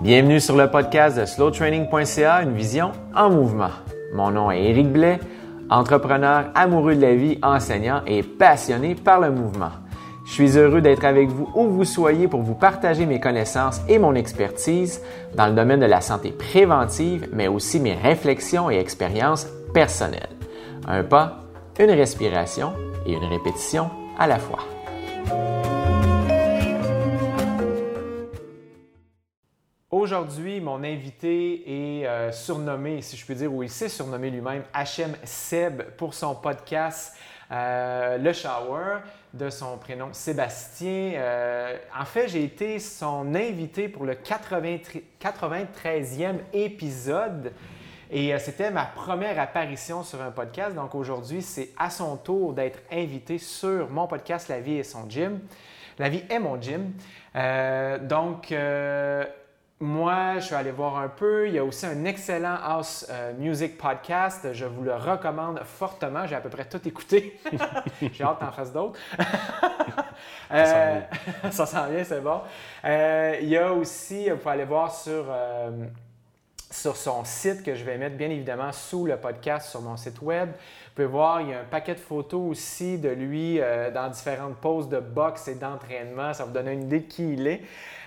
Bienvenue sur le podcast de slowtraining.ca, une vision en mouvement. Mon nom est Éric Blais, entrepreneur amoureux de la vie, enseignant et passionné par le mouvement. Je suis heureux d'être avec vous où vous soyez pour vous partager mes connaissances et mon expertise dans le domaine de la santé préventive, mais aussi mes réflexions et expériences personnelles. Un pas, une respiration et une répétition à la fois. Aujourd'hui, mon invité est euh, surnommé, si je peux dire, ou il s'est surnommé lui-même, HM Seb pour son podcast euh, Le Shower, de son prénom Sébastien. Euh, en fait, j'ai été son invité pour le 93e épisode. Et c'était ma première apparition sur un podcast. Donc aujourd'hui, c'est à son tour d'être invité sur mon podcast La vie et son gym. La vie est mon gym. donc, moi, je suis allé voir un peu. Il y a aussi un excellent House euh, Music Podcast. Je vous le recommande fortement. J'ai à peu près tout écouté. J'ai hâte d'en faire d'autres. ça sent bien, c'est bon. Euh, il y a aussi, vous pouvez aller voir sur, euh, sur son site que je vais mettre bien évidemment sous le podcast sur mon site web. Vous pouvez voir, il y a un paquet de photos aussi de lui dans différentes poses de boxe et d'entraînement. Ça vous donne une idée de qui il est.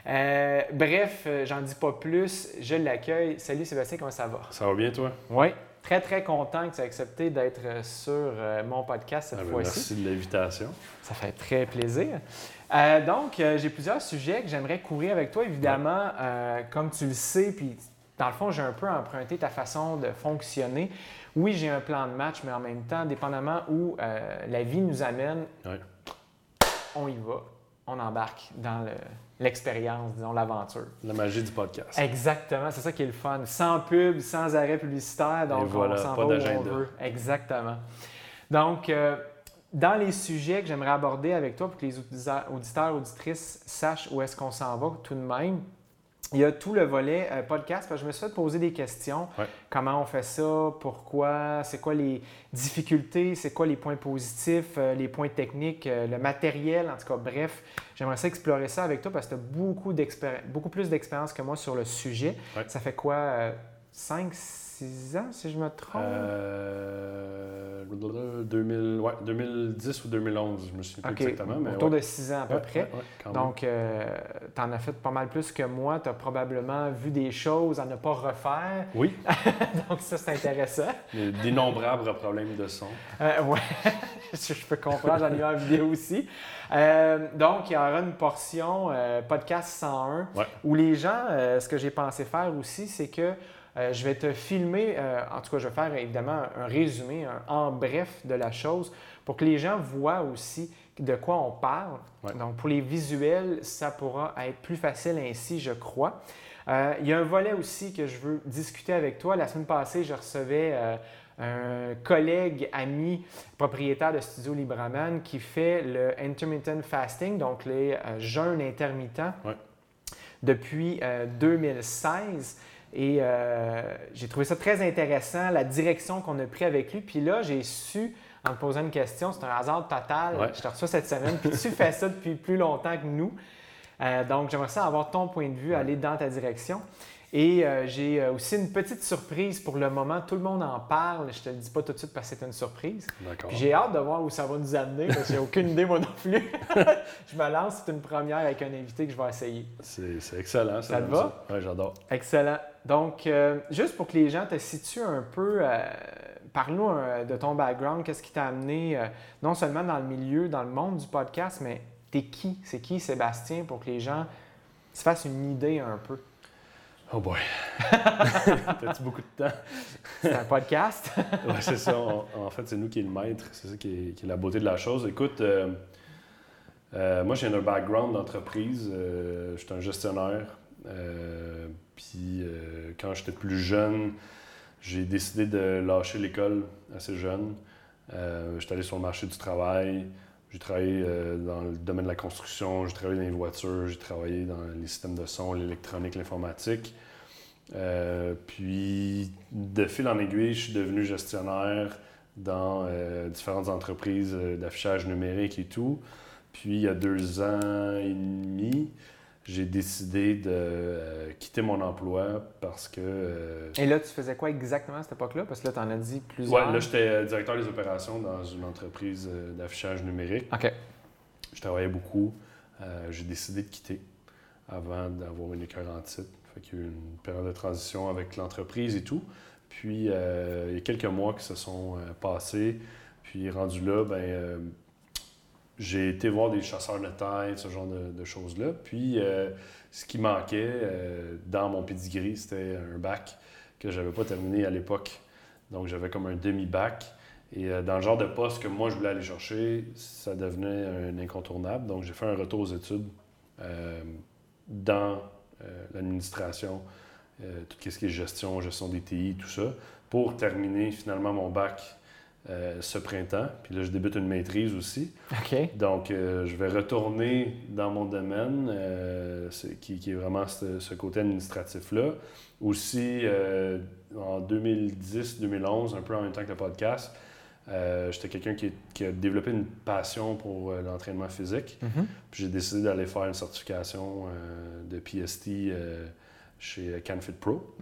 Euh, bref, euh, j'en dis pas plus. Je l'accueille. Salut Sébastien, comment ça va? Ça va bien, toi? Oui. Très, très content que tu aies accepté d'être euh, sur mon podcast cette ah ben, fois-ci. Merci de l'invitation. Ça fait très plaisir. donc, j'ai plusieurs sujets que j'aimerais courir avec toi, évidemment. comme tu le sais, puis dans le fond, j'ai un peu emprunté ta façon de fonctionner. Oui, j'ai un plan de match, mais en même temps, dépendamment où la vie nous amène, on y va, on embarque dans le, l'expérience, disons, l'aventure. La magie du podcast. Exactement, c'est ça qui est le fun. Sans pub, sans arrêt publicitaire, donc on s'en va où on veut. Exactement. Donc, euh, dans les sujets que j'aimerais aborder avec toi pour que les auditeurs, auditrices sachent où est-ce qu'on s'en va tout de même, il y a tout le volet euh, podcast, parce que je me suis fait poser des questions. Comment on fait ça? Pourquoi? C'est quoi les difficultés? C'est quoi les points positifs? Euh, les points techniques? Euh, le matériel? En tout cas, bref, j'aimerais ça explorer ça avec toi parce que tu as beaucoup, beaucoup plus d'expérience que moi sur le sujet. Ça fait quoi? 5, 6 ans, si je me trompe? 2000, ouais, 2010 ou 2011, je me souviens plus exactement. Mais autour de 6 ans à peu près. Donc, euh, tu en as fait pas mal plus que moi. Tu as probablement vu des choses à ne pas refaire. Oui. Donc, ça, c'est intéressant. D'innombrables problèmes de son. Euh, oui, je peux comprendre. J'en ai eu en vidéo aussi. Euh, donc, il y aura une portion euh, podcast 101 où les gens, ce que j'ai pensé faire aussi, c'est que euh, je vais te filmer, euh, en tout cas, je vais faire évidemment un résumé, en bref de la chose pour que les gens voient aussi de quoi on parle. Donc, pour les visuels, ça pourra être plus facile ainsi, je crois. Euh, il y a un volet aussi que je veux discuter avec toi. La semaine passée, je recevais un collègue, ami, propriétaire de Studio Libraman qui fait le intermittent fasting, donc les jeûnes intermittents, depuis 2016. Et euh, j'ai trouvé ça très intéressant, la direction qu'on a pris avec lui. Puis là, j'ai su, en me posant une question, c'est un hasard total, je te reçois cette semaine, puis tu fais ça depuis plus longtemps que nous. Euh, donc, j'aimerais ça avoir ton point de vue, aller dans ta direction. Et euh, j'ai euh, aussi une petite surprise pour le moment. Tout le monde en parle. Je te le dis pas tout de suite parce que c'est une surprise. J'ai hâte de voir où ça va nous amener parce que j'ai aucune idée moi non plus. je me lance, c'est une première avec un invité que je vais essayer. C'est excellent. Ça, ça te va? Oui, j'adore. Excellent. Donc, euh, juste pour que les gens te situent un peu, parle-nous de ton background, qu'est-ce qui t'a amené non seulement dans le milieu, dans le monde du podcast, mais t'es qui? C'est qui Sébastien pour que les gens se fassent une idée un peu? Oh boy! T'as-tu beaucoup de temps? c'est un podcast? oui, c'est ça. en fait, c'est nous qui est le maître. C'est ça qui est, la beauté de la chose. Écoute, euh, euh, moi, j'ai un background d'entreprise. Euh, je suis un gestionnaire. puis, quand j'étais plus jeune, j'ai décidé de lâcher l'école assez jeune. j'étais allé sur le marché du travail. J'ai travaillé euh, dans le domaine de la construction, j'ai travaillé dans les voitures, j'ai travaillé dans les systèmes de son, l'électronique, l'informatique. Euh, puis, de fil en aiguille, je suis devenu gestionnaire dans euh, différentes entreprises d'affichage numérique et tout. Puis, il y a deux ans et demi, j'ai décidé de euh, quitter mon emploi parce que. Euh, Et là, tu faisais quoi exactement à cette époque-là? Parce que là, tu en as dit plusieurs. Ouais, là, j'étais euh, directeur des opérations dans une entreprise d'affichage numérique. OK. Je travaillais beaucoup. j'ai décidé de quitter avant d'avoir une écœur en titre. Fait qu'il y a eu une période de transition avec l'entreprise et tout. Puis, il y a quelques mois qui se sont passés. Puis, rendu là, ben j'ai été voir des chasseurs de tête, ce genre de, choses-là. Puis, euh, ce qui manquait euh, dans mon pedigree, c'était un bac que je n'avais pas terminé à l'époque. Donc, j'avais comme un demi-bac. Et euh, dans le genre de poste que moi, je voulais aller chercher, ça devenait un incontournable. Donc, j'ai fait un retour aux études dans l'administration, tout ce qui est gestion, gestion des TI, tout ça, pour terminer finalement mon bac euh, ce printemps. Puis là, je débute une maîtrise aussi. Donc, euh, je vais retourner dans mon domaine, euh, qui, est vraiment ce, côté administratif-là. Aussi, en 2010-2011, un peu en même temps que le podcast, j'étais quelqu'un qui, a développé une passion pour l'entraînement physique. Mm-hmm. Puis j'ai décidé d'aller faire une certification de PST chez CanFit Pro.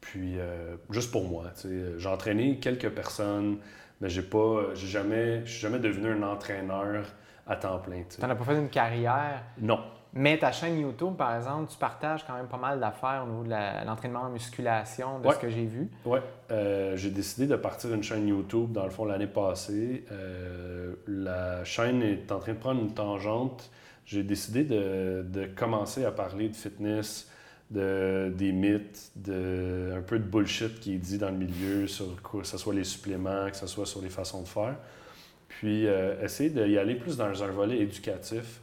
Puis, euh, juste pour moi, j'ai entraîné quelques personnes, mais j'ai pas, j'ai jamais, je suis jamais devenu un entraîneur à temps plein. Tu n'en as pas fait une carrière? Non. Mais ta chaîne YouTube, par exemple, tu partages quand même pas mal d'affaires au niveau de l'entraînement en musculation, de ce que j'ai vu. Oui. Euh, j'ai décidé de partir une chaîne YouTube, dans le fond, l'année passée. Euh, la chaîne est en train de prendre une tangente. J'ai décidé de, de, commencer à parler de fitness, de, des mythes, de, un peu de bullshit qui est dit dans le milieu, sur quoi, que ce soit les suppléments, que ce soit sur les façons de faire. Puis euh, essayer d'y aller plus dans un volet éducatif.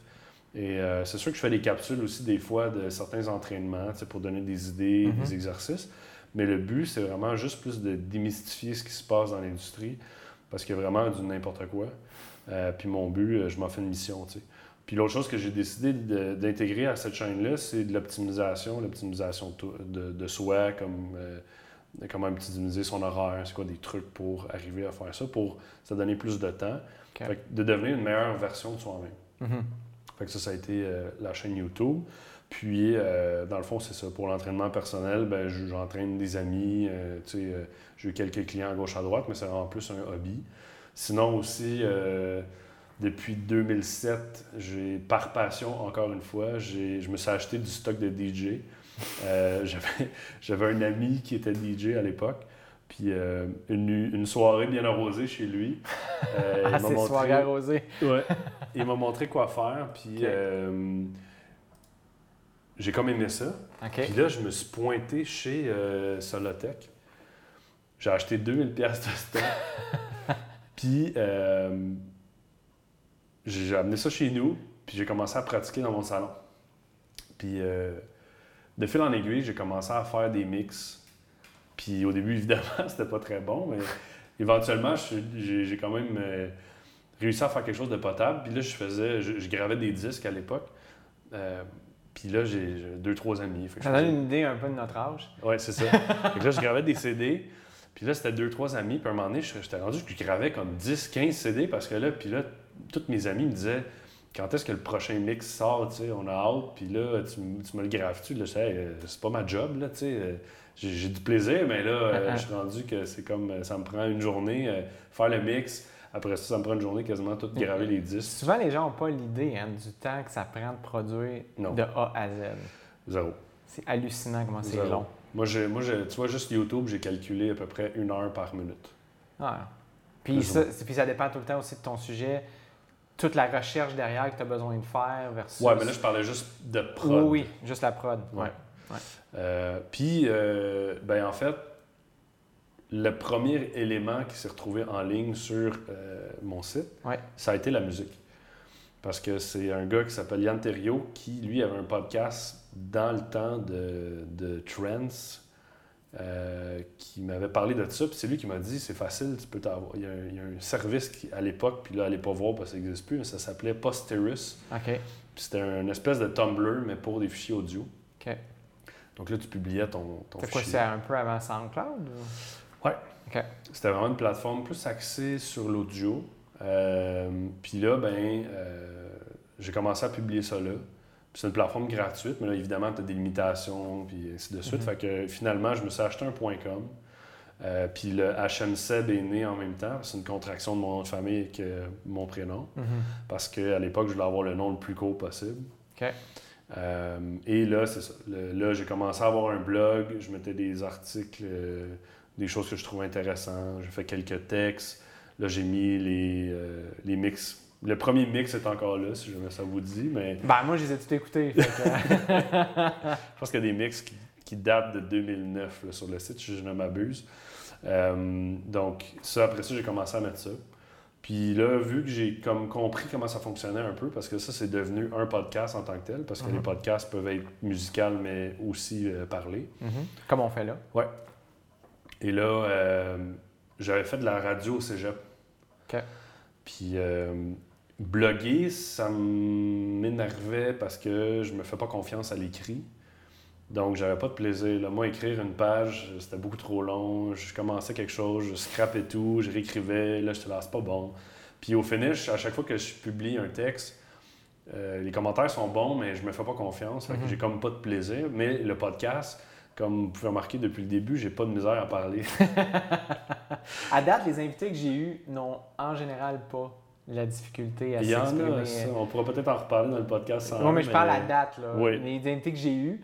Et euh, c'est sûr que je fais des capsules aussi des fois de certains entraînements pour donner des idées, mm-hmm. des exercices. Mais le but, c'est vraiment juste plus de démystifier ce qui se passe dans l'industrie parce qu'il y a vraiment du n'importe quoi. Euh, puis mon but, je m'en fais une mission. sais. Puis l'autre chose que j'ai décidé d'intégrer à cette chaîne-là, c'est de l'optimisation, l'optimisation de, de, soi, comme euh, comment optimiser son horaire, c'est quoi des trucs pour arriver à faire ça, pour se donner plus de temps, de devenir une meilleure version de soi-même. Mm-hmm. Fait que ça, ça a été euh, la chaîne YouTube. Puis, euh, dans le fond, c'est ça. Pour l'entraînement personnel, ben, j'entraîne des amis. tu sais, j'ai eu quelques clients à gauche à droite, mais c'est en plus un hobby. Sinon aussi, depuis 2007, j'ai, par passion, encore une fois, je me suis acheté du stock de DJ. Euh, j'avais, un ami qui était DJ à l'époque. Puis euh, une, soirée bien arrosée chez lui. Euh, ah, c'est soirée arrosée. ouais. Il m'a montré quoi faire. Puis j'ai comme aimé ça. Puis là, je me suis pointé chez Solotech. J'ai acheté 2000 pièces de stock. puis j'ai amené ça chez nous, puis j'ai commencé à pratiquer dans mon salon. Puis euh, de fil en aiguille, j'ai commencé à faire des mix. Puis au début, évidemment, c'était pas très bon, mais éventuellement, j'ai quand même euh, réussi à faire quelque chose de potable. Puis là, je faisais, je, gravais des disques à l'époque. Euh, puis là, j'ai deux, trois amis. Ça donne une idée un peu de notre âge. Oui, c'est ça. fait là, je gravais des CD. Puis là, c'était deux, trois amis. Puis à un moment donné, j'étais rendu, je gravais comme 10, 15 CD parce que là, puis là, tous mes amis me disaient quand est-ce que le prochain mix sort, tu sais, on a hâte, puis là, tu, me le graves-tu, là, c'est pas ma job, là, tu sais, euh, j'ai du plaisir, mais là, euh, je suis rendu que c'est comme, euh, ça me prend une journée, faire le mix, après ça, ça me prend une journée quasiment tout graver les disques. Souvent, les gens n'ont pas l'idée hein, du temps que ça prend de produire de A à Z. Zéro. C'est hallucinant comment c'est long. Moi, moi tu vois, juste YouTube, j'ai calculé à peu près une heure par minute. Ah. Puis ça, puis ça dépend tout le temps aussi de ton sujet toute la recherche derrière que tu as besoin de faire versus. Ouais, mais là, je parlais juste de prod. Oui, oui, juste la prod. Ouais. Euh, puis, euh, ben, en fait, le premier élément qui s'est retrouvé en ligne sur euh, mon site, ça a été la musique. Parce que c'est un gars qui s'appelle Yann Terrio qui, lui, avait un podcast dans le temps de, de Trends euh, qui m'avait parlé de ça. Puis c'est lui qui m'a dit c'est facile, tu peux t'avoir. Il, y a un, service qui, à l'époque, puis là, allez pas voir parce que ça n'existe plus, mais ça s'appelait Posterus. OK. Puis c'était une espèce de Tumblr, mais pour des fichiers audio. OK. Donc là, tu publiais ton, ton fichier. quoi, c'est un peu avant SoundCloud? Ou... Ouais. OK. C'était vraiment une plateforme plus axée sur l'audio. Euh, puis là, ben, euh, j'ai commencé à publier ça là. C'est une plateforme gratuite, mais là, évidemment, tu as des limitations, puis ainsi de suite. Mm-hmm. Fait que finalement, je me suis acheté un .com. Euh, puis le HMSEB est né en même temps. C'est une contraction de mon nom de famille que mon prénom. Mm-hmm. Parce qu'à l'époque, je voulais avoir le nom le plus court possible. Euh, et là, c'est ça. là, j'ai commencé à avoir un blog. Je mettais des articles, euh, des choses que je trouvais intéressantes. J'ai fait quelques textes. Là, j'ai mis les, les mix le premier mix est encore là, si jamais ça vous dit, mais... Ben, moi, je les ai tout écoutés. je pense qu'il y a des mix qui, datent de 2009 sur le site, si je ne m'abuse. Euh, donc, ça, après ça, j'ai commencé à mettre ça. Puis là, vu que j'ai comme compris comment ça fonctionnait un peu, parce que ça, c'est devenu un podcast en tant que tel, parce que les mhm. podcasts peuvent être musicaux, mais aussi euh, parler. Mhm. Comme on fait là. Ouais. Et là, euh, j'avais fait de la radio au cégep. OK. Puis bloguer, ça m'énervait parce que je me fais pas confiance à l'écrit. Donc, j'avais pas de plaisir. Là, moi, écrire une page, c'était beaucoup trop long. Je commençais quelque chose, je scrapais tout, je réécrivais. Là, je te laisse pas bon. Puis au finish, à chaque fois que je publie un texte, euh, les commentaires sont bons, mais je me fais pas confiance. Mhm. J'ai comme pas de plaisir. Mais le podcast, comme vous pouvez remarquer depuis le début, j'ai pas de misère à parler. à date, les invités que j'ai eus n'ont en général pas la difficulté à s'exprimer. On pourra peut-être en reparler dans le podcast. Oui, mais je parle à date. Là. Les invités que j'ai eus,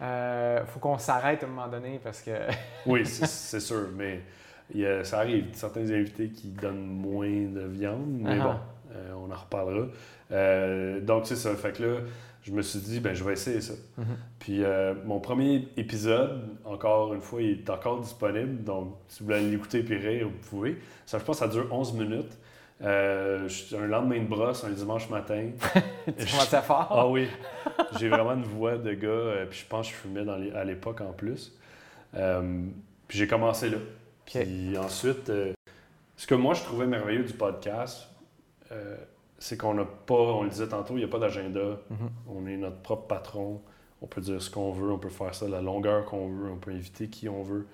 il euh, faut qu'on s'arrête à un moment donné parce que. oui, c'est sûr, mais ça arrive. Certains invités qui donnent moins de viande, mais bon, euh, on en reparlera. Euh, donc, c'est ça. Fait que là, je me suis dit, ben, je vais essayer ça. Mm-hmm. Puis, mon premier épisode, encore une fois, il est encore disponible. Donc, si vous voulez l'écouter et rire, vous pouvez. Ça, je pense, ça dure 11 minutes. Euh, un lendemain de brosse, un dimanche matin. tu commençais fort? Ah oui. J'ai vraiment une voix de gars, euh, puis je pense que je fumais dans à l'époque en plus. Euh, puis j'ai commencé là. Puis ensuite, ce que moi je trouvais merveilleux du podcast, c'est qu'on n'a pas, on le disait tantôt, il n'y a pas d'agenda. Mhm. On est notre propre patron. On peut dire ce qu'on veut, on peut faire ça la longueur qu'on veut, on peut inviter qui on veut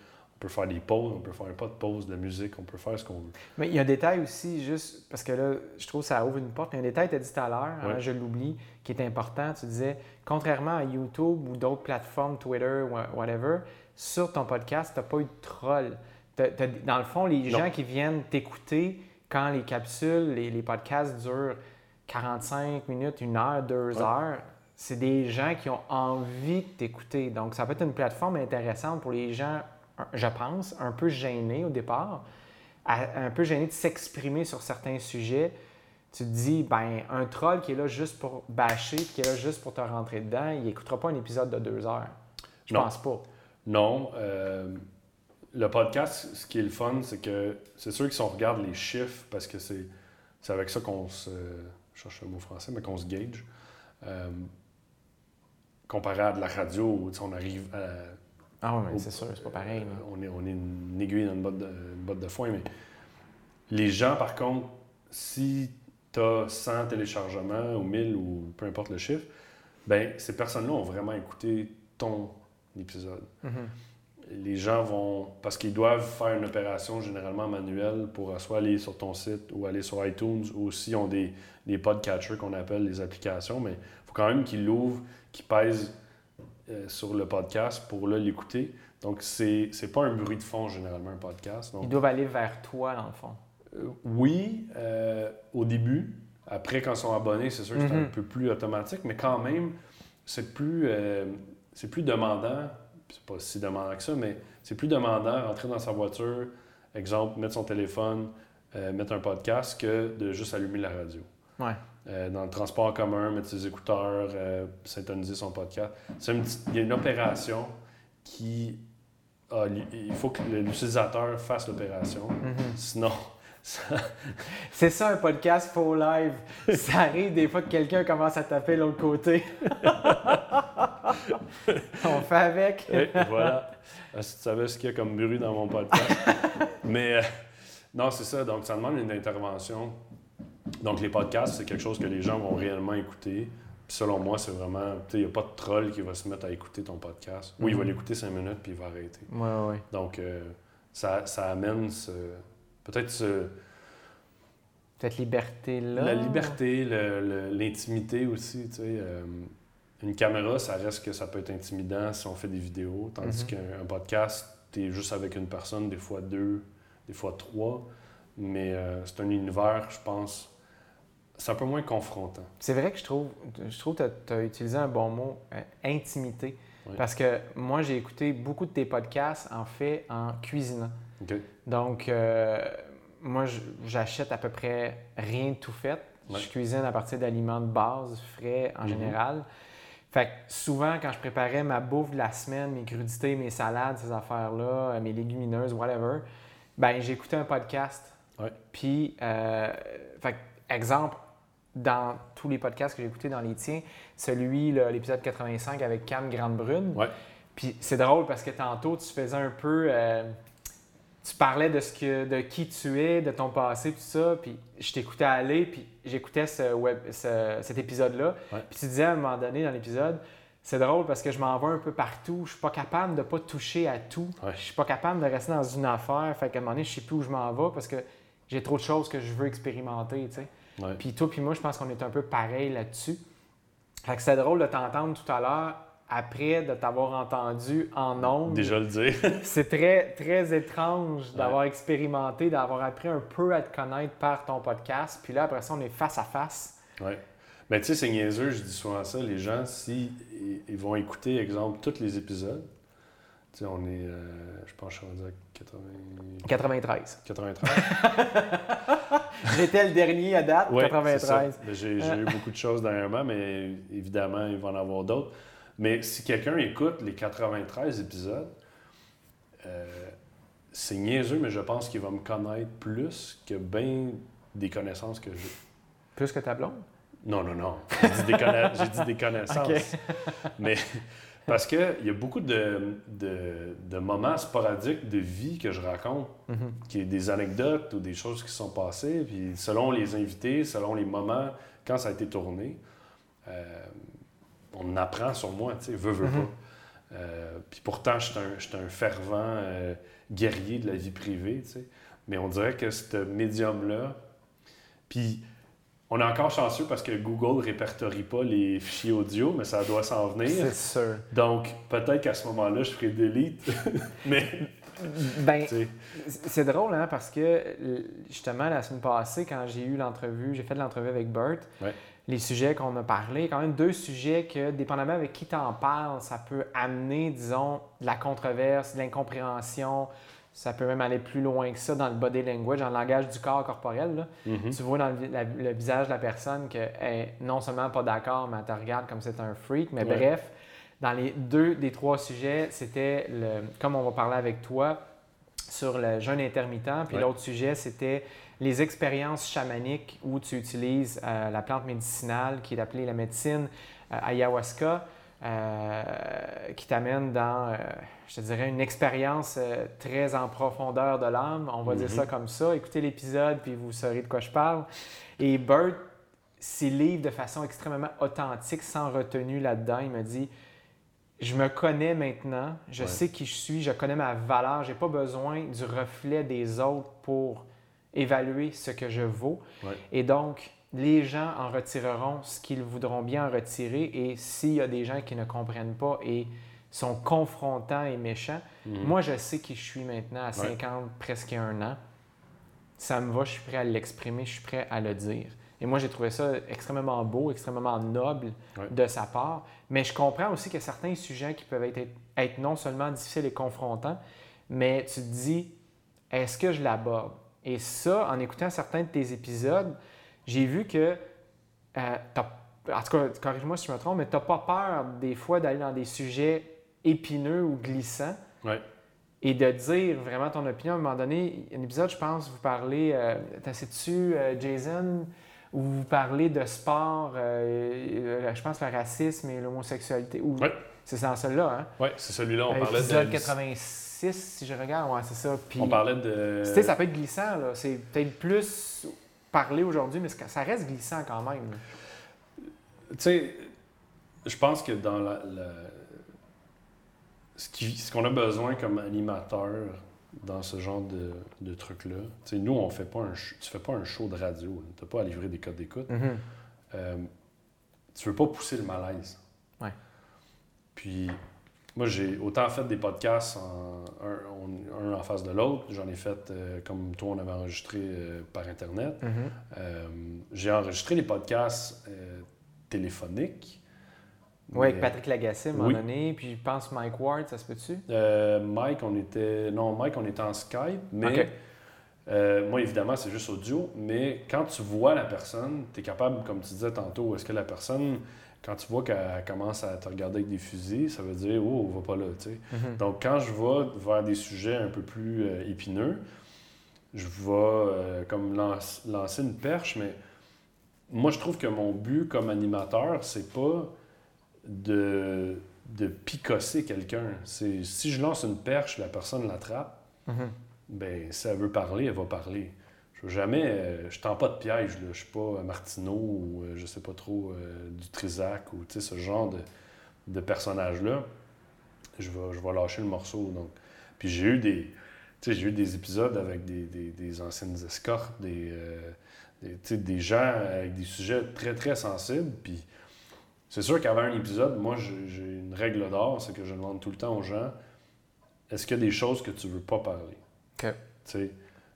peut faire des pauses, on peut faire pas de pause de musique, on peut faire ce qu'on veut. Mais il y a un détail aussi, juste parce que là, je trouve que ça ouvre une porte. Il y a un détail, tu as dit tout à l'heure, hein, je l'oublie, qui est important. Tu disais, contrairement à YouTube ou d'autres plateformes, Twitter, ou whatever, sur ton podcast, tu n'as pas eu de troll. dans le fond, les gens qui viennent t'écouter quand les capsules, les, podcasts durent 45 minutes, une heure, deux heures, c'est des gens qui ont envie de t'écouter. Donc, ça peut être une plateforme intéressante pour les gens je pense, un peu gêné au départ, un peu gêné de s'exprimer sur certains sujets. Tu te dis, ben, un troll qui est là juste pour bâcher, qui est là juste pour te rentrer dedans, il n'écoutera pas un épisode de deux heures. Je pense pas. Non. Euh, le podcast, ce qui est le fun, c'est que c'est sûr que si on regarde les chiffres, parce que c'est avec ça qu'on se. Je cherche un mot français, mais qu'on se gauge. Euh, comparé à de la radio, on arrive à ah oui, c'est sûr, c'est pas pareil. on, est, on est une aiguille dans une botte, de, botte de foin, mais les gens, par contre, si tu as 100 téléchargements ou 1000 ou peu importe le chiffre, ben ces personnes-là ont vraiment écouté ton épisode. Mm-hmm. Les gens vont, parce qu'ils doivent faire une opération généralement manuelle pour soit aller sur ton site ou aller sur iTunes ou s'ils ont des, des podcatchers qu'on appelle les applications, mais il faut quand même qu'ils l'ouvrent, qu'ils pèsent euh, sur le podcast pour l'écouter. Donc, c'est n'est pas un bruit de fond, généralement, un podcast. Ils doivent aller vers toi, dans le fond. Euh, oui, euh, au début. Après, quand ils sont abonnés, c'est sûr que c'est un mhm. peu plus automatique, mais quand même, c'est plus, c'est plus demandant. C'est pas si demandant que ça, mais c'est plus demandant rentrer dans sa voiture, exemple, mettre son téléphone, mettre un podcast, que de juste allumer la radio. Ouais. Euh, dans le transport en commun, mettre ses écouteurs, euh, syntoniser son podcast. C'est il y a une opération qui. il faut que l'utilisateur fasse l'opération. Mm-hmm. Sinon. C'est ça un podcast faux live. Ça arrive des fois que quelqu'un commence à taper l'autre côté. On fait avec. voilà. Ah, si tu savais ce qu'il y a comme bruit dans mon podcast. Mais euh, non, c'est ça. Donc, ça demande une intervention donc, les podcasts, c'est quelque chose que les gens vont réellement écouter. Puis selon moi, c'est vraiment. Tu sais, il n'y a pas de troll qui va se mettre à écouter ton podcast. Oui, il va mhm. l'écouter cinq minutes puis il va arrêter. Oui, oui. Donc, euh, ça, ça, amène ce. Peut-être ce. Cette liberté-là. La liberté, l'intimité aussi, tu sais. Euh, une caméra, ça reste que ça peut être intimidant si on fait des vidéos, tandis mhm. qu'un podcast, tu es juste avec une personne, des fois deux, des fois trois. Mais euh, c'est un univers, je pense, c'est un peu moins confrontant. C'est vrai que je trouve, je trouve que tu as utilisé un bon mot, euh, intimité. Parce que moi, j'ai écouté beaucoup de tes podcasts, en fait, en cuisinant. Donc, euh, moi, j'achète à peu près rien de tout fait. Je cuisine à partir d'aliments de base, frais en mhm. général. Fait que souvent, quand je préparais ma bouffe de la semaine, mes crudités, mes salades, ces affaires-là, mes légumineuses, whatever, ben j'écoutais un podcast. Puis, euh, fait exemple, dans tous les podcasts que j'ai écoutés dans les tiens, celui, l'épisode 85 avec Cam Grande-Brune. Puis c'est drôle parce que tantôt, tu faisais un peu. Euh, tu parlais de, ce que, de qui tu es, de ton passé, tout ça. Puis je t'écoutais aller, puis j'écoutais ce web, cet épisode-là. Puis tu disais à un moment donné dans l'épisode, c'est drôle parce que je m'en vais un peu partout. Je suis pas capable de ne pas toucher à tout. Je suis pas capable de rester dans une affaire. Fait qu'à un moment donné, je sais plus où je m'en vais parce que j'ai trop de choses que je veux expérimenter, tu sais. Puis toi puis moi, je pense qu'on est un peu pareil là-dessus. Fait que c'est drôle de t'entendre tout à l'heure après de t'avoir entendu en ondes. Déjà le dire. c'est très, très étrange d'avoir expérimenté, d'avoir appris un peu à te connaître par ton podcast. Puis là, après ça, on est face à face. Oui. Mais tu sais, c'est niaiseux, je dis souvent ça. Les gens, si ils vont écouter, exemple, tous les épisodes, tu sais, on est, euh, je pense, je suis rendu à 93. 93. J'étais le dernier à date, 93. J'ai eu beaucoup de choses dernièrement, mais évidemment, il va en avoir d'autres. Mais si quelqu'un écoute les 93 épisodes, euh, c'est niaiseux, mais je pense qu'il va me connaître plus que bien des connaissances que j'ai. Plus que ta blonde? Non, non, non. J'ai dit des, connaissances. Mais parce qu'il y a beaucoup de, de, moments sporadiques de vie que je raconte, mhm. qui est des anecdotes ou des choses qui sont passées. Puis selon les invités, selon les moments, quand ça a été tourné, euh, on apprend sur moi, tu sais, veut, veut mhm. pas. Euh, puis pourtant, je suis un, fervent euh, guerrier de la vie privée, tu sais. Mais on dirait que ce médium-là, puis on est encore chanceux parce que Google ne répertorie pas les fichiers audio, mais ça doit s'en venir. C'est sûr. Donc, peut-être qu'à ce moment-là, je ferai delete. mais. Ben, c'est drôle, hein, parce que justement, la semaine passée, quand j'ai eu l'entrevue, j'ai fait l'entrevue avec Bert, les sujets qu'on a parlé, quand même deux sujets que, dépendamment avec qui tu en parles, ça peut amener, disons, de la controverse, de l'incompréhension. Ça peut même aller plus loin que ça dans le body language, dans le langage du corps corporel. Mm-hmm. Tu vois dans le, visage de la personne qu'elle est non seulement pas d'accord, mais elle te regarde comme c'est un freak. Mais bref, dans les deux des trois sujets, c'était, le, comme on va parler avec toi, sur le jeûne intermittent. Puis l'autre sujet, c'était les expériences chamaniques où tu utilises euh, la plante médicinale qui est appelée la médecine euh, ayahuasca, euh, qui t'amène dans, je te dirais, une expérience très en profondeur de l'âme. On va dire mhm. ça comme ça. Écoutez l'épisode, puis vous saurez de quoi je parle. Et Bert s'y livre de façon extrêmement authentique, sans retenue là-dedans. Il me dit je me connais maintenant, je sais qui je suis, je connais ma valeur, j'ai pas besoin du reflet des autres pour évaluer ce que je vaux. Et donc, les gens en retireront ce qu'ils voudront bien en retirer. Et s'il y a des gens qui ne comprennent pas et sont confrontants et méchants, mhm. moi, je sais qui je suis maintenant à 50, presque un an. Ça me va, je suis prêt à l'exprimer, je suis prêt à le dire. Et moi, j'ai trouvé ça extrêmement beau, extrêmement noble de sa part. Mais je comprends aussi qu'il y a certains sujets qui peuvent être, être non seulement difficiles et confrontants, mais tu te dis, est-ce que je l'aborde? Et ça, en écoutant certains de tes épisodes, j'ai vu que, euh, en tout cas, corrige-moi si je me trompe, mais tu n'as pas peur des fois d'aller dans des sujets épineux ou glissants. Et de dire vraiment ton opinion. À un moment donné, un épisode, je pense, vous parlez, euh, sais-tu, euh, Jason, où vous parlez de sport, euh, je pense le racisme et l'homosexualité. Oui. C'est dans celui-là, hein? Oui, c'est celui-là. On parlait de. 86 si je regarde, ouais, c'est ça. on parlait de. Tu sais, ça peut être glissant, là. C'est peut-être plus parlé aujourd'hui, mais ça reste glissant quand même. Tu sais, je pense que dans la. Ce qu'on a besoin comme animateur dans ce genre de, de trucs-là, tu sais, nous, on fait pas un. Tu fais pas un show de radio. Tu n'as pas à livrer des codes d'écoute. Mm-hmm. Euh, tu veux pas pousser le malaise. Puis moi, j'ai autant fait des podcasts un, en face de l'autre. J'en ai fait, euh, comme toi, on avait enregistré euh, par Internet. Mm-hmm. Euh, j'ai enregistré des podcasts téléphoniques. Oui, avec Patrick Lagacé, à un moment donné. Puis je pense Mike Ward, ça se peut-tu? Mike, on était. Non, Mike, on était en Skype, mais. moi, évidemment, c'est juste audio, mais quand tu vois la personne, tu es capable, comme tu disais tantôt, est-ce que la personne quand tu vois qu'elle commence à te regarder avec des fusils, ça veut dire, oh, on va pas là, tu sais. Mhm. Donc, quand je vais vers des sujets un peu plus euh, épineux, je vais euh, comme lancer une perche, mais moi, je trouve que mon but comme animateur, c'est pas de, de picosser quelqu'un. C'est si je lance une perche, la personne l'attrape, mhm. ben si elle veut parler, elle va parler jamais, euh, je tends pas de piège. Là. Je suis pas Martineau ou euh, je sais pas trop euh, du Trisac ou ce genre de, de personnage-là. Je vais, je vais lâcher le morceau. Donc. Puis j'ai eu des. J'ai eu des épisodes avec des, des, anciennes escortes, des, des, gens avec des sujets très, très sensibles. Puis c'est sûr qu'avant un épisode, moi, j'ai une règle d'or, c'est que je demande tout le temps aux gens est-ce qu'il y a des choses que tu veux pas parler? OK.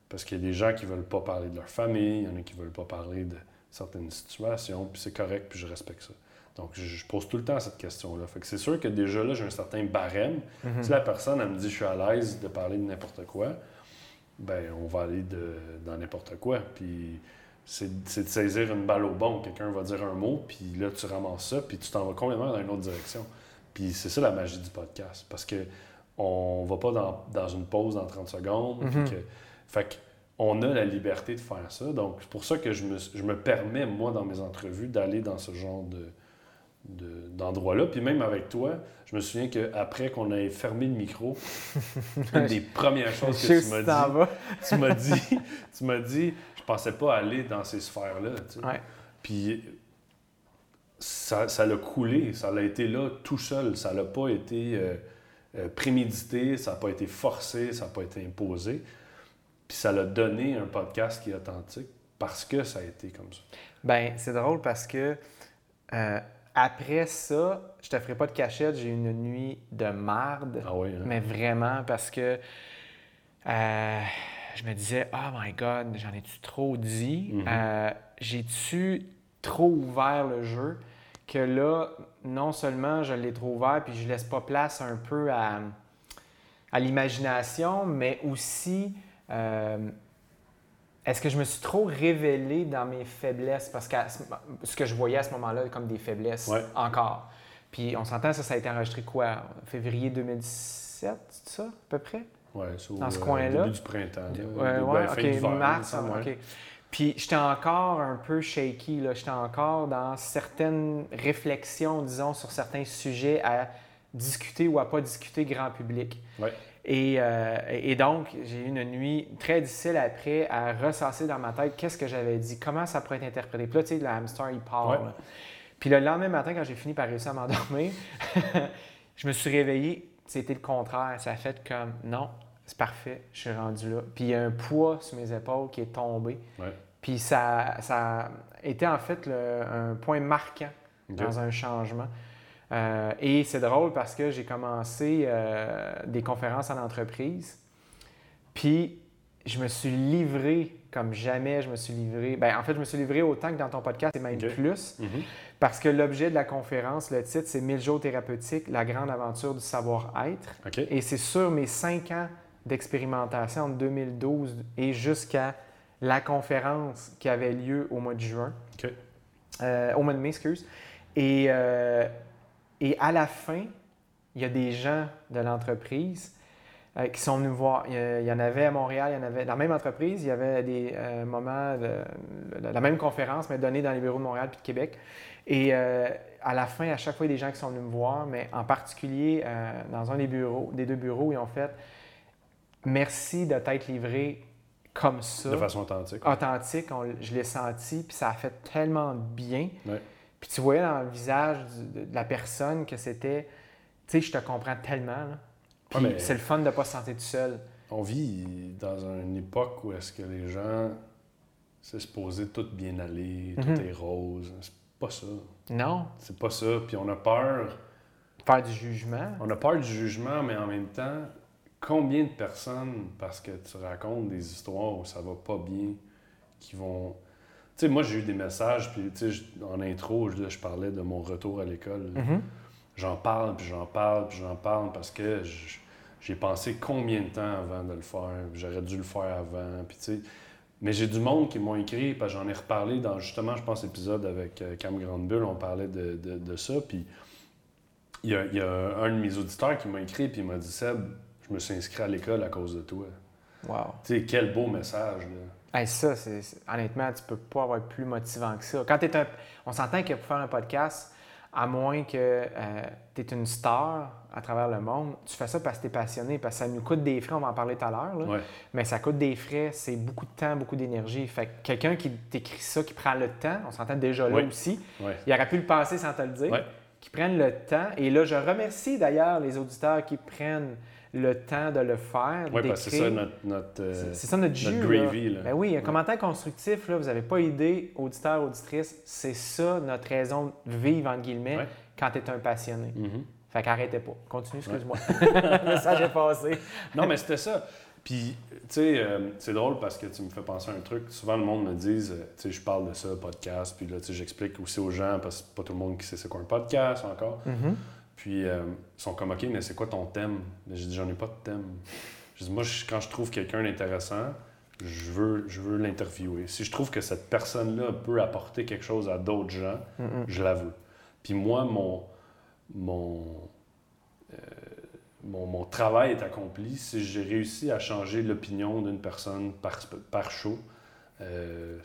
Parce qu'il y a des gens qui veulent pas parler de leur famille, il y en a qui veulent pas parler de certaines situations, puis c'est correct, puis je respecte ça. Donc, je, pose tout le temps cette question-là. Fait que c'est sûr que déjà là, j'ai un certain barème. Mhm. Si la personne, elle me dit je suis à l'aise de parler de n'importe quoi, ben on va aller de, dans n'importe quoi. Puis c'est de saisir une balle au bon. Quelqu'un va dire un mot, puis là, tu ramasses ça, puis tu t'en vas complètement dans une autre direction. Puis c'est ça la magie du podcast. Parce que on va pas dans, une pause dans 30 secondes, puis mhm. que fait qu'on a la liberté de faire ça. Donc, c'est pour ça que je me, je me, permets, moi, dans mes entrevues, d'aller dans ce genre de, d'endroit-là. Puis même avec toi, je me souviens qu'après qu'on ait fermé le micro, une des premières choses que tu m'as dit, tu m'as dit, tu m'as dit, je pensais pas aller dans ces sphères-là. Puis ça, ça l'a coulé, ça l'a été là tout seul, ça l'a pas été euh, euh, prémédité, ça n'a pas été forcé, ça n'a pas été imposé. Puis ça l'a donné un podcast qui est authentique parce que ça a été comme ça. Ben, c'est drôle parce que euh, après ça, je te ferai pas de cachette, j'ai eu une nuit de marde. Ah oui, hein? Mais vraiment parce que euh, je me disais, oh my God, j'en ai-tu trop dit? Mm-hmm. Euh, j'ai-tu trop ouvert le jeu? Que là, non seulement je l'ai trop ouvert, puis je laisse pas place un peu à, à l'imagination, mais aussi euh, est-ce que je me suis trop révélé dans mes faiblesses? Parce que ce que je voyais à ce moment-là comme des faiblesses encore. Puis on s'entend, ça, ça a été enregistré quoi? Février 2017, c'est ça, à peu près? Oui, dans ce euh, coin-là. Début du printemps. Oui, ouais, ok, mars, ok. Puis j'étais encore un peu shaky, là. J'étais encore dans certaines réflexions, disons, sur certains sujets à discuter ou à pas discuter grand public. Ouais. Euh, et, donc, j'ai eu une nuit très difficile après à ressasser dans ma tête qu'est-ce que j'avais dit, comment ça pourrait être interprété. Puis là, tu sais, le hamster, il parle. Puis le lendemain matin, quand j'ai fini par réussir à m'endormir, je me suis réveillé, c'était le contraire. Ça a fait comme non, c'est parfait, je suis rendu là. Puis il y a un poids sur mes épaules qui est tombé. Puis ça, ça a été en fait un point marquant dans un changement. Euh, et c'est drôle parce que j'ai commencé euh, des conférences en entreprise, puis je me suis livré comme jamais je me suis livré. Ben, en fait, je me suis livré autant que dans ton podcast, et même plus, mm-hmm. parce que l'objet de la conférence, le titre, c'est 1000 jours thérapeutiques, la grande aventure du savoir-être. Et c'est sur mes cinq ans d'expérimentation en 2012 et jusqu'à la conférence qui avait lieu au mois de juin, euh, au mois de mai, excuse. Et et à la fin, il y a des gens de l'entreprise euh, qui sont venus voir. Il y, en avait à Montréal, il y en avait dans la même entreprise, il y avait des euh, moments de, la même conférence, mais donnée dans les bureaux de Montréal puis de Québec. Et euh, à la fin, à chaque fois, il y a des gens qui sont venus me voir, mais en particulier dans un des bureaux, des deux bureaux, ils ont fait merci de t'être livré comme ça. De façon authentique. Authentique, je l'ai senti, puis ça a fait tellement bien. Ouais. Puis tu voyais dans le visage de, la personne que c'était, tu sais, je te comprends tellement. Puis c'est le fun de ne pas se sentir tout seul. On vit dans une époque où est-ce que les gens, c'est supposé tout bien aller, tout mhm. est rose. pas ça. Non. C'est pas ça. Puis on a peur. Faire du jugement. On a peur du jugement, mais en même temps, combien de personnes, parce que tu racontes des histoires où ça va pas bien, qui vont. Tu sais, moi, j'ai eu des messages, puis tu sais, en intro, je, je parlais de mon retour à l'école. Mhm. J'en parle, puis j'en parle, puis j'en parle, parce que j'ai pensé combien de temps avant de le faire, j'aurais dû le faire avant, puis tu sais. Mais j'ai du monde qui m'ont écrit, parce que j'en ai reparlé dans justement, je pense, l'épisode avec euh, Cam Grandbull, on parlait de, de, ça, puis il y, a, y, a, un de mes auditeurs qui m'a écrit, puis il m'a dit Seb, je me suis inscrit à l'école à cause de toi. Wow. Tu sais, quel beau message. Là. Ça, c'est, honnêtement, tu peux pas avoir plus motivant que ça. Quand es un, on s'entend que pour faire un podcast, à moins que euh, tu es une star à travers le monde, tu fais ça parce que tu es passionné, parce que ça nous coûte des frais, on va en parler tout à l'heure, mais ça coûte des frais, c'est beaucoup de temps, beaucoup d'énergie. Fait que quelqu'un qui t'écrit ça, qui prend le temps, on s'entend déjà là aussi, il aurait pu le passer sans te le dire, qui prennent le temps. Et là, je remercie d'ailleurs les auditeurs qui prennent le temps de le faire. Oui, parce que c'est ça notre, notre, euh, c'est ça notre, jus, gravy. Là. Ben oui, un commentaire constructif, là, vous n'avez pas idée, auditeur, auditrice, c'est ça notre raison de vivre, entre guillemets, quand tu es un passionné. Mm-hmm. Fait qu'arrêtez pas. Continue, excuse-moi. le message est passé. non, mais c'était ça. Puis, tu sais, euh, c'est drôle parce que tu me fais penser à un truc. Souvent, le monde me dit, euh, tu sais, je parle de ça, podcast, puis là, tu sais, j'explique aussi aux gens, parce que pas tout le monde qui sait c'est quoi un podcast encore. Mm-hmm. Puis euh, ils sont comme, OK, mais c'est quoi ton thème? J'ai dit, j'en ai pas de thème. Je dis, moi, quand je trouve quelqu'un d'intéressant, je veux, je veux l'interviewer. Si je trouve que cette personne-là peut apporter quelque chose à d'autres gens, je la veux. Puis moi, mon, mon, euh, mon, mon, travail est accompli si j'ai réussi à changer l'opinion d'une personne par, par show. Euh,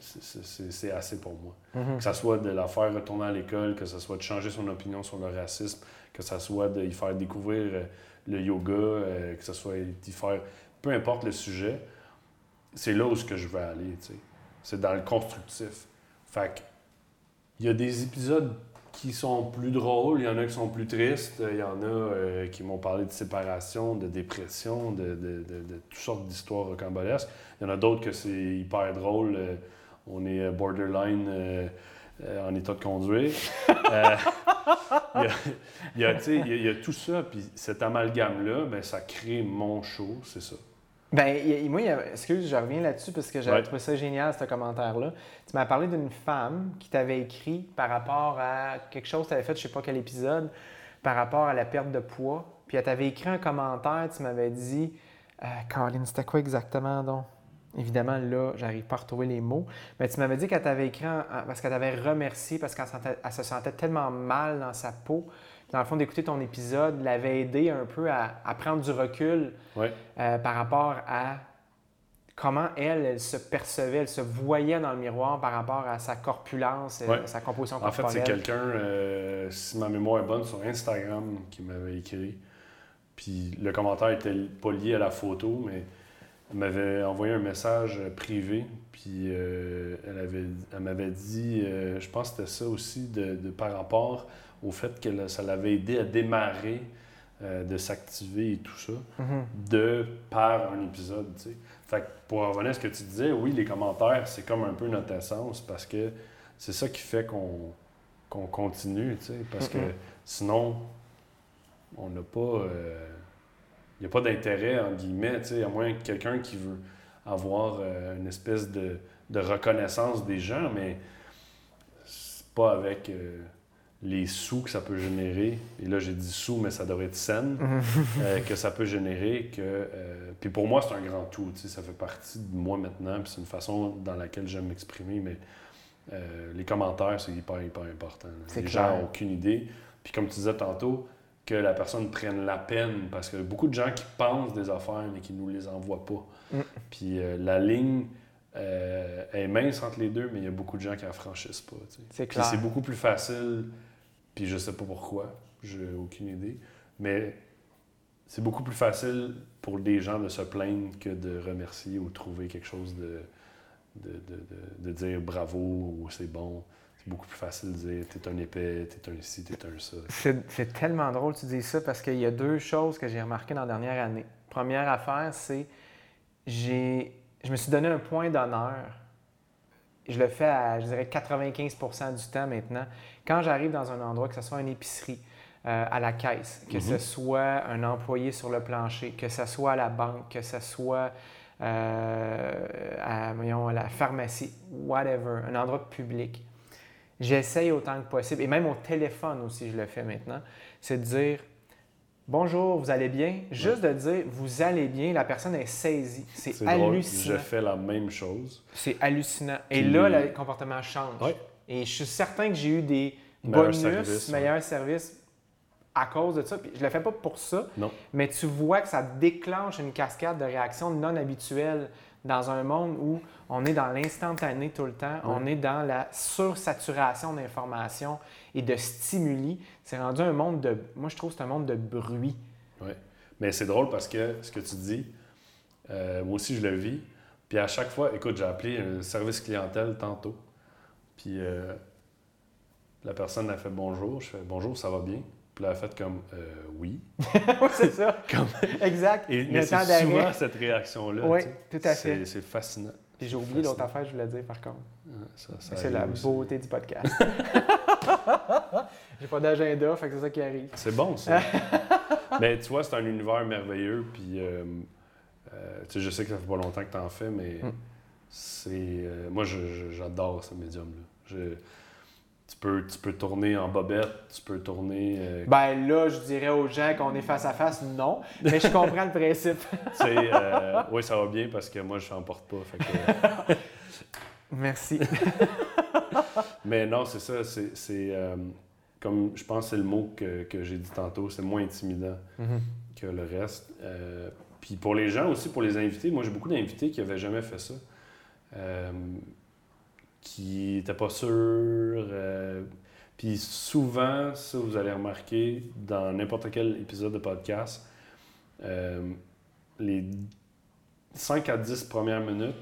c'est assez pour moi. Que ce soit de la faire retourner à l'école, que ce soit de changer son opinion sur le racisme, que ce soit de lui faire découvrir euh, le yoga, euh, que ce soit d'y faire... Peu importe le sujet, c'est là où que je veux aller, C'est dans le constructif. Fait il y a des épisodes qui sont plus drôles, il y en a qui sont plus tristes, il y en a euh, qui m'ont parlé de séparation, de dépression, de, de, de toutes sortes d'histoires rocambolesques. Il y en a d'autres que c'est hyper drôle on est euh, borderline euh, euh, en état de conduire. il, y a, tout ça, puis cet amalgame-là, ben, ça crée mon show, c'est ça. Ben, moi, excuse, je reviens là-dessus parce que j'avais trouvé ça génial, ce commentaire-là. Tu m'as parlé d'une femme qui t'avait écrit par rapport à quelque chose que tu avais fait, je sais pas quel épisode, par rapport à la perte de poids. Puis elle t'avait écrit un commentaire, tu m'avais dit, euh, Caroline, c'était quoi exactement donc? Évidemment, là, j'arrive pas à retrouver les mots. Mais tu m'avais dit qu'elle t'avait écrit parce qu'elle t'avait remercié parce qu'elle se sentait tellement mal dans sa peau. dans le fond, d'écouter ton épisode l'avait aidé un peu à, prendre du recul euh, par rapport à comment elle, elle se percevait, elle se voyait dans le miroir par rapport à sa corpulence, et sa composition corporelle. En fait, c'est quelqu'un, euh, si ma mémoire est bonne, sur Instagram qui m'avait écrit. Puis le commentaire était pas lié à la photo, mais elle m'avait envoyé un message privé, puis euh, elle, avait, elle m'avait dit, euh, je pense que c'était ça aussi, de, par rapport au fait que ça l'avait aidé à démarrer, euh, de s'activer et tout ça, mm-hmm. de par un épisode. Tu sais. Fait que pour revenir à ce que tu disais, oui, les commentaires, c'est comme un peu notre essence parce que c'est ça qui fait qu'on, qu'on continue, tu sais, parce que mm-hmm. sinon, on n'a pas il n'y a pas d'intérêt, en guillemets, à moins que quelqu'un qui veut avoir euh, une espèce de, reconnaissance des gens, mais c'est pas avec euh, les sous que ça peut générer. Et là, j'ai dit sous, mais ça devrait être scène, euh, que ça peut générer. que Puis pour moi, c'est un grand tout. Ça fait partie de moi maintenant, puis c'est une façon dans laquelle j'aime m'exprimer, mais les commentaires, c'est hyper, hyper important. Les gens n'ont aucune idée. Puis comme tu disais tantôt, que la personne prenne la peine, parce que beaucoup de gens qui pensent des affaires, mais qui ne nous les envoient pas. Mm. Puis euh, la ligne euh, est mince entre les deux, mais il y a beaucoup de gens qui ne la franchissent pas. C'est clair. c'est beaucoup plus facile, puis je sais pas pourquoi, j'ai aucune idée, mais c'est beaucoup plus facile pour des gens de se plaindre que de remercier ou trouver quelque chose de, de, de, de dire bravo ou c'est bon beaucoup plus facile de dire t'es un épais, t'es un ci, t'es un ça. C'est tellement drôle que tu dis ça parce qu'il y a deux choses que j'ai remarquées dans la dernière année. Première affaire, c'est j'ai je me suis donné un point d'honneur je le fais à, je dirais, 95% du temps maintenant. Quand j'arrive dans un endroit, que ce soit une épicerie, euh, à la caisse, que ce mhm. soit un employé sur le plancher, que ce soit à la banque, que ce soit euh, à, à la pharmacie, whatever, un endroit public. J'essaye autant que possible, et même au téléphone aussi, je le fais maintenant, c'est de dire Bonjour, vous allez bien? Juste de dire vous allez bien, la personne est saisie. C'est hallucinant. Je fais la même chose. C'est hallucinant. Et là, le comportement change. Et je suis certain que j'ai eu des bonus, meilleurs services à cause de ça. Puis je le fais pas pour ça. Non. Mais tu vois que ça déclenche une cascade de réactions non habituelles dans un monde où on est dans l'instantané tout le temps, on est dans la sursaturation d'informations et de stimuli. C'est rendu un monde de. Moi, je trouve que c'est un monde de bruit. Oui. Mais c'est drôle parce que ce que tu dis, euh, moi aussi, je le vis. Puis à chaque fois, écoute, j'ai appelé un service clientèle tantôt. Puis euh, la personne a fait bonjour. Je fais bonjour, ça va bien? Puis elle a fait comme euh, oui. c'est ça. exact. Et, mais c'est souvent cette réaction-là. Oui, tout à fait. C'est fascinant. Puis j'ai oublié l'autre affaire, je voulais dire par contre. c'est la beauté du podcast. j'ai pas d'agenda, fait que c'est ça qui arrive. C'est bon ça. mais tu vois, c'est un univers merveilleux. Puis euh, euh, tu sais, je sais que ça fait pas longtemps que tu en fais, mais mm. c'est. Euh, moi, j'adore ce médium-là. Tu peux, tu peux tourner en bobette, tu peux tourner. Euh, ben là, je dirais aux gens qu'on est face à face, non. Mais je comprends le principe. euh, oui, ça va bien parce que moi, je porte pas. Merci. Mais non, c'est ça. C'est euh, comme je pense c'est le mot que, que j'ai dit tantôt, c'est moins intimidant mm-hmm. que le reste. Euh, puis pour les gens aussi, pour les invités, moi j'ai beaucoup d'invités qui n'avaient jamais fait ça qui n'étaient pas sûrs. Euh, puis souvent, ça, vous allez remarquer, dans n'importe quel épisode de podcast, euh, les 5 à 10 premières minutes,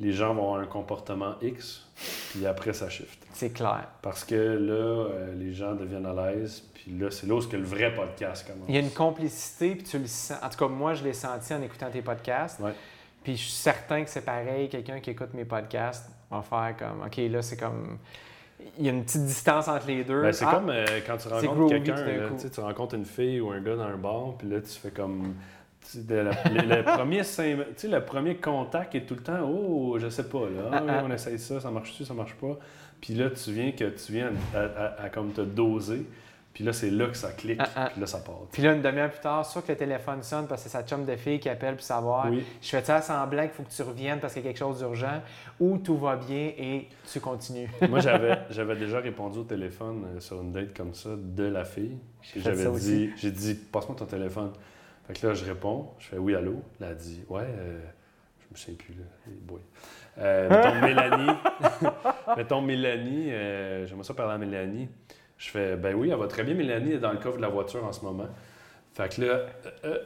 les gens vont avoir un comportement X, puis après, ça shift. C'est clair. Parce que là, euh, les gens deviennent à l'aise, puis là, c'est là où que le vrai podcast commence. Il y a une complicité, puis tu le sens. En tout cas, moi, je l'ai senti en écoutant tes podcasts. Ouais. Puis je suis certain que c'est pareil, quelqu'un qui écoute mes podcasts va faire comme, OK, là, c'est comme. Il y a une petite distance entre les deux. Ben, c'est ah, comme euh, quand tu rencontres quelqu'un, tu rencontres une fille ou un gars dans un bar, puis là, tu fais comme. le, premier le premier contact est tout le temps Oh, je sais pas, là, ah, on essaye ça, ça marche-tu, ça marche pas. Puis là, tu viens que tu viens à comme te doser. Puis là, c'est là que ça clique, ah, ah. puis là, ça part. Puis là, une demi-heure plus tard, soit que le téléphone sonne parce que c'est sa chum de fille qui appelle pour savoir je fais ça semblant qu'il faut que tu reviennes parce qu'il y a quelque chose d'urgent? Ou tout va bien et tu continues? Moi, j'avais, j'avais déjà répondu au téléphone euh, sur une date comme ça de la fille. J'avais dit, j'ai dit, passe-moi ton téléphone. Fait que là, je réponds, je fais oui, allô. Elle a dit, ouais, euh, je me souviens plus, là. Euh, mettons Mélanie. mettons Mélanie, euh, j'aimerais ça parler à Mélanie. Je fais, ben oui, elle va très bien. Mélanie est dans le coffre de la voiture en ce moment. Fait que là, euh, euh,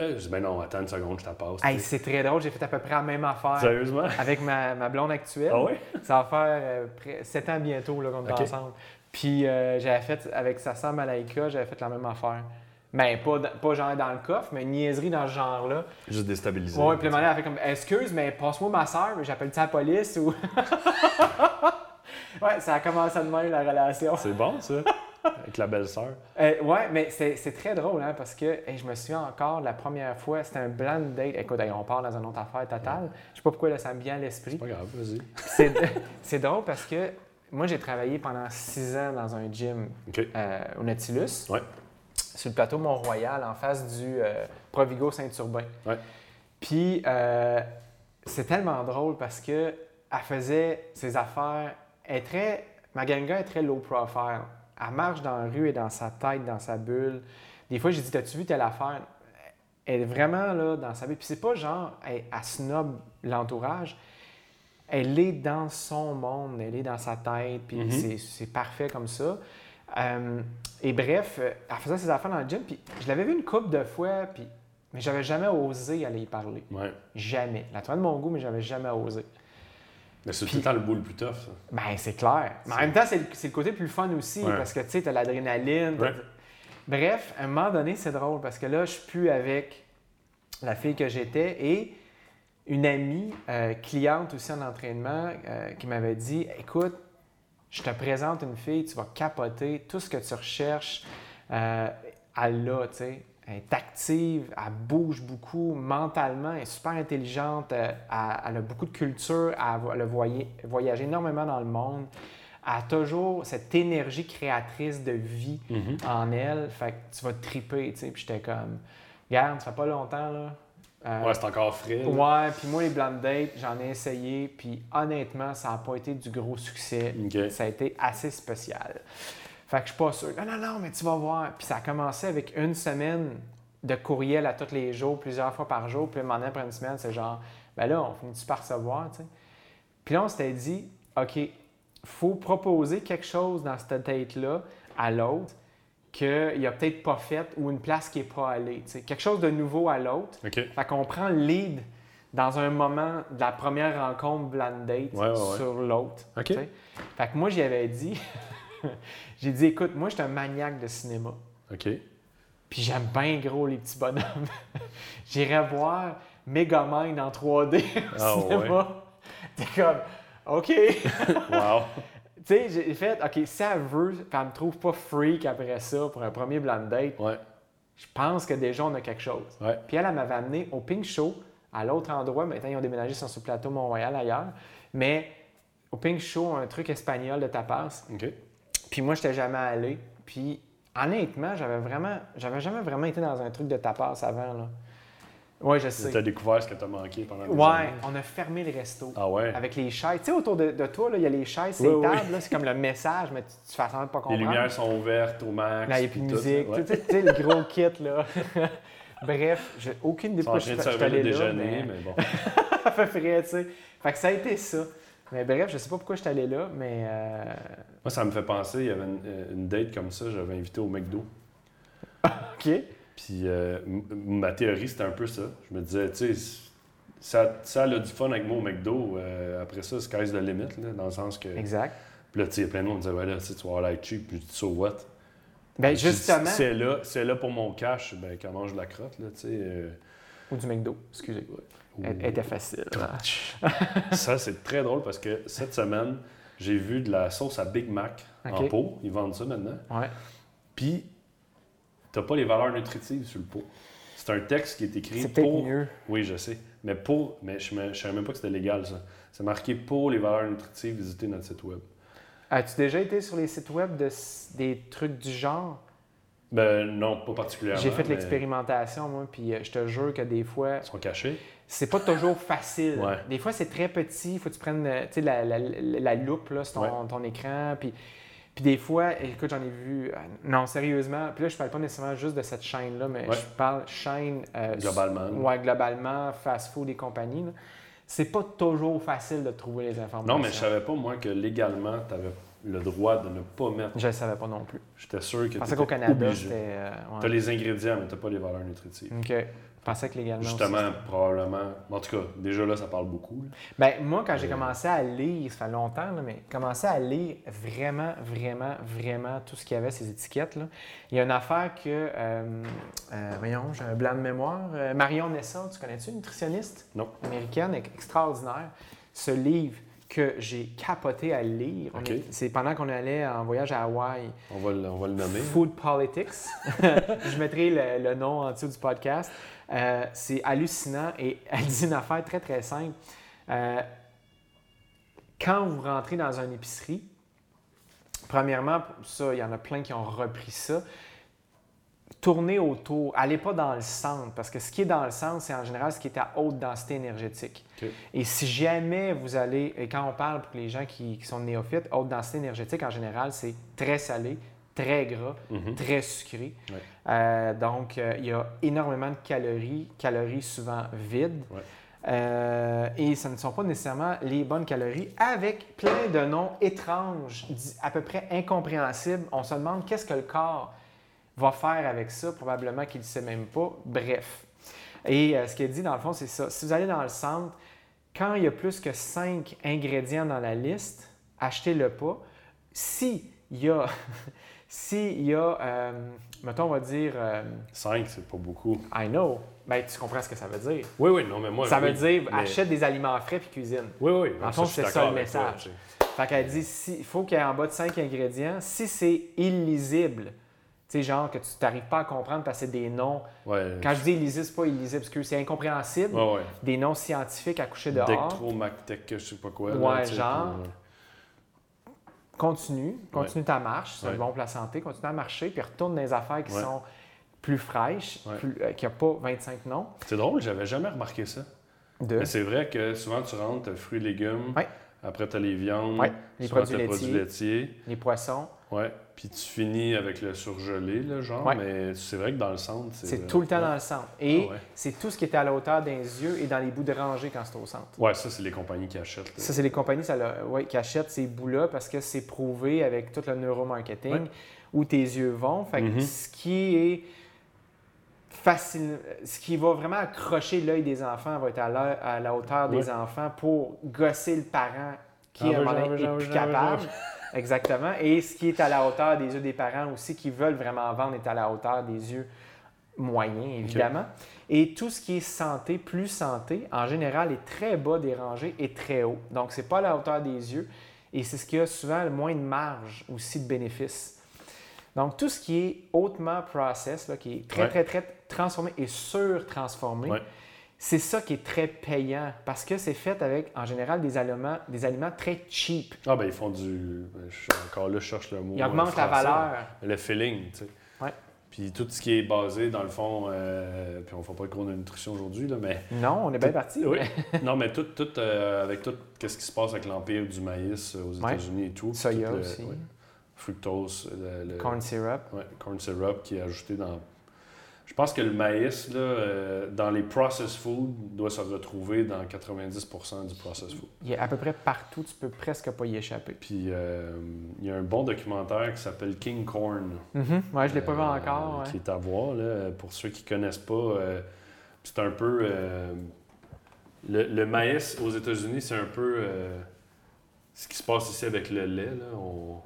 euh, je dis, ben non, attends une seconde, je t'en passe. Hey, c'est très drôle, j'ai fait à peu près la même affaire. Sérieusement? Avec ma, ma blonde actuelle. Ah oui? Ça va faire 7 ans bientôt qu'on est ensemble. Puis j'avais fait, avec sa sœur Malaika, j'avais fait la même affaire. Ben, pas, pas genre dans le coffre, mais une niaiserie dans ce genre-là. Juste déstabilisé. Oui, puis le elle a fait comme Excuse, mais passe-moi ma soeur, j'appelle-tu la police ou. Ouais, ça a commencé de même, la relation. C'est bon, ça. Avec la belle-sœur. Euh, ouais, mais c'est très drôle, hein, parce que je me souviens encore la première fois, c'était un blind date. Écoute, on part dans une autre affaire totale. Je sais pas pourquoi là, ça me vient à l'esprit. C'est pas grave, vas-y. C'est drôle parce que moi, j'ai travaillé pendant six ans dans un gym euh, au Nautilus. Ouais. Sur le plateau Mont-Royal, en face du euh, Provigo Saint-Urbain. Ouais. Puis, c'est tellement drôle parce que elle faisait ses affaires est très. Ma ganga est très low profile. Elle marche dans la rue et dans sa tête, dans sa bulle. Des fois, j'ai dit T'as-tu vu telle affaire? Elle est vraiment là dans sa bulle. Puis c'est pas genre, elle, snob l'entourage. Elle est dans son monde, elle est dans sa tête, puis mm-hmm. c'est parfait comme ça. Euh, et bref, elle faisait ses affaires dans le gym, puis je l'avais vu une couple de fois, puis, mais j'avais jamais osé aller y parler. Jamais. La trouvait de mon goût, mais j'avais jamais osé. Mais c'est tout le temps le bout le plus tough, ça. Ben, c'est clair. Mais en même temps, c'est le, côté plus fun aussi, parce que tu sais, t'as l'adrénaline. Bref, à un moment donné, c'est drôle, parce que là, je suis plus avec la fille que j'étais et une amie, euh, cliente aussi en entraînement, euh, qui m'avait dit Écoute, je te présente une fille, tu vas capoter, tout ce que tu recherches, euh, elle l'a, tu sais. Elle est active, elle bouge beaucoup mentalement, elle est super intelligente, elle, a beaucoup de culture, elle, a voyagé énormément dans le monde. Elle a toujours cette énergie créatrice de vie mm-hmm. en elle. Fait que tu vas te triper, tu sais. Puis j'étais comme, regarde, ça fait pas longtemps, là euh, ouais, c'est encore frais. Ouais, puis moi, les blind dates, j'en ai essayé, puis honnêtement, ça n'a pas été du gros succès. Ça a été assez spécial. Fait que je suis pas sûr. Non, non, non, mais tu vas voir. Puis ça a commencé avec une semaine de courriel à tous les jours, plusieurs fois par jour. Puis maintenant, après une semaine, c'est genre, ben là, on finit par recevoir, tu sais. Puis là, on s'était dit, OK, faut proposer quelque chose dans cette date-là à l'autre qu'il a peut-être pas fait ou une place qui n'est pas allée. Quelque chose de nouveau à l'autre. Fait qu'on prend le lead dans un moment de la première rencontre blind date sur l'autre. Fait que moi, j'y avais dit, j'ai dit, écoute, moi, je suis un maniaque de cinéma. OK. Puis j'aime bien gros les petits bonhommes. J'irais voir Megamind en 3D au ah, cinéma. T'es comme, OK. wow. Tu sais, j'ai fait, OK, si elle veut, puis elle me trouve pas freak après ça pour un premier blind date, je pense que déjà on a quelque chose. Puis elle, elle m'avait amené au Pink Show, à l'autre endroit. Maintenant, ils ont déménagé sur ce plateau Mont-Royal ailleurs. Mais au Pink Show, un truc espagnol de tapas. OK. Puis moi, je n'étais jamais allé. Puis honnêtement, j'avais vraiment, j'avais jamais vraiment été dans un truc de tapas avant. Là. Oui, je sais. Tu as découvert ce que tu as manqué pendant des Ouais, on a fermé le resto. Ah ouais? Avec les chaises. Tu sais, autour de, toi, il y a les chaises, c'est tables, c'est comme le message, mais tu, tu fais semblant de pas comprendre. Les lumières sont ouvertes au max. Là, il n'y a plus de musique. Tu sais, le gros kit, là. Bref, j'ai aucune idée pourquoi je suis allé là. déjeuner, mais, mais bon. peu près, tu sais. Fait que ça a été ça. Mais bref, je sais pas pourquoi je suis allé là, mais. Euh... Moi, ça me fait penser, il y avait une, euh, une date comme ça, j'avais invité au McDo. OK. Puis euh, ma théorie, c'était un peu ça. Je me disais, tu sais, ça, ça a du fun avec moi au McDo. Euh, après ça, sky's the limit, là, dans le sens que. Exact. Puis là, tu sais, il y a plein de monde qui disait, ouais, là, tu vas avoir la cheap. Puis je dis, so what? Ben, justement. C'est là, c'est là pour mon cash, ben, mange de la crotte, là, tu sais. Ou du McDo, excusez. moi Elle, était facile. ça, c'est très drôle parce que cette semaine, j'ai vu de la sauce à Big Mac en pot. Ils vendent ça maintenant. Ouais. Puis tu n'as pas les valeurs nutritives sur le pot. C'est un texte qui est écrit c'est pour. mieux. Oui, je sais. Mais pour. Mais je ne savais même pas que c'était légal, ça. C'est marqué pour les valeurs nutritives, visiter notre site web. As-tu déjà été sur les sites web de, des trucs du genre? Ben non, pas particulièrement. J'ai fait l'expérimentation, moi, puis euh, je te jure que des fois. Ils sont cachés. C'est pas toujours facile. Des fois, c'est très petit. Il faut que tu prennes euh, la, la, la, loupe là, sur ton, ton écran. Puis puis des fois, écoute, j'en ai vu. Euh, non, sérieusement. Puis là, je parle pas nécessairement juste de cette chaîne-là, mais je parle chaîne. Euh, globalement. Ouais, globalement, fast-food et compagnie. C'est pas toujours facile de trouver les informations. Non, mais je savais pas, moi, que légalement, tu avais le droit de ne pas mettre. Je ne savais pas non plus. J'étais sûr que. Parce qu'au Canada, c'était. Euh, tu as les ingrédients, mais tu n'as pas les valeurs nutritives. OK pensais que légalement. Justement, probablement. En tout cas, déjà là, ça parle beaucoup. Ben, moi, quand j'ai commencé à lire, ça fait longtemps, mais commencé à lire vraiment, vraiment, vraiment tout ce qu'il y avait, ces étiquettes. Là. Il y a une affaire que. Euh, euh, voyons, j'ai un blanc de mémoire. Euh, Marion Nessa, tu connais-tu, nutritionniste? Non. américaine, extraordinaire. Ce livre que j'ai capoté à lire. C'est pendant qu'on allait en voyage à Hawaï. On va, le, on va le nommer. Food Politics. Je mettrai le, le, nom en dessous du podcast. Euh, c'est hallucinant et elle dit une affaire très, très simple. Euh, quand vous rentrez dans une épicerie, premièrement, ça, il y en a plein qui ont repris ça. Tournez autour, allez pas dans le centre, parce que ce qui est dans le centre, c'est en général ce qui est à haute densité énergétique. Et si jamais vous allez, et quand on parle pour les gens qui, qui sont néophytes, haute densité énergétique, en général, c'est très salé, très gras, mhm. très sucré. Euh, donc, euh, il y a énormément de calories, calories souvent vides. Euh, et ce ne sont pas nécessairement les bonnes calories, avec plein de noms étranges, à peu près incompréhensibles. On se demande qu'est-ce que le corps va faire avec ça, probablement qu'il ne sait même pas. Bref. Et ce qu'il dit, dans le fond, c'est ça. Si vous allez dans le centre, quand il y a plus que cinq ingrédients dans la liste, achetez-le pas. Si il y a S'il y a, euh, mettons, on va dire. Euh, 5, c'est pas beaucoup. I know. Ben, tu comprends ce que ça veut dire. Oui, oui, non, mais moi. Ça oui, veut dire mais- achète des aliments frais puis cuisine. Oui, oui. En fond, c'est ça le toi, message. Fait qu'elle dit si, il faut qu'il y ait en bas de 5 ingrédients. Si c'est illisible, sais, genre que tu n'arrives pas à comprendre parce que c'est des noms. Ouais. Quand je dis illisible, c'est pas illisible, parce que c'est incompréhensible. Ouais, ouais. Des noms scientifiques à coucher dehors. Dectromactec, je sais pas quoi. Ouais, tu genre. puis, Continue, continue ta marche, c'est bon pour la santé. Continue à marcher, puis retourne dans les affaires qui sont plus fraîches, plus- euh, qui n'ont pas 25 noms. euh, C'est drôle, j'avais jamais remarqué ça. De... Mais c'est vrai que souvent tu rentres, t'as fruits et légumes, après t'as les viandes, les souvent, produits t'as produits laitiers. laitiers, Les poissons, ouais. Puis tu finis avec le surgelé, là, genre. Ouais. Mais c'est vrai que dans le centre, c'est. c'est tout le temps ouais. dans le centre. Et Ah ouais. c'est tout ce qui est à la hauteur des yeux et dans les bouts de rangée quand c'est au centre. Ouais, ça, c'est les compagnies qui achètent. là. Ça, c'est les compagnies ça, qui achètent ces bouts-là parce que c'est prouvé avec tout le neuromarketing où tes yeux vont. Fait que Mhm. ce qui est facile, ce qui va vraiment accrocher l'œil des enfants va être à la, à la hauteur des enfants pour gosser le parent qui, j'en est veux, plus capable. Exactement. Et ce qui est à la hauteur des yeux des parents aussi qui veulent vraiment vendre est à la hauteur des yeux moyens, évidemment. Et tout ce qui est santé, plus santé, en général, est très bas des rangées et très haut. Donc, c'est pas à la hauteur des yeux. Et c'est ce qui a souvent le moins de marge aussi de bénéfices. Donc, tout ce qui est hautement process, là, qui est très, Ouais. très, très transformé et sur-transformé, Ouais. C'est ça qui est très payant parce que c'est fait avec, en général, des aliments, des aliments très cheap. Ah, ben ils font du. je- Encore là, je cherche le mot. Ils euh, augmentent la français. valeur. Le feeling, tu sais. Ouais. Puis tout ce qui est basé, dans le fond, euh, puis on ne fait pas le cours de nutrition aujourd'hui, là, mais. Non, on est bien parti. Oui. non, mais tout, tout euh, avec tout ce qui se passe avec l'empire du maïs euh, aux Ouais. États-Unis et tout. Soya tout le- aussi. ouais, fructose, le, le- Corn syrup. ouais, corn syrup qui est ajouté dans. Je pense que le maïs, là, euh, dans les processed food, doit se retrouver dans 90% du processed food. Il est à peu près partout, tu peux presque pas y échapper. Puis euh, il y a un bon documentaire qui s'appelle King Corn. Mhm. Ouais, je l'ai pas vu euh, encore. ouais. Qui est à voir, là, pour ceux qui connaissent pas. euh, c'est un peu. le, le maïs aux États-Unis, c'est un peu ce qui se passe ici avec le lait, là, on-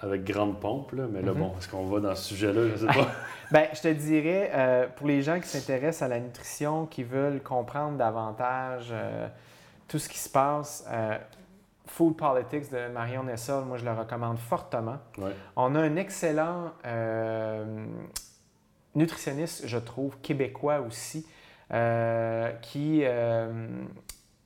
avec grande pompe. Là, mais là, Mhm. bon, est-ce qu'on va dans ce sujet-là? Je sais pas. Ben, je te dirais, euh, pour les gens qui s'intéressent à la nutrition, qui veulent comprendre davantage euh, tout ce qui se passe, euh, Food Politics de Marion Nessol, moi je le recommande fortement. Ouais. On a un excellent nutritionniste, je trouve, québécois aussi, qui,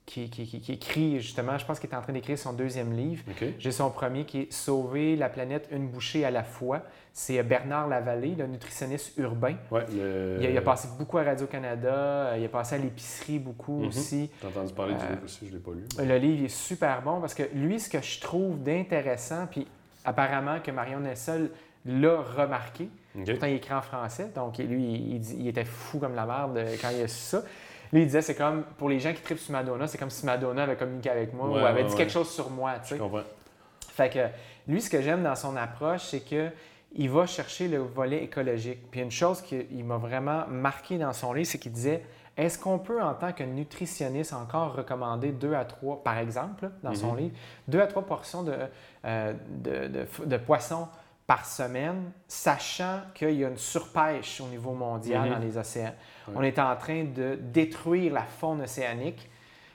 qui, qui- qui- qui écrit justement, je pense qu'il est en train d'écrire son deuxième livre. J'ai son premier qui est Sauver la planète une bouchée à la fois. C'est Bernard Lavallée, le nutritionniste urbain. Ouais, le... Il a, il a passé beaucoup à Radio-Canada, euh, il a passé à l'épicerie beaucoup Mhm. aussi. T'as entendu parler du Euh, livre aussi, je l'ai pas lu. Le livre est super bon parce que lui, ce que je trouve d'intéressant, puis apparemment que Marion Nessel l'a remarqué, OK. pourtant il écrit en français, donc lui, il, il était fou comme la merde euh, quand il a su ça. Lui, il disait, c'est comme, pour les gens qui tripent sur Madonna, c'est comme si Madonna avait communiqué avec moi Ouais, ou avait ouais, dit ouais. quelque chose sur moi, tu sais. Je comprends. Fait que lui, ce que j'aime dans son approche, c'est que il va chercher le volet écologique. Puis une chose qui m'a vraiment marqué dans son livre, c'est qu'il disait est-ce qu'on peut, en tant que nutritionniste, encore recommander deux à trois, par exemple, dans son Mhm. livre, deux à trois portions de, euh, de, de de poissons par semaine, sachant qu'il y a une surpêche au niveau mondial Mhm. dans les océans. On est en train de détruire la faune océanique,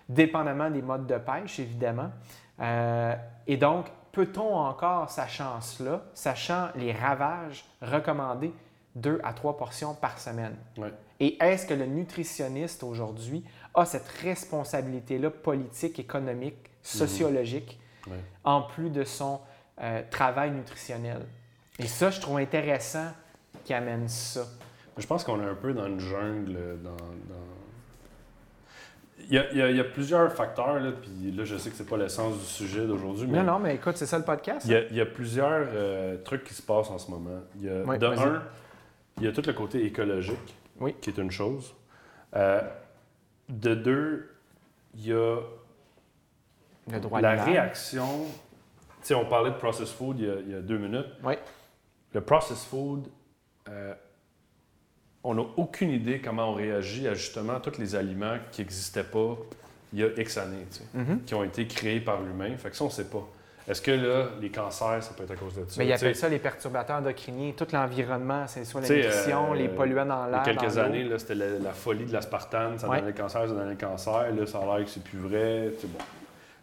dépendamment des modes de pêche, évidemment. Euh, et donc, peut-on encore, sachant cela, sachant les ravages, recommander deux à trois portions par semaine? Et est-ce que le nutritionniste aujourd'hui a cette responsabilité-là politique, économique, sociologique, Ouais. en plus de son euh, travail nutritionnel? Et ça, je trouve intéressant qu'il amène ça. Je pense qu'on est un peu dans une jungle. Dans, dans- Il, y a, il y a- il y a plusieurs facteurs, là, puis là, je sais que c'est pas l'essence du sujet d'aujourd'hui, mais Non, non, mais écoute, c'est ça le podcast. il y a, il y a plusieurs euh, trucs qui se passent en ce moment. Il y a, Oui, de un, il y a tout le côté écologique, Oui. qui est une chose. Euh, de deux, il y a Le droit la réaction. Tu sais, on parlait de processed food il y a, il y a deux minutes. Oui. Le processed food, euh, on n'a aucune idée comment on réagit à justement tous les aliments qui n'existaient pas il y a X années, tu sais, Mhm. qui ont été créés par l'humain. Fait que ça, on ne sait pas. Est-ce que là, les cancers, ça peut être à cause de ça? Mais il appelle ça les perturbateurs endocriniens. Tout l'environnement, c'est soit la nutrition, les polluants dans l'air. Il y a quelques années, c'était la, folie de l'aspartame, ça donnait le cancer, ça donnait le cancer. Là, ça a l'air que c'est plus vrai. Bon.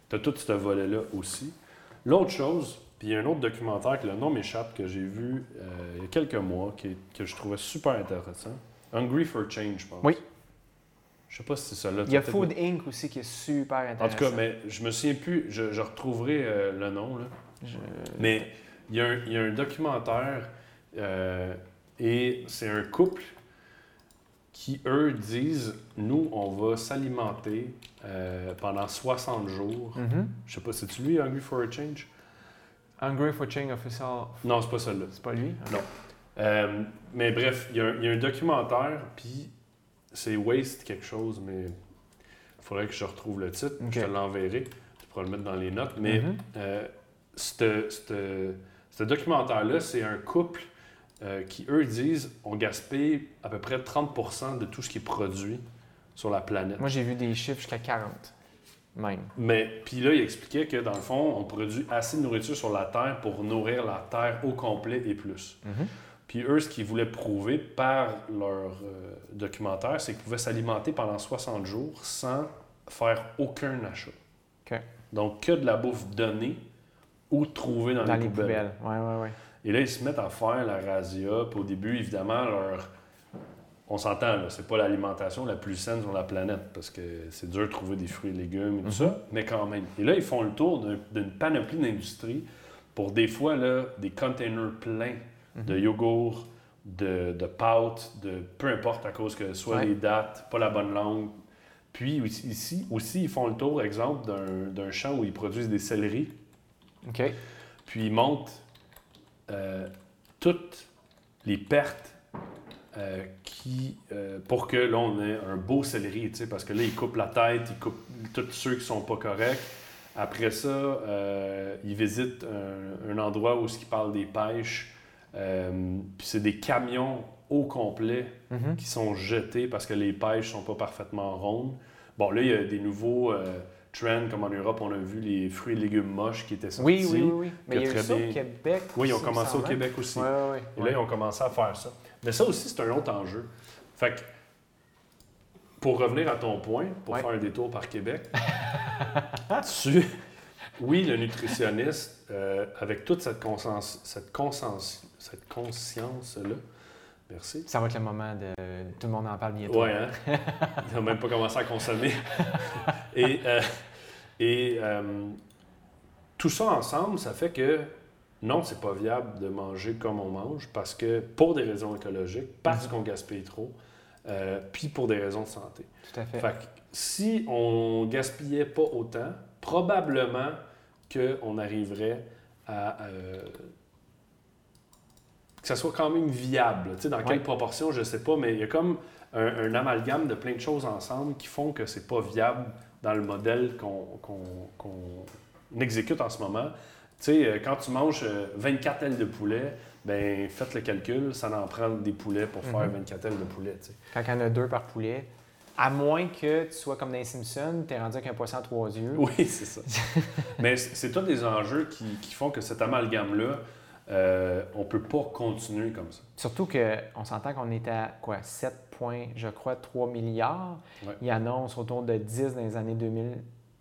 Tu as tout ce volet-là aussi. L'autre chose, puis il y a un autre documentaire que le nom m'échappe, que j'ai vu euh, il y a quelques mois, que je trouvais super intéressant. Hungry for Change, je pense. Oui. Je sais pas si c'est ça là. Il y a Food Inc. aussi qui est super intéressant. En tout cas, mais je me souviens plus, je, retrouverai euh, le nom. Là. Mais il y, a un, il y, a un documentaire euh, et c'est un couple qui, eux, disent Nous, on va s'alimenter pendant 60 jours. Je mm-hmm. ne Je sais pas, c'est-tu lui, Hungry for a Change? Hungry for Change Officer. Non, c'est pas ça là C'est pas lui? Non. mais bref, il y, a, il y, a un documentaire, puis c'est Waste quelque chose, mais il faudrait que je retrouve le titre. Je te l'enverrai. Tu pourras le mettre dans les notes. Mais mm ce documentaire-là, c'est un couple euh, qui, eux, disent on gaspille à peu près 30% de tout ce qui est produit sur la planète. Moi, j'ai vu des chiffres jusqu'à 40 même. Mais puis là, il expliquait que dans le fond, on produit assez de nourriture sur la Terre pour nourrir la Terre au complet et plus. Mhm. Puis eux, ce qu'ils voulaient prouver par leur euh, documentaire, c'est qu'ils pouvaient s'alimenter pendant 60 jours sans faire aucun achat. Donc, que de la bouffe donnée ou trouvée dans, les, poubelles. Et là, ils se mettent à faire la razzia. Puis au début, évidemment, leur... on s'entend, c'est pas l'alimentation la plus saine sur la planète parce que c'est dur de trouver des fruits et légumes et tout mm-hmm. ça, mais quand même. Et là, ils font le tour d'une panoplie d'industries pour des fois là, des containers pleins de mhm. yogourt, de, de pâtes, de peu importe à cause que soit les dates, pas la bonne langue. Puis ici aussi, ils font le tour, exemple, d'un champ où ils produisent des céleris. OK. Puis ils montent euh, toutes les pertes euh, qui, euh, pour que là, on ait un beau céleri, parce que là, ils coupent la tête, ils coupent tous ceux qui sont pas corrects. Après ça, ils visitent un, un endroit où ils parlent des pêches. Euh, puis c'est des camions au complet mhm. qui sont jetés parce que les pêches sont pas parfaitement rondes. Bon, là, il y a des nouveaux euh, trends, comme en Europe, on a vu les fruits et légumes moches qui étaient sortis. Oui, oui, oui. Mais il y a eu ça au Québec. Oui, ils ont commencé au Québec aussi. Oui, oui, et là, ils ont commencé à faire ça. Mais ça aussi, c'est un autre enjeu. Fait que, pour revenir à ton point, pour faire un détour par Québec, tu, oui, le nutritionniste, euh, avec toute cette conscience, cette conscience, cette conscience-là, merci. Ça va être le moment de. Tout le monde en parle bientôt. Oui, hein? Il n'a même pas commencé à consommer. et euh, et euh, tout ça ensemble, ça fait que non, c'est pas viable de manger comme on mange parce que, pour des raisons écologiques, parce mhm. qu'on gaspille trop, puis pour des raisons de santé. Tout à fait. fait que, si on gaspillait pas autant, probablement qu'on arriverait à. Euh, que ça soit quand même viable. Tu sais, dans quelle proportion, je ne sais pas, mais il y a comme un, amalgame de plein de choses ensemble qui font que c'est pas viable dans le modèle qu'on exécute en ce moment. Tu sais, euh, quand tu manges 24 euh, ailes de poulet, ben faites le calcul, ça en prend des poulets pour faire 24 mhm. ailes de poulet. Quand il y en a deux par poulet, à moins que tu sois comme dans les Simpsons, tu es rendu avec un poisson à trois yeux. Oui, c'est ça. Mais c'est tous des enjeux qui, font que cet amalgame-là, euh, on ne peut pas continuer comme ça. Surtout qu'on s'entend qu'on est à quoi 7 points, je crois, 3 milliards. Il annonce autour de 10 dans les années 2000.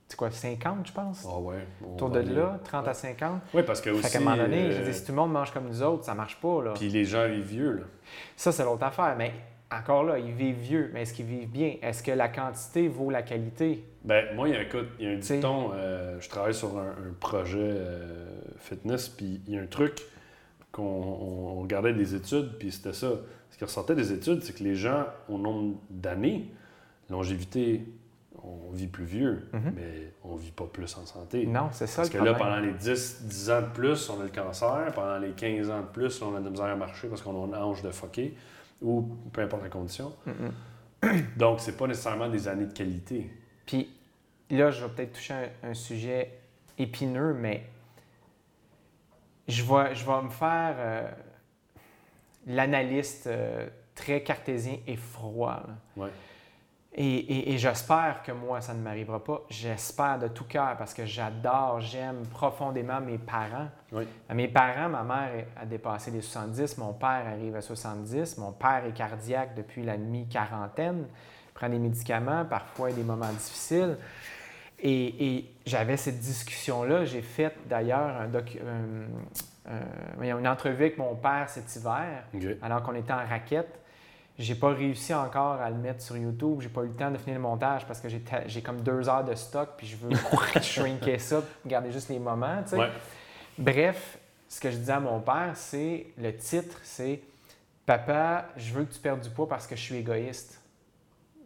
C'est quoi, 50, je pense? Ah ouais. Autour de là, 30 à 50. Oui, parce que aussi... Qu'à un moment donné, je dis, si tout le monde mange comme nous autres, ça marche pas, là. Puis les gens vivent vieux, là. Ça, c'est l'autre affaire. Mais encore là, ils vivent vieux, mais est-ce qu'ils vivent bien? Est-ce que la quantité vaut la qualité? Ben moi, il y a, il y a un dicton, euh, je travaille sur un, projet euh, fitness, puis il y a un truc qu'on regardait des études, puis c'était ça. Ce qui ressortait des études, c'est que les gens, au nombre d'années, longévité, on vit plus vieux, mhm. mais on vit pas plus en santé. Non, c'est ça Parce que là, pendant les 10, 10, ans de plus, on a le cancer. Pendant les 15 ans de plus, on a de la misère à marcher parce qu'on a une hanche de foquer ou peu importe la condition. Donc, c'est pas nécessairement des années de qualité. Puis là, je vais peut-être toucher un, sujet épineux, mais je vais, je vais me faire euh, l'analyste euh, très cartésien et froid. Et, j'espère que moi, ça ne m'arrivera pas. J'espère de tout cœur parce que j'adore, j'aime profondément mes parents. Mes parents, ma mère a dépassé les 70, mon père arrive à 70, mon père est cardiaque depuis la mi-quarantaine, prend des médicaments, parfois des moments difficiles. Et, j'avais cette discussion-là. J'ai fait d'ailleurs une entrevue avec mon père cet hiver, alors qu'on était en raquette. J'ai pas réussi encore à le mettre sur YouTube. J'ai pas eu le temps de finir le montage parce que j'ai comme deux heures de stock puis je veux shrinker ça, garder juste les moments. Bref, ce que je disais à mon père, c'est le titre, c'est Papa, je veux que tu perdes du poids parce que je suis égoïste.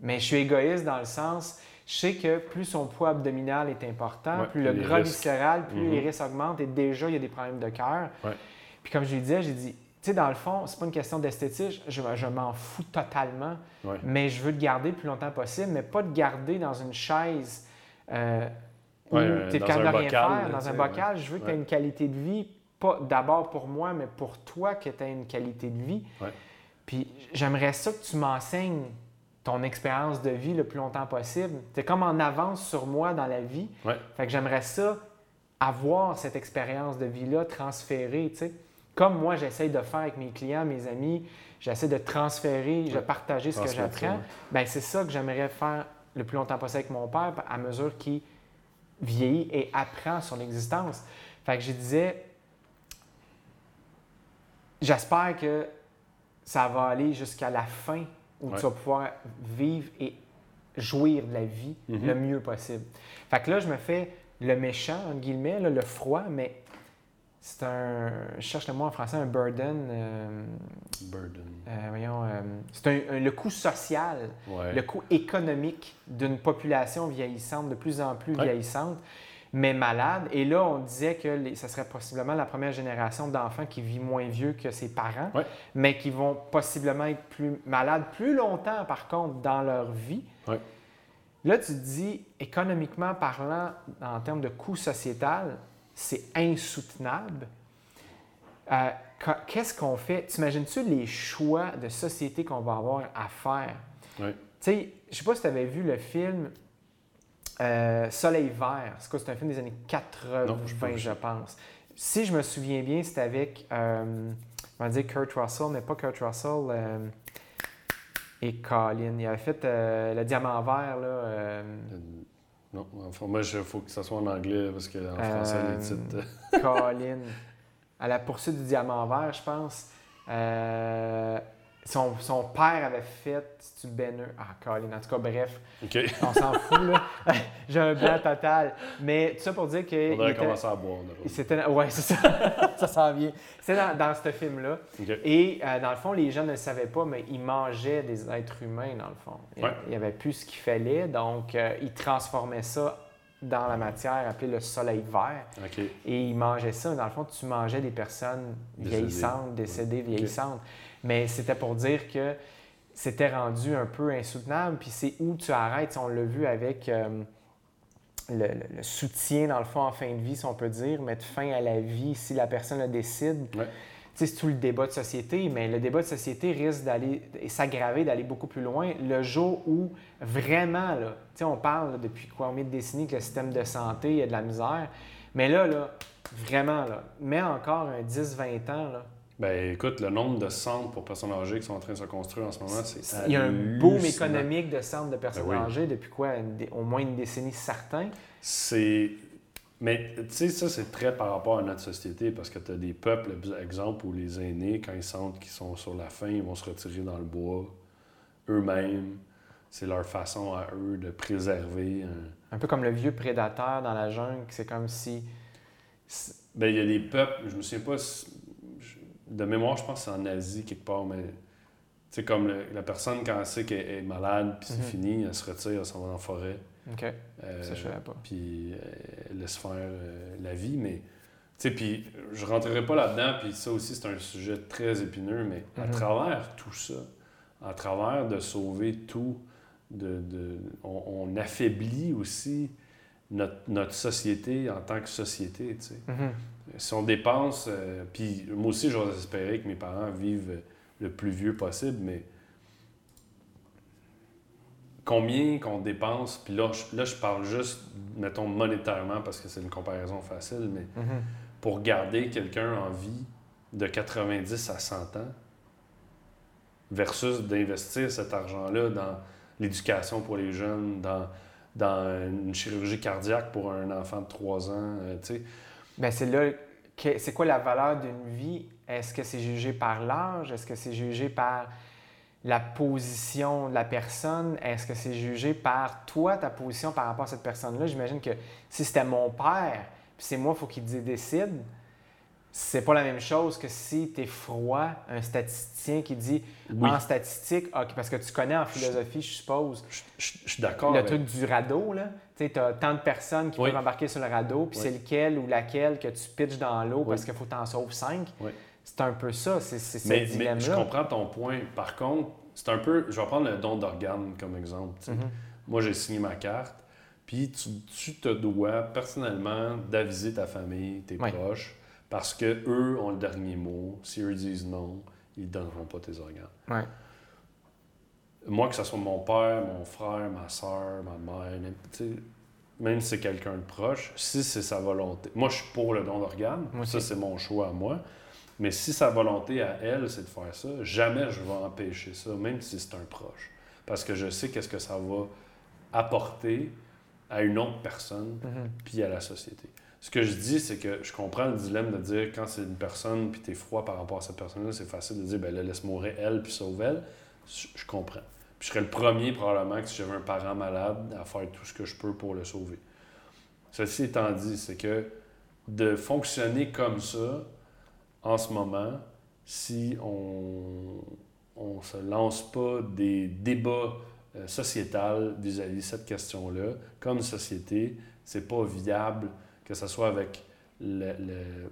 Mais je suis égoïste dans le sens, je sais que plus son poids abdominal est important, plus le gras viscéral, plus les mm-hmm. risques augmentent et déjà il y a des problèmes de cœur. Puis comme je lui disais, j'ai dit sais, dans le fond, c'est pas une question d'esthétique, je, m'en fous totalement, mais je veux te garder le plus longtemps possible, mais pas te garder dans une chaise euh, où tu es capable de rien faire, dans un bocal. Je veux que tu aies une qualité de vie, pas d'abord pour moi, mais pour toi, que tu aies une qualité de vie. Puis j'aimerais ça que tu m'enseignes ton expérience de vie le plus longtemps possible. Tu es comme en avance sur moi dans la vie. Fait que j'aimerais ça avoir cette expérience de vie-là transférée, tu sais comme moi j'essaie de faire avec mes clients, mes amis, j'essaie de transférer, de partager ce que j'apprends, ben c'est ça que j'aimerais faire le plus longtemps possible avec mon père à mesure qu'il vieillit et apprend son existence. Fait que je disais, j'espère que ça va aller jusqu'à la fin où tu vas pouvoir vivre et jouir de la vie mm-hmm. le mieux possible. Fait que là, je me fais le méchant, entre guillemets, le froid, mais c'est un. Je cherche le mot en français, un burden. Euh, burden. Euh, voyons. Euh, c'est le coût social, le coût économique d'une population vieillissante, de plus en plus vieillissante, mais malade. Et là, on disait que ce serait possiblement la première génération d'enfants qui vit moins vieux que ses parents, mais qui vont possiblement être plus malades plus longtemps, par contre, dans leur vie. Là, tu te dis, économiquement parlant, en termes de coût sociétal, c'est insoutenable. Euh, qu'est-ce qu'on fait? T'imagines-tu les choix de société qu'on va avoir à faire? Oui. Tu sais, je sais pas si tu avais vu le film euh, Soleil vert. C'est quoi? C'est un film des années 80, je, pense. Si je me souviens bien, c'était avec, euh, on va dire Kurt Russell, mais pas Kurt Russell et Colin. Il avait fait Le Diamant vert, là. Non, enfin, moi, il faut que ça soit en anglais parce qu'en français, les euh, titres. Colin. À la poursuite du diamant vert, je pense. Euh, son, son, père avait fait, c'est-tu Benner? Ah, Colin. En tout cas, bref. On s'en fout, là. J'ai un blanc total. Mais tout ça pour dire que. On devrait commencer à boire. C'était, ouais, c'est ça. ça s'en vient. C'est dans, dans ce film-là. Et euh, dans le fond, les gens ne le savaient pas, mais ils mangeaient des êtres humains, dans le fond. Il n'y avait plus ce qu'il fallait. Donc, euh, ils transformaient ça dans la matière appelée le soleil vert. Et ils mangeaient ça. Dans le fond, tu mangeais des personnes vieillissantes, décédées, vieillissantes. Mais c'était pour dire que c'était rendu un peu insoutenable. Puis c'est où tu arrêtes. On l'a vu avec euh, le, soutien, dans le fond, en fin de vie, si on peut dire, mettre fin à la vie si la personne le décide. C'est tout le débat de société, mais le débat de société risque d'aller s'aggraver, d'aller beaucoup plus loin. Le jour où vraiment, là, on parle depuis combien de décennies que le système de santé a de la misère, mais là, là vraiment, là, mets encore un 10-20 ans, là, ben écoute, le nombre de centres pour personnes âgées qui sont en train de se construire en ce moment, c'est Il y a un boom économique de centres de personnes ben âgées depuis quoi? au moins une décennie certain. C'est... Mais tu sais, ça, c'est très par rapport à notre société parce que tu as des peuples, exemple, où les aînés, quand ils sentent qu'ils sont sur la fin, ils vont se retirer dans le bois eux-mêmes. C'est leur façon à eux de préserver. Un... un peu comme le vieux prédateur dans la jungle, c'est comme si. Ben, il y a des peuples, je me souviens pas de mémoire, je pense que c'est en Asie quelque part, mais c'est comme la personne, quand elle sait qu'elle est malade, puis c'est mhm. fini, elle se retire, elle s'en va dans la forêt. OK. Euh, ça, je savais pas. Puis euh, elle laisse faire euh, la vie, mais. Tu sais, puis je rentrerai pas là-dedans, puis ça aussi, c'est un sujet très épineux, mais à mhm. travers tout ça, à travers de sauver tout, de, de on, affaiblit aussi notre, notre, société en tant que société, tu sais. Mhm si on dépense, euh, puis moi aussi, j'aurais espéré que mes parents vivent le plus vieux possible, mais combien qu'on dépense, puis là, là, je parle juste, mettons, monétairement, parce que c'est une comparaison facile, mais Mhm. pour garder quelqu'un en vie de 90 à 100 ans, versus d'investir cet argent-là dans l'éducation pour les jeunes, dans, dans une chirurgie cardiaque pour un enfant de 3 ans, euh, tu sais. Ben, c'est là, c'est quoi la valeur d'une vie? Est-ce que c'est jugé par l'âge? Est-ce que c'est jugé par la position de la personne? Est-ce que c'est jugé par toi, ta position par rapport à cette personne-là? J'imagine que si c'était mon père, puis c'est moi, il faut qu'il dé- décide, c'est pas la même chose que si tu es froid, un statisticien qui dit Oui. en statistique, parce que tu connais en philosophie, je suppose, Je, je- je suis d'accord le avec truc du radeau, là. Tu as tant de personnes qui Oui. peuvent embarquer sur le radeau, puis Oui. c'est lequel ou laquelle que tu pitches dans l'eau Oui. parce qu'il faut t'en sauver cinq. C'est un peu ça, c'est ce mais je comprends ton point. Par contre, c'est un peu. Je vais prendre le don d'organes comme exemple. Mhm. Moi, j'ai signé ma carte, puis tu, tu te dois personnellement d'aviser ta famille, tes proches, parce que eux ont le dernier mot. Si eux disent non, ils ne donneront pas tes organes. Moi, que ce soit mon père, mon frère, ma soeur, ma mère, même, si c'est quelqu'un de proche, si c'est sa volonté. Moi, je suis pour le don d'organes. Ça, c'est mon choix à moi. Mais si sa volonté à elle, c'est de faire ça, jamais je vais empêcher ça, même si c'est un proche. Parce que je sais qu'est-ce que ça va apporter à une autre personne Mhm. puis à la société. Ce que je dis, c'est que je comprends le dilemme de dire quand c'est une personne puis t'es froid par rapport à cette personne-là, c'est facile de dire ben là, laisse mourir elle puis sauve elle. Je, comprends. Puis je serais le premier probablement que si j'avais un parent malade à faire tout ce que je peux pour le sauver. Ceci étant dit, c'est que de fonctionner comme ça en ce moment, si on on se lance pas des débats euh, vis-à-vis de cette question-là, comme société, c'est pas viable que ce soit avec le, le-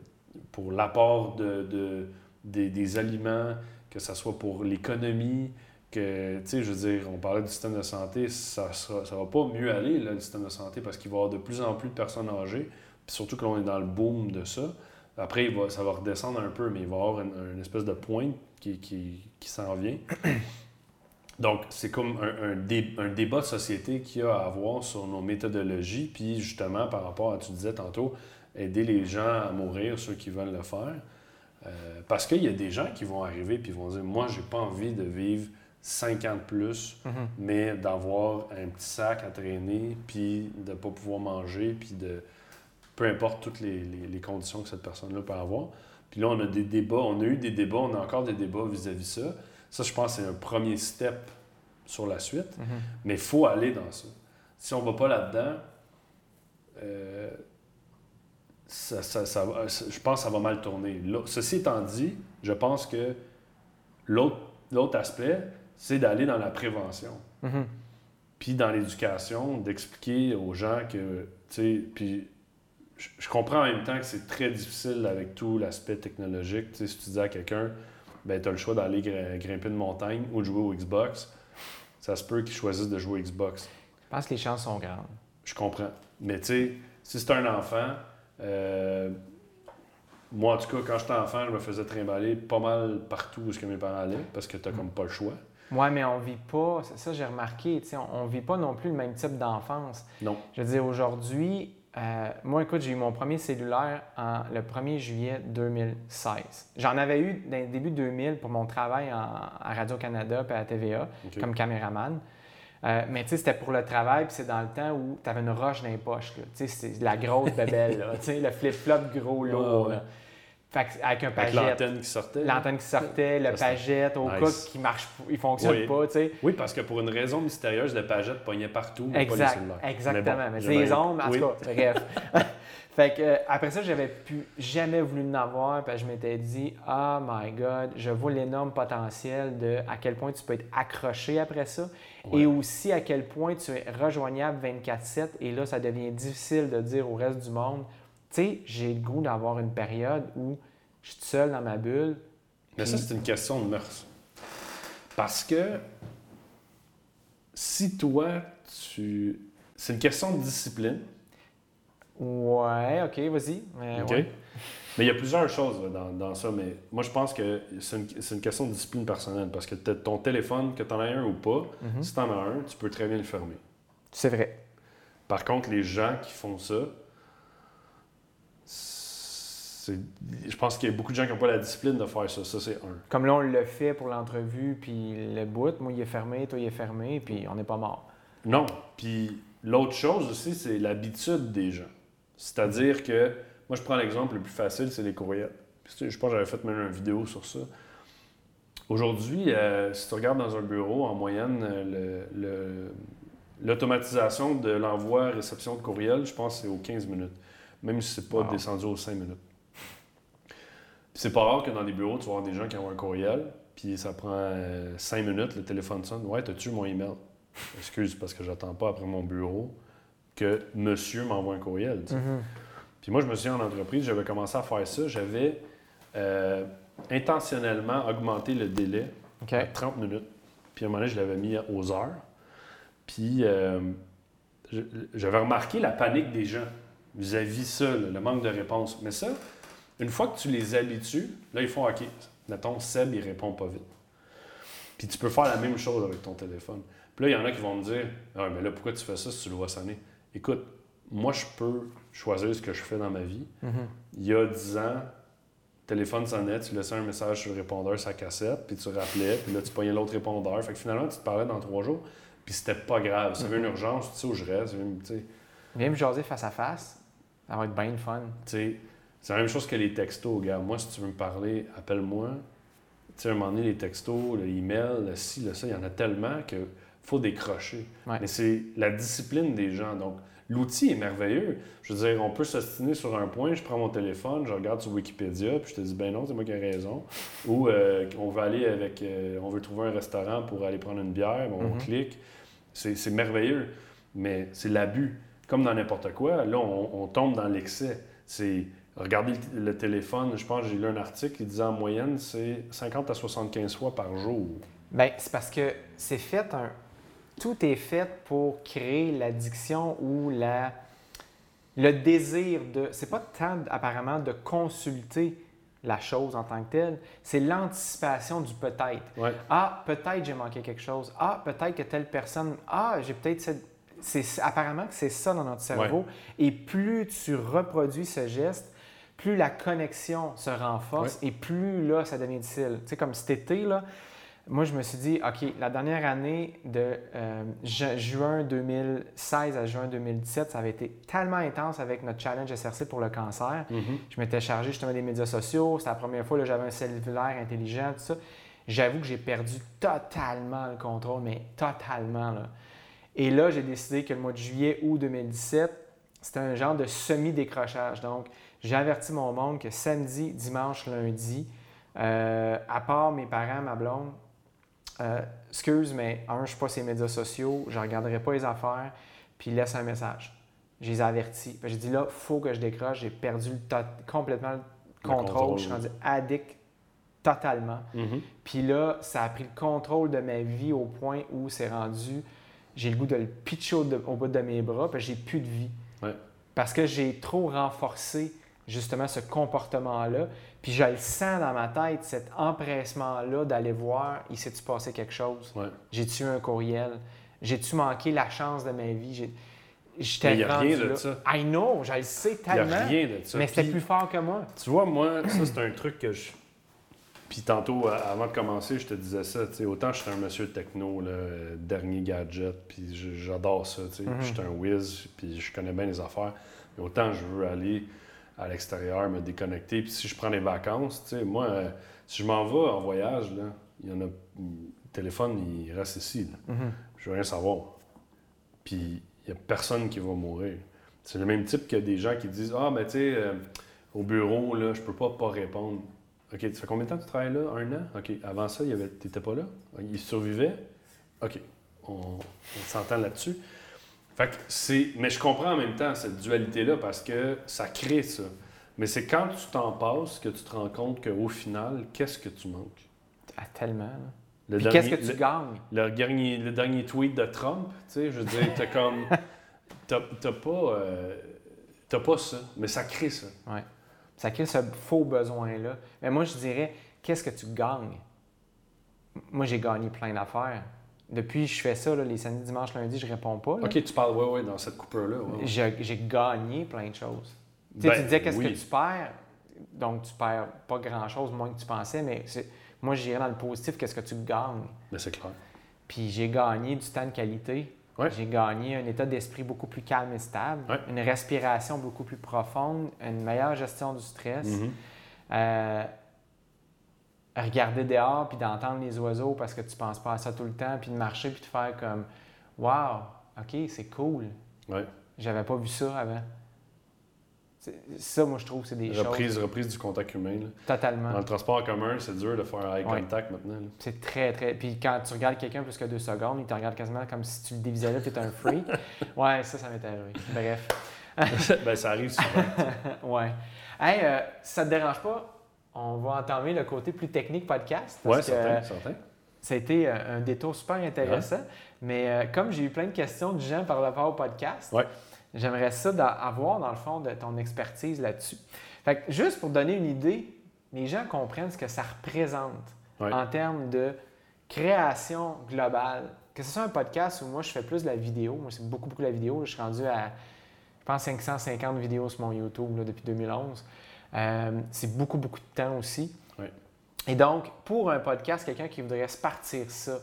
pour l'apport de, de- des, des aliments, que ce soit pour l'économie, que, tu sais, je veux dire, on parlait du système de santé, ça sera, ça va pas mieux aller, là, le système de santé, parce qu'il va y avoir de plus en plus de personnes âgées, puis surtout que l'on est dans le boom de ça. Après, il va, ça va redescendre un peu, mais il va y avoir une, espèce de pointe qui, qui, qui s'en vient. Donc, c'est comme un, un dé- un débat de société qu'il y a à avoir sur nos méthodologies, puis justement, par rapport à, tu disais tantôt, aider les gens à mourir, ceux qui veulent le faire. Euh, parce qu'il y a des gens qui vont arriver puis vont dire Moi, j'ai pas envie de vivre 5 ans de plus, Mhm. mais d'avoir un petit sac à traîner, puis de ne pas pouvoir manger, puis de. peu importe toutes les, les- les conditions que cette personne-là peut avoir. Puis là, on a des débats, on a eu des débats, on a encore des débats vis-à-vis ça. Ça, je pense, c'est un premier step sur la suite. Mhm. Mais il faut aller dans ça. Si on ne va pas là-dedans, euh, ça, ça- ça va- ça- je pense que ça va mal tourner. Ceci étant dit, je pense que l'autre aspect, c'est d'aller dans la prévention. Mhm. Puis dans l'éducation, d'expliquer aux gens que, tu sais, puis je, comprends en même temps que c'est très difficile avec tout l'aspect technologique. Tu sais, si tu dis à quelqu'un, ben, tu as le choix d'aller gr- grimper une montagne ou de jouer au Xbox, ça se peut qu'il choisisse de jouer au Xbox. Je pense que les chances sont grandes. Je comprends. Mais tu sais, si c'est un enfant, euh, moi en tout cas, quand j'étais enfant, je me faisais trimballer pas mal partout où ce que mes parents allaient parce que t'as comme pas le choix. Ouais, mais on vit pas, ça j'ai remarqué, on, on vit pas non plus le même type d'enfance. Non. Je veux dire, aujourd'hui, euh, moi, écoute, j'ai eu mon premier cellulaire en, le 1er juillet 2016. J'en avais eu dans le début 2000 pour mon travail en- à Radio-Canada et à TVA comme caméraman. Euh, mais tu sais, c'était pour le travail, puis c'est dans le temps où tu avais une roche dans les poches. Tu sais, c'est la grosse bébelle, là. Le flip-flop gros lourd. Ouais. Fait que, avec un pagette. l'antenne qui sortait. L'antenne qui sortait, le pagette, au nice. cas qui marche, il fonctionne Oui. pas, tu sais. Oui, parce que pour une raison mystérieuse, le pagette pognait partout, mais pas les Exact, exactement. bon, Mais, c'est les ondes, en oui. tout cas, bref. fait que, euh, après ça, j'avais plus jamais voulu en avoir, puis je m'étais dit, oh my God, je vois l'énorme potentiel de à quel point tu peux être accroché après ça, Ouais. et aussi à quel point tu es rejoignable 24-7, et là, ça devient difficile de dire au reste du monde, sais, j'ai le goût d'avoir une période où je suis seul dans ma bulle. Mais ça, c'est une question de mœurs. Parce que si toi, tu. C'est une question de discipline. Ouais, ok, vas-y. Euh, OK? ouais. Mais il y a plusieurs choses dans, ça, mais moi je pense que c'est une, question de discipline personnelle parce que ton téléphone, que tu en as un ou pas, mhm. si tu en as un, tu peux très bien le fermer. C'est vrai. Par contre, les gens qui font ça, je pense qu'il y a beaucoup de gens qui n'ont pas la discipline de faire ça. Ça, c'est un. Comme là, on le fait pour l'entrevue, puis le bout, moi, il est fermé, toi, il est fermé, puis on n'est pas mort. Non. Puis l'autre chose aussi, c'est l'habitude des gens. C'est-à-dire que, moi, je prends l'exemple le plus facile, c'est les courriels. je pense que j'avais fait même une vidéo sur ça. Aujourd'hui, euh, si tu regardes dans un bureau, en moyenne, euh, l'automatisation de l'envoi-réception de courriel, je pense que c'est aux 15 minutes, même si c'est pas descendu aux 5 minutes. C'est pas rare que dans les bureaux, tu avoir des gens qui ont un courriel, puis ça prend euh, cinq minutes, le téléphone sonne. Ouais, t'as-tu mon email? Excuse, parce que j'attends pas après mon bureau que monsieur m'envoie un courriel. Mm-hmm. Puis moi, je me suis en entreprise, j'avais commencé à faire ça. J'avais euh, intentionnellement augmenté le délai à 30 minutes. Puis à un moment donné, je l'avais mis aux heures. Puis euh, j'avais remarqué la panique des gens vis-à-vis ça, le manque de réponse. Mais ça, une fois que tu les habitues, là, ils font OK. Mettons, Seb, il répond pas vite. Puis tu peux faire la même chose avec ton téléphone. Puis là, il y en a qui vont me dire Ah, mais là, pourquoi tu fais ça si tu le vois sonner Écoute, moi, je peux choisir ce que je fais dans ma vie. Mm-hmm. Il y a 10 ans, téléphone sonnait, tu laissais un message sur le répondeur, sa cassette, puis tu rappelais, puis là, tu pognais l'autre répondeur. Fait que finalement, tu te parlais dans trois jours, puis c'était pas grave. Si une mm-hmm. urgence, tu sais où je reste. Viens me jaser face à face, ça va être bien fun. Tu sais, c'est la même chose que les textos, gars. Moi, si tu veux me parler, appelle-moi. Tu sais, à un moment donné, les textos, le email, le ci, le ça, il y en a tellement qu'il faut décrocher. Mais c'est la discipline des gens. Donc, l'outil est merveilleux. Je veux dire, on peut s'ostiner sur un point, je prends mon téléphone, je regarde sur Wikipédia, puis je te dis, ben non, c'est moi qui ai raison. Ou euh, on veut aller avec, euh, on veut trouver un restaurant pour aller prendre une bière, on mm-hmm. clique. C'est merveilleux, mais c'est l'abus. Comme dans n'importe quoi, là, on, on tombe dans l'excès. C'est Regardez le, téléphone, je pense que j'ai lu un article qui disait en moyenne, c'est 50 à 75 fois par jour. Bien, c'est parce que c'est fait un. Tout est fait pour créer l'addiction ou la... le désir de. C'est pas tant apparemment de consulter la chose en tant que telle, c'est l'anticipation du peut-être. Ah, peut-être j'ai manqué quelque chose. Ah, peut-être que telle personne. Ah, j'ai peut-être cette. C'est apparemment que c'est ça dans notre cerveau. Et plus tu reproduis ce geste, plus la connexion se renforce et plus là, ça devient difficile. Tu sais, comme cet été, là, moi, je me suis dit, OK, la dernière année de euh, juin 2016 à juin 2017, ça avait été tellement intense avec notre challenge SRC pour le cancer. Mm-hmm. Je m'étais chargé justement des médias sociaux. C'était la première fois que j'avais un cellulaire intelligent, tout ça. J'avoue que j'ai perdu totalement le contrôle, mais totalement. Là. Et là, j'ai décidé que le mois de juillet ou 2017, c'était un genre de semi-décrochage. Donc, j'ai averti mon monde que samedi, dimanche, lundi, euh, à part mes parents, ma blonde, euh, excuse, mais un, je ne suis pas les médias sociaux, je ne regarderai pas les affaires, puis laisse un message. Je les avertis. J'ai dit là, il faut que je décroche, j'ai perdu complètement le contrôle, je suis rendu addict totalement. Mm-hmm. Puis là, ça a pris le contrôle de ma vie au point où c'est rendu, j'ai le goût de le pitcher au, bout de mes bras, puis j'ai plus de vie. Parce que j'ai trop renforcé justement ce comportement-là. Puis je le sens dans ma tête, cet empressement-là d'aller voir, il s'est-tu passé quelque chose? J'ai-tu un courriel? J'ai-tu manqué la chance de ma vie? J'étais Il n'y a rien de ça. I know, je le sais tellement. Il n'y a rien de ça. Mais c'était plus fort que moi. Tu vois, moi, ça, c'est un truc que je. Puis tantôt, avant de commencer, je te disais ça. Autant je suis un monsieur techno, le dernier gadget, puis j'adore ça. Mm-hmm. Je suis un whiz, puis je connais bien les affaires. Mais autant je veux aller à l'extérieur, me déconnecter. Puis si je prends des vacances, tu sais, moi, euh, si je m'en vais en voyage, là, il y en a. Le téléphone, il reste ici. Là. Mm-hmm. Je veux rien savoir. Puis il n'y a personne qui va mourir. C'est le même type que des gens qui disent Ah, ben tu sais, euh, au bureau, là, je peux pas pas répondre. OK, tu fais combien de temps que tu travailles là? Un an? OK. Avant ça, tu n'étais pas là? Il survivait? OK. On, on s'entend là-dessus. Fait que c'est. Mais je comprends en même temps cette dualité-là parce que ça crée ça. Mais c'est quand tu t'en passes que tu te rends compte qu'au final, qu'est-ce que tu manques? Ah, tellement. Qu'est-ce que tu gagnes? Le dernier, le dernier tweet de Trump, tu sais, je veux dire, t'as comme. T'as pas. Euh, t'as pas ça, mais ça crée ça. Ouais. Ça crée ce faux besoin-là. Mais moi, je dirais, qu'est-ce que tu gagnes? Moi, j'ai gagné plein d'affaires. Depuis que je fais ça, les samedis, dimanches, lundi, je réponds pas. OK, tu parles, oui, oui, dans cette coupure-là. J'ai gagné plein de choses. tu ben, disais, qu'est-ce que tu perds? Donc, tu perds pas grand-chose, moins que tu pensais, mais moi, je dirais dans le positif, qu'est-ce que tu gagnes? Mais ben, c'est clair. Puis j'ai gagné du temps de qualité. J'ai gagné un état d'esprit beaucoup plus calme et stable, une respiration beaucoup plus profonde, une meilleure gestion du stress. Mm-hmm. Euh, regarder dehors puis d'entendre les oiseaux parce que tu penses pas à ça tout le temps, puis de marcher puis de faire comme Wow, OK, c'est cool. Ouais. J'avais pas vu ça avant. Ça, moi, je trouve c'est des reprise, choses. Reprise du contact humain. Totalement. Dans le transport en commun, c'est dur de faire eye contact maintenant. C'est très, très. Puis quand tu regardes quelqu'un plus que deux secondes, il te regarde quasiment comme si tu le dévisais là, tu étais un freak. ouais, ça, ça m'est arrivé. Bref. ben, ça arrive souvent. ouais. Hey, euh, ça te dérange pas? On va entamer le côté plus technique podcast. Oui, certain, certain. Ça a été euh, un détour super intéressant. Mais euh, comme j'ai eu plein de questions de gens par rapport au podcast, ouais. J'aimerais ça avoir, dans le fond, de ton expertise là-dessus. Fait que juste pour donner une idée, les gens comprennent ce que ça représente en termes de création globale. Que ce soit un podcast où moi, je fais plus de la vidéo. Moi, c'est beaucoup, beaucoup de la vidéo. Je suis rendu à, je pense, 550 vidéos sur mon YouTube depuis 2011. Euh, c'est beaucoup, beaucoup de temps aussi. Et donc, pour un podcast, quelqu'un qui voudrait se partir ça,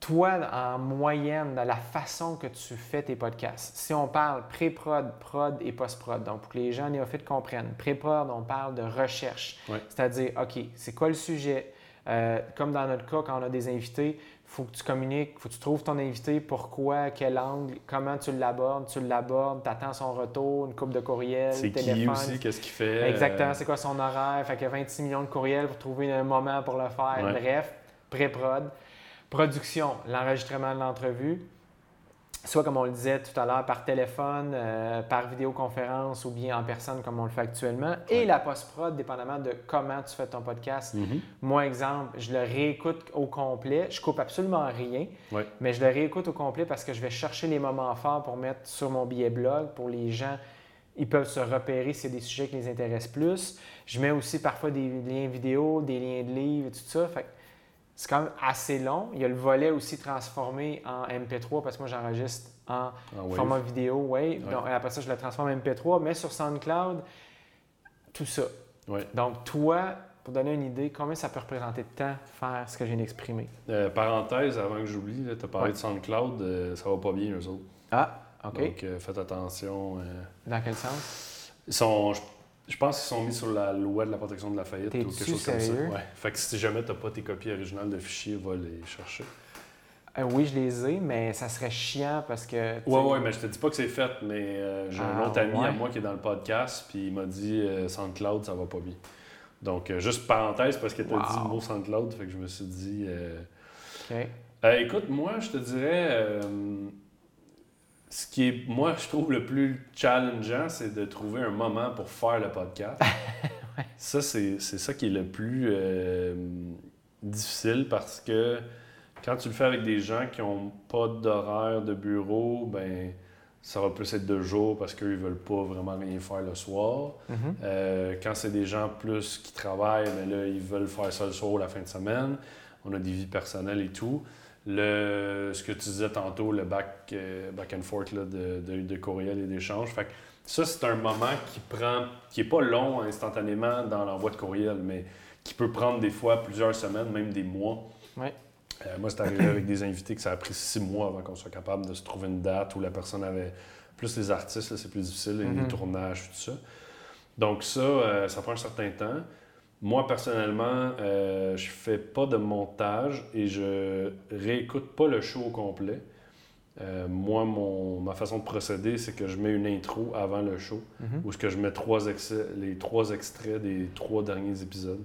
toi, en moyenne, dans la façon que tu fais tes podcasts, si on parle pré-prod, prod et post-prod, donc pour que les gens néophytes comprennent, pré-prod, on parle de recherche. C'est-à-dire, OK, c'est quoi le sujet? Euh, comme dans notre cas, quand on a des invités, faut que tu communiques, il faut que tu trouves ton invité, pourquoi, quel angle, comment tu l'abordes, tu l'abordes, tu attends son retour, une coupe de courriel, c'est téléphone. Qui aussi, qu'est-ce qu'il fait. Exactement, c'est quoi son horaire, fait qu'il y a 26 millions de courriels pour trouver un moment pour le faire. Bref, pré-prod. Production, l'enregistrement de l'entrevue, soit comme on le disait tout à l'heure, par téléphone, euh, par vidéoconférence ou bien en personne comme on le fait actuellement. Et la post-prod, dépendamment de comment tu fais ton podcast. Mm-hmm. Moi, exemple, je le réécoute au complet. Je coupe absolument rien, mais je le réécoute au complet parce que je vais chercher les moments forts pour mettre sur mon billet blog pour les gens. Ils peuvent se repérer y a des sujets qui les intéressent plus. Je mets aussi parfois des liens vidéo, des liens de livres et tout ça. Fait c'est quand même assez long. Il y a le volet aussi transformé en MP3 parce que moi j'enregistre en format vidéo, ouais. Donc, après ça, je le transforme en MP3, mais sur SoundCloud, tout ça. Donc, toi, pour donner une idée, combien ça peut représenter de temps faire ce que j'ai exprimé? Euh, parenthèse, avant que j'oublie, tu as parlé de SoundCloud, euh, ça va pas bien, eux autres. Ah, OK. Donc, euh, faites attention. Dans quel sens? Ils sont, je pense qu'ils sont mis sur la loi de la protection de la faillite ou quelque chose comme ça. Ouais. Fait que si jamais tu n'as pas tes copies originales de fichiers, va les chercher. Euh, oui, je les ai, mais ça serait chiant parce que. Oui, oui, mais je te dis pas que c'est fait, mais euh, j'ai un ah, autre ami à moi qui est dans le podcast, puis il m'a dit euh, SoundCloud, ça va pas bien. Donc, juste parenthèse, parce que tu as dit le mot SoundCloud, fait que je me suis dit. OK. écoute, moi, je te dirais ce qui est, moi, je trouve le plus challengeant, c'est de trouver un moment pour faire le podcast. Ça, c'est ça qui est le plus euh, difficile parce que quand tu le fais avec des gens qui n'ont pas d'horaire de bureau, ben ça va plus être deux jours parce qu'ils ne veulent pas vraiment rien faire le soir. Mm-hmm. Euh, quand c'est des gens plus qui travaillent, ben là, ils veulent faire ça le soir ou la fin de semaine. On a des vies personnelles et tout le, ce que tu disais tantôt, le back, euh, back and forth là, de, de, de, courriel et d'échange. Fait ça, c'est un moment qui prend, qui est pas long instantanément dans l'envoi de courriel, mais qui peut prendre des fois plusieurs semaines, même des mois. Ouais. Euh, moi, c'est arrivé avec des invités que ça a pris six mois avant qu'on soit capable de se trouver une date où la personne avait. Plus les artistes, c'est plus difficile, les mm-hmm. tournages, tout ça. Donc, ça, euh, ça prend un certain temps. Moi, personnellement, euh, je fais pas de montage et je réécoute pas le show au complet. Euh, moi, mon, ma façon de procéder, c'est que je mets une intro avant le show, mhm. où ce que je mets trois les trois extraits des trois derniers épisodes.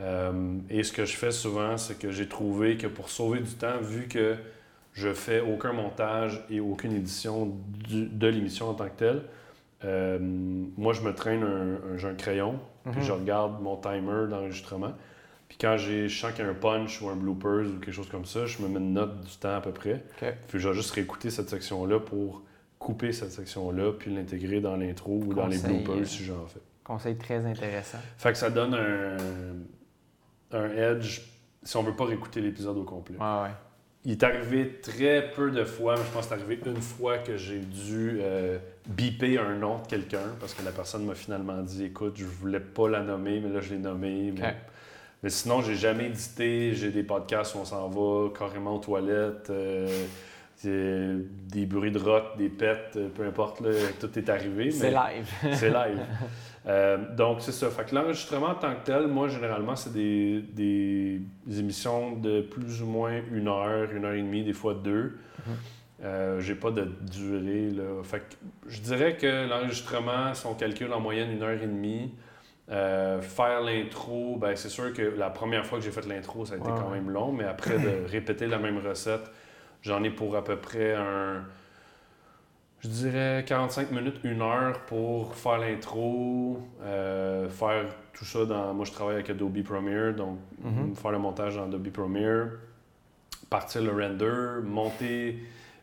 Euh, et ce que je fais souvent, c'est que j'ai trouvé que pour sauver du temps, vu que je fais aucun montage et aucune édition de l'émission en tant que telle, euh, moi, je me traîne un, un, crayon, puis mhm. je regarde mon timer d'enregistrement. Puis quand j'ai, je sens qu'il y a un punch ou un bloopers ou quelque chose comme ça, je me mets une note du temps à peu près. Puis je vais juste réécouter cette section-là pour couper cette section-là, puis l'intégrer dans l'intro ou dans les bloopers si j'en fais. Conseil très intéressant. Fait que ça donne un, un edge si on veut pas réécouter l'épisode au complet. Ouais, ouais. Il est arrivé très peu de fois, mais je pense que c'est arrivé une fois que j'ai dû euh, biper un nom de quelqu'un parce que la personne m'a finalement dit écoute, je voulais pas la nommer, mais là je l'ai nommée. Mais, mais, sinon, j'ai jamais édité. J'ai des podcasts où on s'en va carrément aux toilettes. Euh, des bruits de rock, des pets, euh, peu importe, là, tout est arrivé. C'est live. c'est live. Euh, donc, c'est ça. Fait que l'enregistrement en tant que tel, moi, généralement, c'est des, des, émissions de plus ou moins une heure, une heure et demie, des fois deux. Mhm. Euh, j'ai pas de durée. Là. Fait que je dirais que l'enregistrement, si on calcule en moyenne une heure et demie, euh, faire l'intro, ben, c'est sûr que la première fois que j'ai fait l'intro, ça a été quand même long, mais après de répéter la même recette, j'en ai pour à peu près un je dirais 45 minutes, une heure pour faire l'intro, euh, faire tout ça dans. Moi, je travaille avec Adobe Premiere, donc mhm. faire le montage dans Adobe Premiere, partir le render, monter,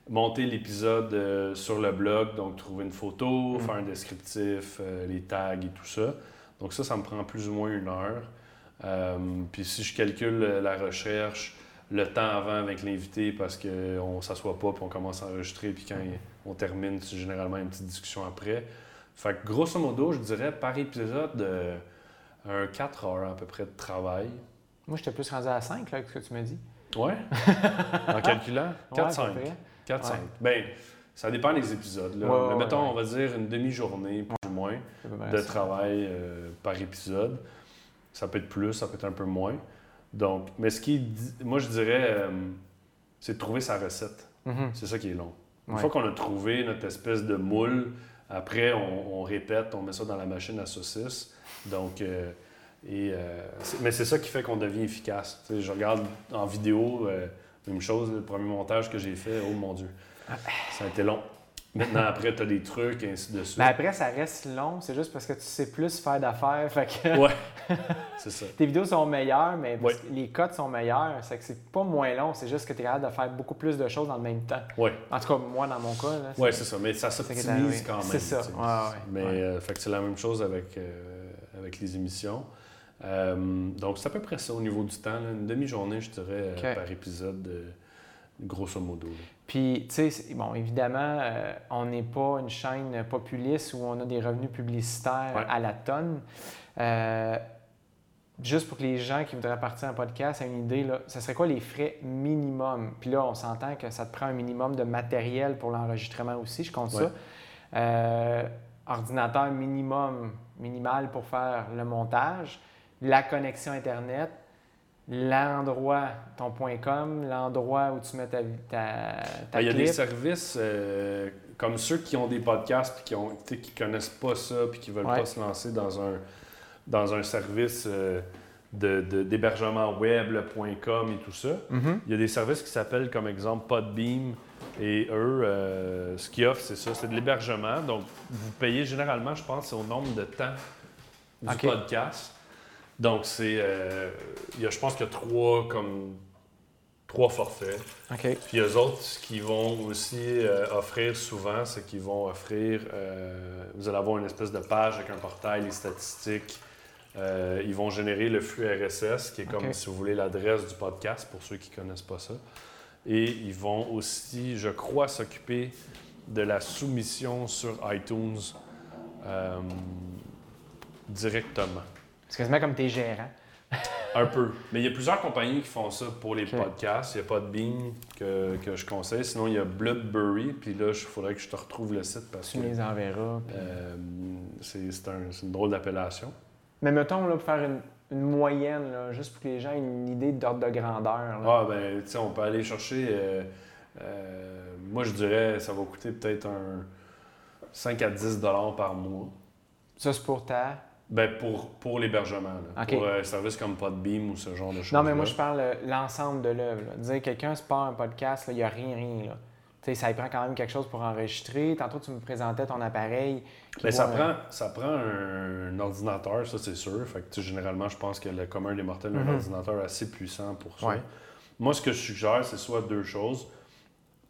monter l'épisode euh, sur le blog, donc trouver une photo, mhm. faire un descriptif, euh, les tags et tout ça. Donc, ça, ça me prend plus ou moins une heure. puis, si je calcule la recherche, le temps avant avec l'invité parce qu'on ne s'assoit pas puis on commence à enregistrer puis quand on termine, c'est généralement une petite discussion après. Fait que grosso modo, je dirais par épisode, euh, un 4 heures à peu près de travail. Moi, j'étais plus rendu à 5, là, ce que tu m'as dit. Ouais? en calculant, 4-5. 4-5. Ben, ça dépend des épisodes. Là. Mais mettons, on va dire une demi-journée, plus ou moins, de travail euh, par épisode. Ça peut être plus, ça peut être un peu moins. Donc, mais ce qui moi je dirais, euh, c'est de trouver sa recette. Mm-hmm. C'est ça qui est long. Une fois qu'on a trouvé notre espèce de moule, après on, répète, on met ça dans la machine à saucisse. Donc, euh, et, mais c'est ça qui fait qu'on devient efficace. je regarde en vidéo, même chose, le premier montage que j'ai fait, oh mon Dieu, ah. ça a été long. Maintenant, après, tu as des trucs, et ainsi de suite. Mais après, ça reste long. C'est juste parce que tu sais plus faire d'affaires. Fait que... Ouais, c'est ça. Tes vidéos sont meilleures, mais les codes sont meilleurs. C'est que c'est pas moins long. C'est juste que tu es capable de faire beaucoup plus de choses dans le même temps. Ouais. En tout cas, moi, dans mon cas. Oui, c'est ça. Mais ça s'optimise quand même. C'est ça. Ouais, mais euh, fait que c'est la même chose avec, euh, avec les émissions. Euh, donc, c'est à peu près ça au niveau du temps. Une demi-journée, je dirais, par épisode, grosso modo. Puis, tu sais, bon, évidemment, euh, on n'est pas une chaîne populiste où on a des revenus publicitaires à la tonne. Euh, juste pour que les gens qui voudraient partir un podcast aient une idée, là, ce serait quoi les frais minimum? Puis là, on s'entend que ça te prend un minimum de matériel pour l'enregistrement aussi, je compte ça. Euh, ordinateur minimum, minimal pour faire le montage, la connexion Internet, l'endroit, ton .com, l'endroit où tu mets ta, ta, ben, Il y a des services euh, comme ceux qui ont des podcasts et qui ont qui connaissent pas ça puis qui veulent pas se lancer dans un dans un service euh, d'hébergement web, le .com et tout ça. Mm-hmm. Il y a des services qui s'appellent comme exemple Podbeam et eux, euh, ce qu'ils offrent, c'est ça, c'est de l'hébergement. Donc, vous payez généralement, je pense, au nombre de temps du podcast. Donc, c'est. Euh, je pense qu'il y a trois, comme, trois forfaits. OK. Puis, eux autres, ce qu'ils vont aussi euh, offrir souvent, c'est qu'ils vont offrir. Euh, vous allez avoir une espèce de page avec un portail, les statistiques. ils vont générer le flux RSS, qui est comme, si vous voulez, l'adresse du podcast pour ceux qui ne connaissent pas ça. Et ils vont aussi, je crois, s'occuper de la soumission sur iTunes directement. C'est quasiment comme tes gérants. un peu. Mais il y a plusieurs compagnies qui font ça pour les podcasts. Il n'y a pas de Bing que, que, je conseille. Sinon, il y a Bloodberry. Puis là, il faudrait que je te retrouve le site parce tu que. les enverras. Euh, c'est une drôle d'appellation. Mais mettons, là, pour faire une, moyenne, là, juste pour que les gens aient une idée d'ordre de grandeur. Ah, ben, tu sais, on peut aller chercher. Euh, euh, moi, je dirais, ça va coûter peut-être un 5 à 10 par mois. Ça, c'est pour ta ben pour, pour l'hébergement. Pour un service comme Podbeam ou ce genre de choses. Non, mais moi, je parle euh, l'ensemble de l'œuvre. Dire quelqu'un se part un podcast, il n'y a rien, rien. Là. sais, ça prend quand même quelque chose pour enregistrer. Tantôt, tu me présentais ton appareil. Mais ça, prend, ça prend un, ordinateur, ça, c'est sûr. Fait que, généralement, je pense que le commun des mortels a un mhm. ordinateur assez puissant pour ça. Moi, ce que je suggère, c'est soit deux choses.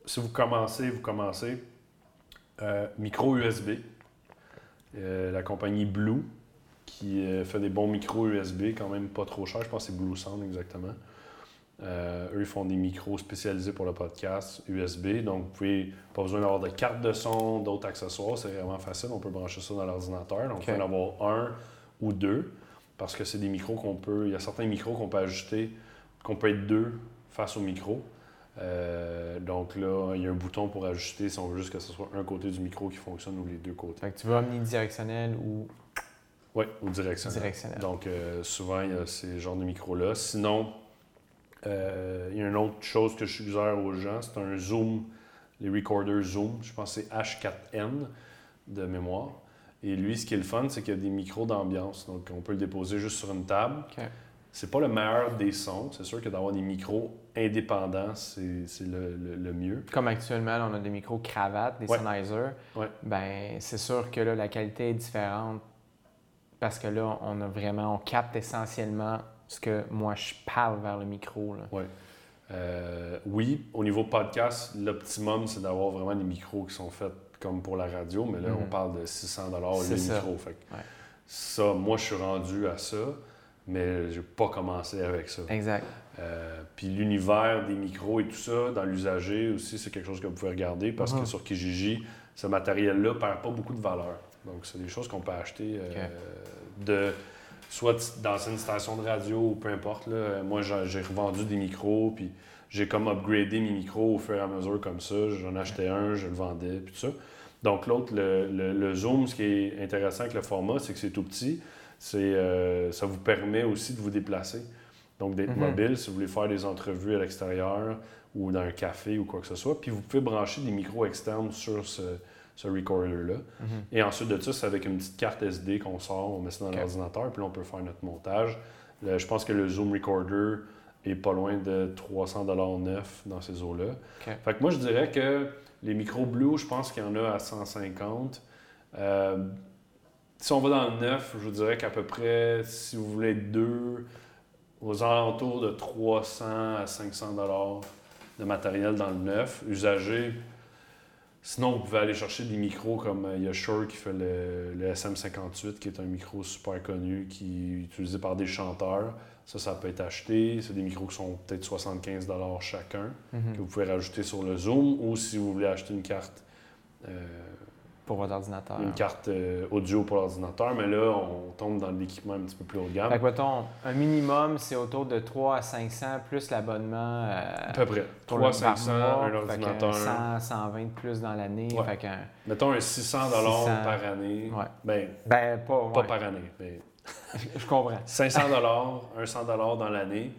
Si vous commencez, vous commencez. micro USB. la compagnie Blue, qui fait des bons micros USB, quand même pas trop cher. Je pense que c'est Blue Sound exactement. Euh, eux, ils font des micros spécialisés pour le podcast USB. Donc, vous pouvez pas besoin d'avoir de carte de son, d'autres accessoires. C'est vraiment facile. On peut brancher ça dans l'ordinateur. Donc, okay. on peut en avoir un ou deux parce que c'est des micros qu'on peut. Il y a certains micros qu'on peut ajuster, qu'on peut être deux face au micro. Euh, donc là, il y a un bouton pour ajuster si on veut juste que ce soit un côté du micro qui fonctionne ou les deux côtés. Fait que tu veux omnidirectionnel ou. Oui, ou directionnel. directionnel. Donc euh, souvent, il y a ces genres de micros-là. Sinon, euh, il y a une autre chose que je suggère aux gens, c'est un Zoom, les recorders Zoom. Je pense que c'est H4N de mémoire. Et lui, ce qui est le fun, c'est qu'il y a des micros d'ambiance. Donc, on peut le déposer juste sur une table. C'est pas le meilleur des sons. C'est sûr que d'avoir des micros indépendants, c'est le, mieux. Comme actuellement, on a des micros cravates, des Sennheiser. Ben, c'est sûr que là, la qualité est différente parce que là, on a vraiment, on capte essentiellement ce que moi je parle vers le micro. Ouais. Euh, oui, au niveau podcast, l'optimum, c'est d'avoir vraiment des micros qui sont faits comme pour la radio, mais là, on mhm. parle de 600 le micro. Fait Ça, moi, je suis rendu à ça, mais je n'ai pas commencé avec ça. Exact. Euh, puis l'univers des micros et tout ça, dans l'usager aussi, c'est quelque chose que vous pouvez regarder parce que mhm. sur Kijiji, ce matériel-là ne perd pas beaucoup de valeur. Donc, c'est des choses qu'on peut acheter euh, de soit dans une station de radio ou peu importe. Là. Moi, j'ai revendu des micros, puis j'ai comme upgradé mes micros au fur et à mesure comme ça. J'en achetais un, je le vendais, puis tout ça. Donc l'autre, le, Zoom, ce qui est intéressant avec le format, c'est que c'est tout petit. C'est, euh, ça vous permet aussi de vous déplacer. Donc d'être mhm. mobile si vous voulez faire des entrevues à l'extérieur ou dans un café ou quoi que ce soit. Puis vous pouvez brancher des micros externes sur ce, ce recorder-là. Mhm. Et ensuite de ça, c'est avec une petite carte SD qu'on sort, on met ça dans l'ordinateur, puis là, on peut faire notre montage. je pense que le Zoom Recorder est pas loin de 300 neuf dans ces eaux-là. Fait que moi, je dirais que les micros Blue, je pense qu'il y en a à 150. Euh, si on va dans le neuf, je vous dirais qu'à peu près, si vous voulez deux, aux alentours de 300 à 500 de matériel dans le neuf. Usagé, Sinon, vous pouvez aller chercher des micros comme euh, il y a Shure qui fait le, SM58, qui est un micro super connu, qui est utilisé par des chanteurs. Ça, ça peut être acheté. C'est des micros qui sont peut-être 75 chacun, mhm. que vous pouvez rajouter sur le Zoom. Ou si vous voulez acheter une carte euh, pour votre ordinateur. Une carte euh, audio pour l'ordinateur, mais là, on tombe dans l'équipement un petit peu plus haut de gamme. Fait que, un minimum, c'est autour de 3 à 500 plus l'abonnement. Euh, à peu près. 3 à 500, un ordinateur. 100, 120 plus dans l'année. Mettons un 600, par année. Ouais. Ben, ben, pas, pas par année. Mais je comprends. 500 un 100 dans l'année.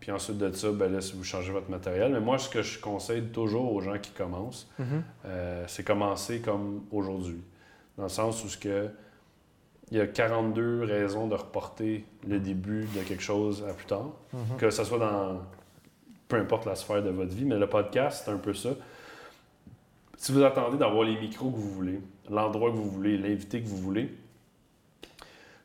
Puis ensuite de ça, ben là, si vous changez votre matériel. Mais moi, ce que je conseille toujours aux gens qui commencent, mm-hmm. euh, c'est commencer comme aujourd'hui. Dans le sens où ce que, il y a 42 raisons de reporter le début de quelque chose à plus tard. Mm-hmm. Que ce soit dans peu importe la sphère de votre vie, mais le podcast, c'est un peu ça. Si vous attendez d'avoir les micros que vous voulez, l'endroit que vous voulez, l'invité que vous voulez,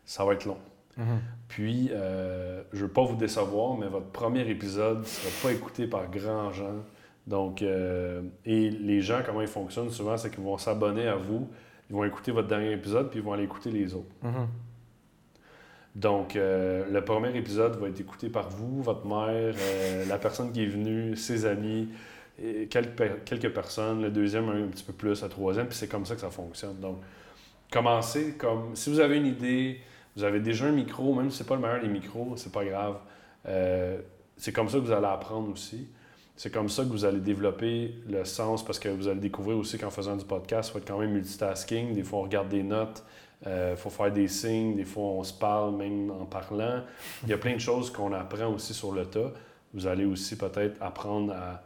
ça va être long. Mhm. Puis, euh, je ne veux pas vous décevoir, mais votre premier épisode ne sera pas écouté par grand gens. Donc, euh, et les gens, comment ils fonctionnent souvent, c'est qu'ils vont s'abonner à vous, ils vont écouter votre dernier épisode, puis ils vont aller écouter les autres. Mhm. Donc, euh, le premier épisode va être écouté par vous, votre mère, la personne qui est venue, ses amis, et quelques, quelques personnes. Le deuxième, un petit peu plus, le troisième, puis c'est comme ça que ça fonctionne. Donc, commencez comme. Si vous avez une idée, vous avez déjà un micro, même si ce n'est pas le meilleur des micros, c'est pas grave. Euh, c'est comme ça que vous allez apprendre aussi. C'est comme ça que vous allez développer le sens parce que vous allez découvrir aussi qu'en faisant du podcast, il faut être quand même multitasking. Des fois, on regarde des notes, il euh, faut faire des signes, des fois, on se parle même en parlant. Il y a plein de choses qu'on apprend aussi sur le tas. Vous allez aussi peut-être apprendre à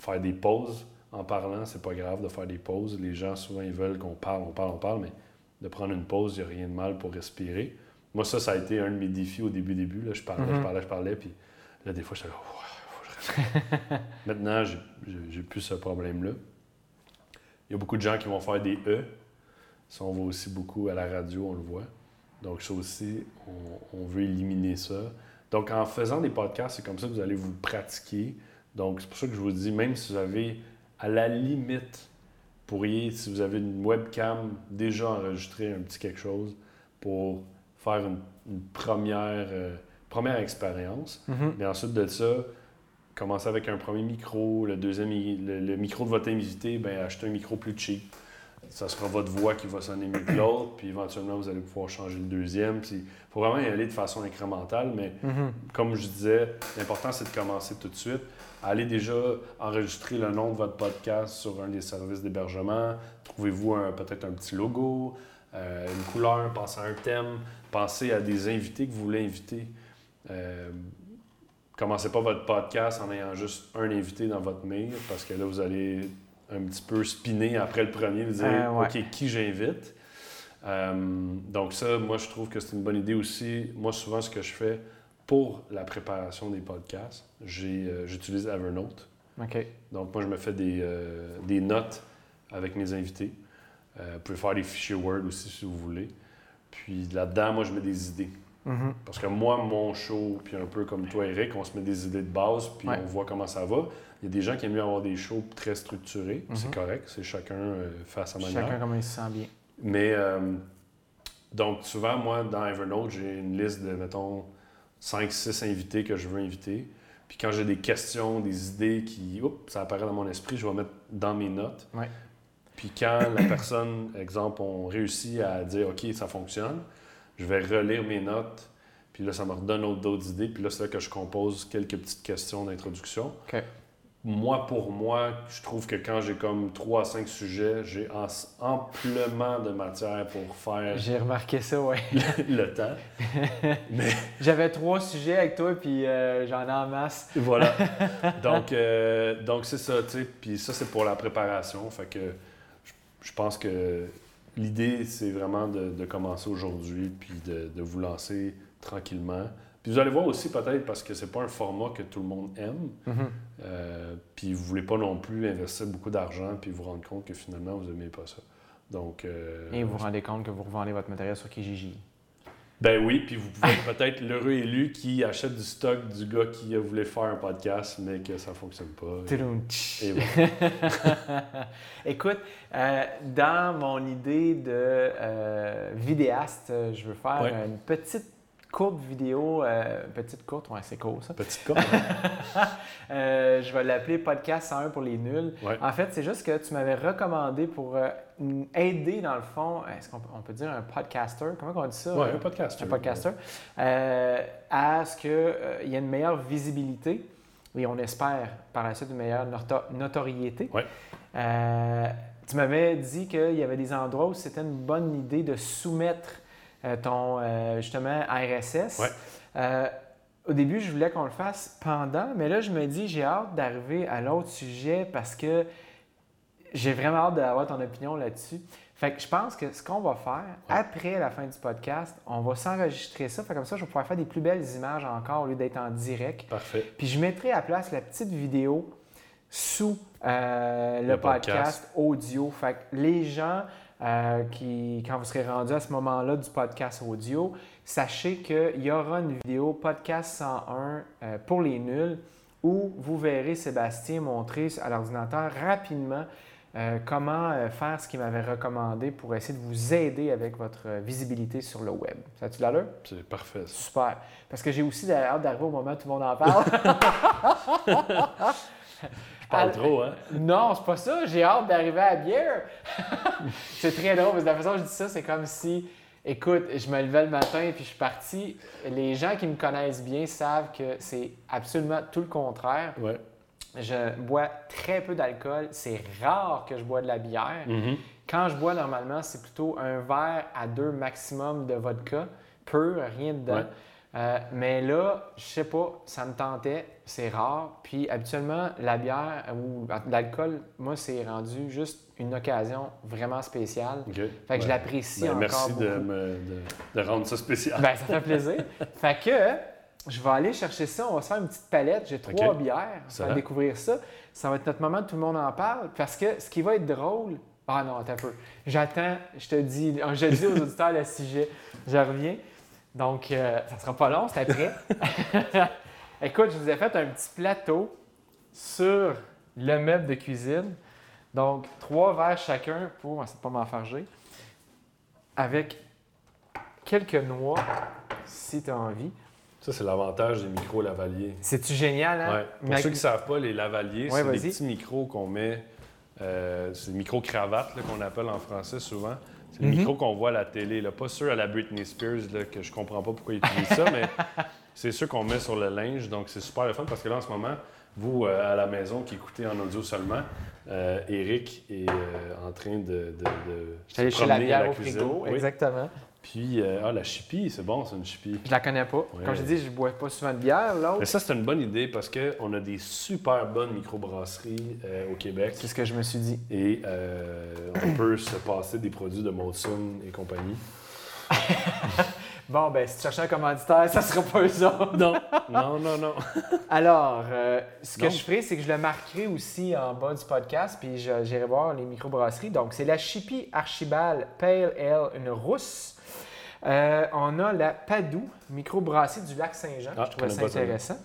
faire des pauses en parlant. C'est pas grave de faire des pauses. Les gens, souvent, ils veulent qu'on parle, on parle, on parle, mais de prendre une pause, il n'y a rien de mal pour respirer. Moi, ça, ça a été un de mes défis au début, début. Là, je parlais, je mhm. parlais, je parlais, puis là, des fois, je là, faut que je Maintenant, j'ai plus ce problème-là. Il y a beaucoup de gens qui vont faire des E. Ça, on voit aussi beaucoup à la radio, on le voit. Donc, ça aussi, on, on veut éliminer ça. Donc, en faisant des podcasts, c'est comme ça que vous allez vous pratiquer. Donc, c'est pour ça que je vous dis, même si vous avez à la limite pourriez, si vous avez une webcam, déjà enregistrer un petit quelque chose pour faire une, première, euh, première expérience. Mhm. Mais ensuite de ça, commencer avec un premier micro, le deuxième, le, micro de votre invité, ben achetez un micro plus cheap. Ça sera votre voix qui va sonner mieux que l'autre, puis éventuellement, vous allez pouvoir changer le deuxième. Il faut vraiment y aller de façon incrémentale, mais Mhm. comme je disais, l'important, c'est de commencer tout de suite. Allez déjà enregistrer le nom de votre podcast sur un des services d'hébergement. Trouvez-vous peut-être un petit logo, euh, une couleur, pensez à un thème, pensez à des invités que vous voulez inviter. Euh, commencez pas votre podcast en ayant juste un invité dans votre mail, parce que là, vous allez un petit peu spinner après le premier, vous dire Euh, ouais. OK, qui j'invite? Donc, ça, moi, je trouve que c'est une bonne idée aussi. Moi, souvent, ce que je fais pour la préparation des podcasts, euh, j'utilise Evernote. OK. Donc, moi, je me fais des, euh, des notes avec mes invités. Euh, vous pouvez faire des fichiers Word aussi si vous voulez. Puis là-dedans, moi, je mets des idées. Mhm. Parce que moi, mon show, puis un peu comme toi, Eric, on se met des idées de base, puis Ouais. on voit comment ça va. Il y a des gens qui aiment mieux avoir des shows très structurés. Mhm. C'est correct, c'est chacun fait à sa manière. Chacun comme il se sent bien. Mais euh, donc, souvent, moi, dans Evernote, j'ai une liste de, mettons, 5-6 invités que je veux inviter. Puis quand j'ai des questions, des idées qui, oups, ça apparaît dans mon esprit, je vais mettre dans mes notes. Ouais. Puis quand la personne, exemple, on réussit à dire, OK, ça fonctionne, je vais relire mes notes. Puis là, ça me redonne autre- d'autres idées. Puis là, c'est là que je compose quelques petites questions d'introduction. Moi, pour moi, je trouve que quand j'ai comme 3 à 5 sujets, j'ai amplement de matière pour faire J'ai remarqué ça, ouais. le temps. Mais J'avais trois sujets avec toi, puis euh, j'en ai en masse. voilà. Donc, euh, donc c'est ça, tu sais. Puis ça, c'est pour la préparation. Fait que je, je pense que l'idée, c'est vraiment de, de commencer aujourd'hui, puis de, de vous lancer tranquillement. Puis vous allez voir aussi peut-être parce que c'est pas un format que tout le monde aime. Mhm. Euh, puis vous voulez pas non plus investir beaucoup d'argent puis vous rendre compte que finalement vous aimez pas ça. Donc euh, Et vous vous rendez compte que vous revendez votre matériel sur Kijiji. ben oui, puis vous pouvez être peut-être l'heureux élu qui achète du stock du gars qui voulu faire un podcast mais que ça fonctionne pas. Et voilà. Écoute, euh, dans mon idée de euh, vidéaste, je veux faire Ouais. une petite courte vidéo, euh, petite courte, ouais, c'est court ça. Petite courte. Euh, je vais l'appeler Podcast 101 pour les nuls. Ouais. En fait, c'est juste que tu m'avais recommandé pour euh, aider, dans le fond, est-ce qu'on peut, on peut dire un podcaster? Comment on dit ça? Ouais, un podcast. un podcaster, euh, à ce qu'il y ait une meilleure visibilité et on espère par la suite une meilleure noto- notoriété. Ouais. Euh, tu m'avais dit qu'il y avait des endroits où c'était une bonne idée de soumettre ton, euh, justement, RSS. Ouais. Euh, au début, je voulais qu'on le fasse pendant, mais là, je me dis, j'ai hâte d'arriver à l'autre sujet parce que j'ai vraiment hâte d'avoir ton opinion là-dessus. Fait que je pense que ce qu'on va faire, après la fin du podcast, on va s'enregistrer ça. Fait comme ça, je vais pouvoir faire des plus belles images encore au lieu d'être en direct. Parfait. Puis je mettrai à place la petite vidéo sous euh, le, Le podcast. podcast. audio. Fait que les gens euh, qui, quand vous serez rendus à ce moment-là du podcast audio, sachez qu'il y aura une vidéo podcast 101 euh, pour les nuls où vous verrez Sébastien montrer à l'ordinateur rapidement euh, comment faire ce qu'il m'avait recommandé pour essayer de vous aider avec votre visibilité sur le web. Ça a-tu l'allure? C'est parfait. ça. Super. Parce que j'ai aussi hâte d'arriver au moment où tout le monde en parle. Je parle trop, hein? non, c'est pas ça. J'ai hâte d'arriver à la bière. c'est très drôle. parce que la façon dont je dis ça, c'est comme si, écoute, je me levais le matin et puis je suis parti. Les gens qui me connaissent bien savent que c'est absolument tout le contraire. Ouais. Je bois très peu d'alcool. C'est rare que je bois de la bière. Mhm. Quand je bois, normalement, c'est plutôt un verre à deux maximum de vodka, pur, rien dedans. Ouais. Euh, mais là, je sais pas, ça me tentait, c'est rare. Puis habituellement, la bière ou l'alcool, moi, c'est rendu juste une occasion vraiment spéciale. OK. Fait que je Ouais. l'apprécie Ben, encore merci beaucoup. de, me, de, de rendre ça spécial. Ben, ça fait plaisir. fait que je vais aller chercher ça. On va se faire une petite palette. J'ai trois bières. On va découvrir ça. Ça va être notre moment, tout le monde en parle. Parce que ce qui va être drôle. Ah non, attends un peu. J'attends, je te dis, je dis aux auditeurs le sujet. Je reviens. Donc, euh, ça sera pas long, c'est après. Écoute, je vous ai fait un petit plateau sur le meuble de cuisine. Donc, trois verres chacun pour, c'est pas m'enfarger, avec quelques noix, si tu as envie. Ça, c'est l'avantage des micros lavaliers. C'est-tu génial, hein? Ouais. Pour Mais- ceux qui ne savent pas, les lavaliers, Ouais, c'est des petits micros qu'on met. euh, c'est des micro-cravates là, qu'on appelle en français souvent. C'est des Mhm. micros qu'on voit à la télé. Là. Pas ceux à la Britney Spears, là, que je comprends pas pourquoi ils utilisent ça, mais c'est ceux qu'on met sur le linge. Donc, c'est super le fun parce que là, en ce moment, vous, euh, à la maison, qui écoutez en audio seulement, euh, Eric est euh, en train de. de, de chez la promener à au cuisine. frigo, Oui. exactement. Puis, euh, ah, la chipie, c'est bon, c'est une chipie. Je la connais pas. Ouais. Comme je dis, je bois pas souvent de bière, l'autre. Mais ça, c'est une bonne idée parce qu'on a des super bonnes microbrasseries euh, au Québec. C'est ce que je me suis dit. Et euh, on peut se passer des produits de Molson et compagnie. Bon, ben, si tu cherchais un commanditaire, ça sera pas eux autres. Non, non, non, non. Alors, ce que Non. je ferai, c'est que je le marquerai aussi en bas du podcast, puis j'irai voir les microbrasseries. Donc, c'est la Chippy Archibald Pale Ale, une rousse. Euh, on a la Padoue, microbrasserie du lac Saint-Jean. Ah, je trouvais ça intéressant.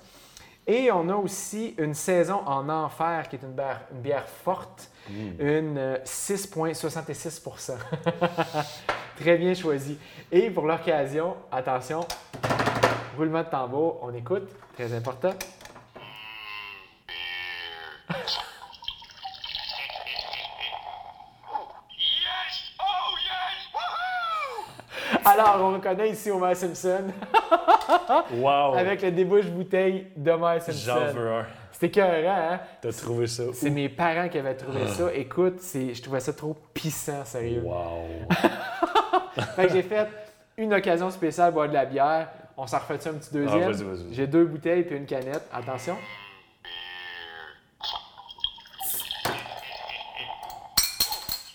Et on a aussi une saison en enfer, qui est une bière, une bière forte, Mm. une euh, 6,66% Très bien choisi. Et pour l'occasion, attention, roulement de tambour, on écoute, très important. Yes! Oh yes! Woohoo! Alors, on reconnaît ici Homer Simpson Wow! avec le débouche-bouteille d'Homer J'en Simpson. veux un. C'était écœurant, hein? T'as trouvé ça où? C'est mes parents qui avaient trouvé ça. Écoute, c'est- je trouvais ça trop pissant, sérieux. Wow! Fait que j'ai fait une occasion spéciale boire de la bière. On s'en refait un petit deuxième. Ah, vas-y, vas-y, vas-y. J'ai deux bouteilles puis une canette. Attention.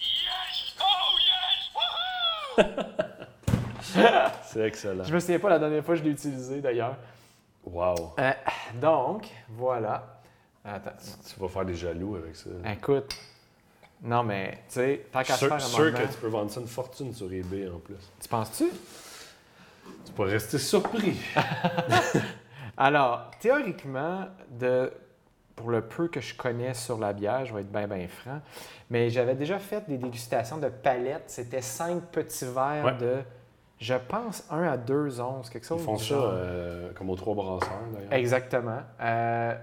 Yes! Oh yes! Woohoo! C'est excellent. Je me souviens pas la dernière fois que je l'ai utilisé d'ailleurs. Wow! Euh, donc, voilà. Attends. Tu vas faire des jaloux avec ça. Écoute. Non, mais, tu sais, tant qu'à Sûr, faire un sûr moment, que tu peux vendre ça une fortune sur eBay en plus. Tu penses-tu? Tu peux rester surpris. Alors, théoriquement, de, pour le peu que je connais sur la bière, je vais être bien, bien franc, mais j'avais déjà fait des dégustations de palettes. C'était cinq petits verres Ouais. de, je pense, 1 à 2 onces, quelque chose Ils font ça euh, comme aux trois brasseurs d'ailleurs. Exactement. Euh,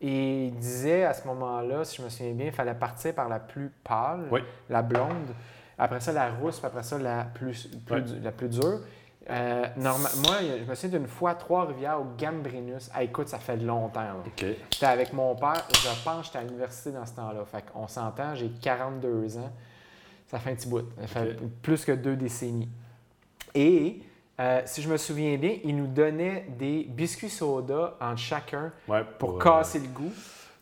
et il disait à ce moment-là, si je me souviens bien, il fallait partir par la plus pâle, Oui. la blonde, après ça la rousse, puis après ça la plus, plus Ouais. du- la plus dure. Euh, norma- moi, je me souviens d'une fois à Trois-Rivières au Gambrinus. Ah, écoute, ça fait longtemps. J'étais avec mon père, je pense que j'étais à l'université dans ce temps-là. Fait qu'on s'entend, j'ai 42 ans. Ça fait un petit bout. Ça fait plus que deux décennies. Et euh, si je me souviens bien, il nous donnait des biscuits soda entre chacun Ouais, pour euh, casser le goût.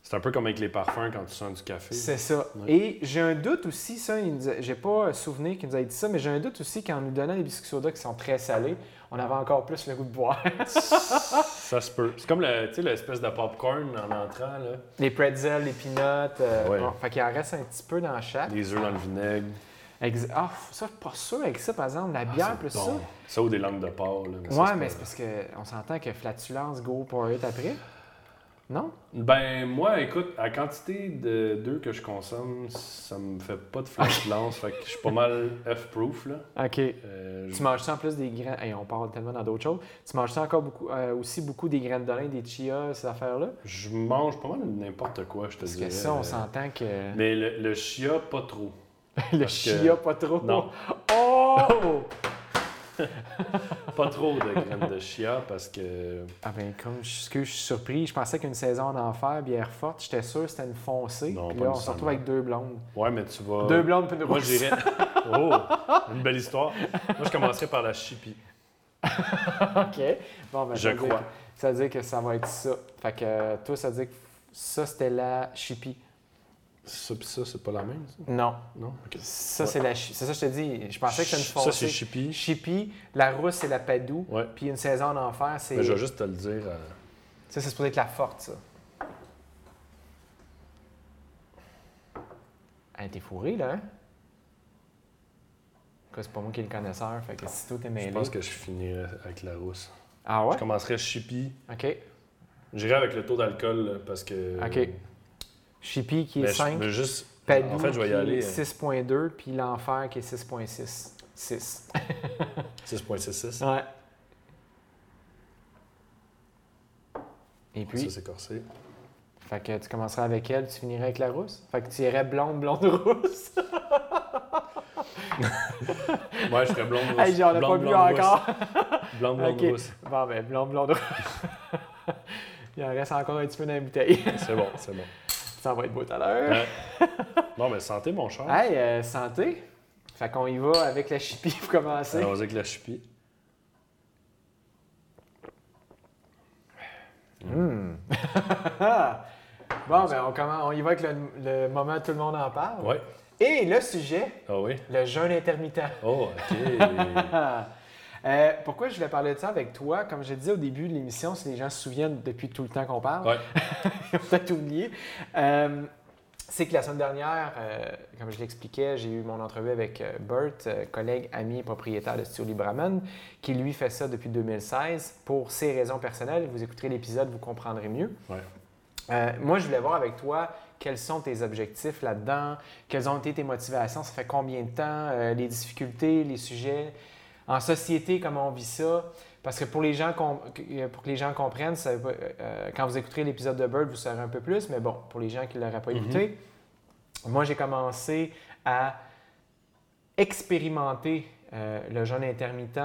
C'est un peu comme avec les parfums quand tu sens du café. C'est ça. Ouais. Et j'ai un doute aussi, ça, j'ai pas souvenir qu'il nous a dit ça, mais j'ai un doute aussi qu'en nous donnant des biscuits soda qui sont très salés, on avait encore plus le goût de boire. Ça se peut. C'est comme le- l'espèce de popcorn en entrant, là. les pretzels, les peanuts. euh, Ouais. bon, fait qu'il en reste un petit peu dans chaque. Les œufs dans le vinaigre. Ex- Ah, ça, je suis pas sûr avec ça, par exemple. La bière Ah, plus c'est ça. Ça ou des langues de porc, là. ça, Ouais, mais c'est parce qu'on s'entend que flatulence, go pour it après. Non? Ben, moi, écoute, à quantité de d'œufs que je consomme, ça me fait pas de flatulence. fait que je suis pas mal F-proof, là. OK. Euh, je- Tu manges ça en plus des graines. Hey, on parle tellement dans d'autres choses. Tu manges ça encore beaucoup, euh, aussi beaucoup des graines d'Olin, des chia, ces affaires-là? Je mange pas mal n'importe quoi, je te Parce dirais. que ça, on s'entend que. Mais le, le chia, pas trop. Le que- chia, pas trop. Non. Oh! Pas trop de graines de chia parce que. Ah ben, comme je, ce que je suis surpris, je pensais qu'une saison en enfer, bière forte, j'étais sûr que c'était une foncée. Non, Puis pas là, on se retrouve avec deux blondes. Ouais, mais tu vas. Deux blondes puis une Moi, rousse. j'irais. Oh, une belle histoire. Moi, je commencerais par la chipie. OK. Bon, ben, Je ça veut dire crois. que- ça veut dire que ça va être ça. Fait que euh, toi, ça veut dire que ça, c'était la chippie. Ça pis ça, c'est pas la même, ça? Non. Non? Ça, Ouais. c'est la C'est ça je te dis. Je pensais que c'était une Ça, foncée. c'est chipie. Chippie, la rousse, c'est la padoue. Ouais. Puis une saison en enfer, c'est. Mais je vais juste te le dire. euh, Ça, c'est supposé être la forte, ça. Hey, t'es fourré, là, hein? C'est pas moi qui est le connaisseur, fait que si toi t'es mêlé. Je pense que je finirais avec la rousse. Ah ouais? Je commencerais chipie. OK. J'irais avec le taux d'alcool parce que. OK. Chippie qui est Ben, je 5. veux juste Padoue En fait, je vais y qui est aller, euh. 6.2, puis l'enfer qui est 6.6. 6. 6.66. ouais. Et puis, Ça, c'est corsé. fait que tu commencerais avec elle, tu finirais avec la rousse? Fait que tu irais blonde, blonde, rousse? Ouais, je serais blonde rousse. hey, j'en ai pas rousse. encore. Blonde, blonde, rousse. Bon, ben, blonde, blonde, rousse. Il en reste encore un petit peu dans la bouteille. C'est bon, c'est bon. Ça va être beau tout à l'heure. Bon, mais santé, mon cher. Hey, euh, santé. Fait qu'on y va avec la chipie pour commencer. Alors, avec la chipie. Hmm. bon, ben, on, commence, on y va avec le, le moment où tout le monde en parle. Ouais. Et le sujet, Ah oui. le jeûne intermittent. Oh, OK. Euh, pourquoi je voulais parler de ça avec toi? Comme je disais au début de l'émission, si les gens se souviennent depuis tout le temps qu'on parle, Ouais. ils ont peut-être oublié. Euh, c'est que la semaine dernière, euh, comme je l'expliquais, j'ai eu mon entrevue avec Bert, euh, collègue, ami et propriétaire de Studio Libraman, qui lui fait ça depuis 2016 pour ses raisons personnelles. Vous écouterez l'épisode, vous comprendrez mieux. Ouais. Euh, moi, je voulais voir avec toi quels sont tes objectifs là-dedans, quelles ont été tes motivations, ça fait combien de temps, les difficultés, les sujets, en société, comment on vit ça. Parce que pour, les gens que- pour que les gens comprennent, ça euh, quand vous écouterez l'épisode de Bird, vous saurez un peu plus, mais bon, pour les gens qui ne l'auraient pas écouté, moi, j'ai commencé à expérimenter euh, le jeûne intermittent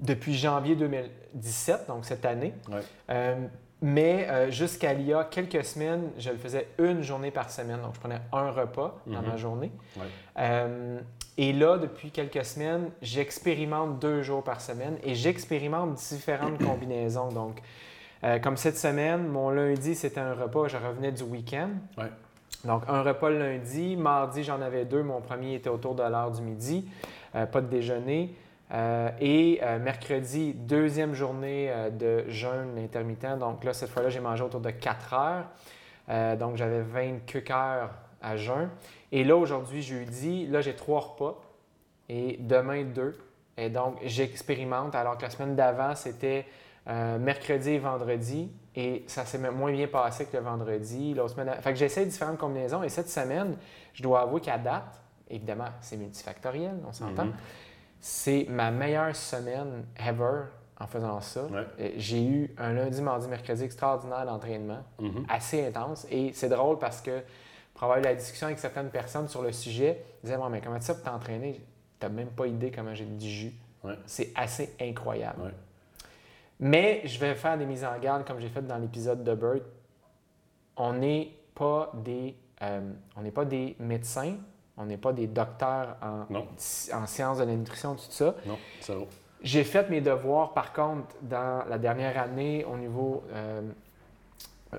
depuis janvier 2017, donc cette année. Ouais. Euh, mais euh, jusqu'à il y a quelques semaines, je le faisais une journée par semaine. Donc, je prenais un repas dans Mhm. ma journée. Ouais. Et là, depuis quelques semaines, j'expérimente deux jours par semaine et j'expérimente différentes combinaisons. Donc, euh, comme cette semaine, mon lundi, c'était un repas, je revenais du week-end. Ouais. Donc, un repas le lundi. Mardi, j'en avais deux. Mon premier était autour de l'heure du midi. Euh, pas de déjeuner. Euh, et mercredi, deuxième journée de jeûne intermittent. Donc là, cette fois-là, j'ai mangé autour de 4 heures. Donc j'avais 20 quelques heures à jeûn. Et là, aujourd'hui, jeudi, là, j'ai trois repas. Et demain, deux. Et donc, j'expérimente. Alors que la semaine d'avant, c'était euh, mercredi et vendredi. Et ça s'est moins bien passé que le vendredi. L'autre semaine, fait que j'essaie différentes combinaisons. Et cette semaine, je dois avouer qu'à date, évidemment, c'est multifactoriel, on s'entend. Mhm. C'est ma meilleure semaine ever en faisant ça. Ouais. J'ai eu un lundi, mardi, mercredi extraordinaire d'entraînement, Mhm. assez intense. Et c'est drôle parce que pour avoir eu la discussion avec certaines personnes sur le sujet, ils disaient Bon, mais comment ça pour t'entraîner? T'as même pas idée comment j'ai du jus. Ouais. C'est assez incroyable. Ouais. Mais je vais faire des mises en garde comme j'ai fait dans l'épisode de Bird. On n'est pas des, euh, on n'est pas des médecins, on n'est pas des docteurs en, en sciences de la nutrition, tout ça. Non, zéro. J'ai fait mes devoirs, par contre, dans la dernière année au niveau euh,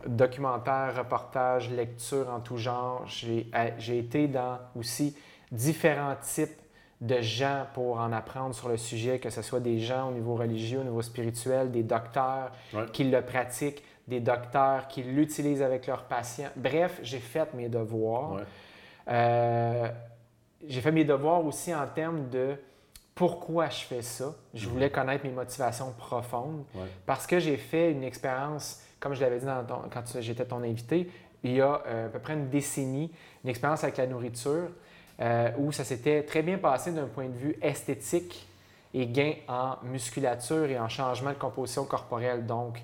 documentaire, reportage, lecture en tout genre. J'ai j'ai été dans aussi différents types de gens pour en apprendre sur le sujet, que ce soit des gens au niveau religieux, au niveau spirituel, des docteurs Ouais. qui le pratiquent, des docteurs qui l'utilisent avec leurs patients. Bref, j'ai fait mes devoirs. Ouais. Euh, j'ai fait mes devoirs aussi en termes de pourquoi je fais ça. Je voulais connaître mes motivations profondes Ouais. parce que j'ai fait une expérience, comme je l'avais dit dans ton- quand j'étais ton invité, il y a euh, à peu près une décennie, une expérience avec la nourriture euh, où ça s'était très bien passé d'un point de vue esthétique et gain en musculature et en changement de composition corporelle. Donc,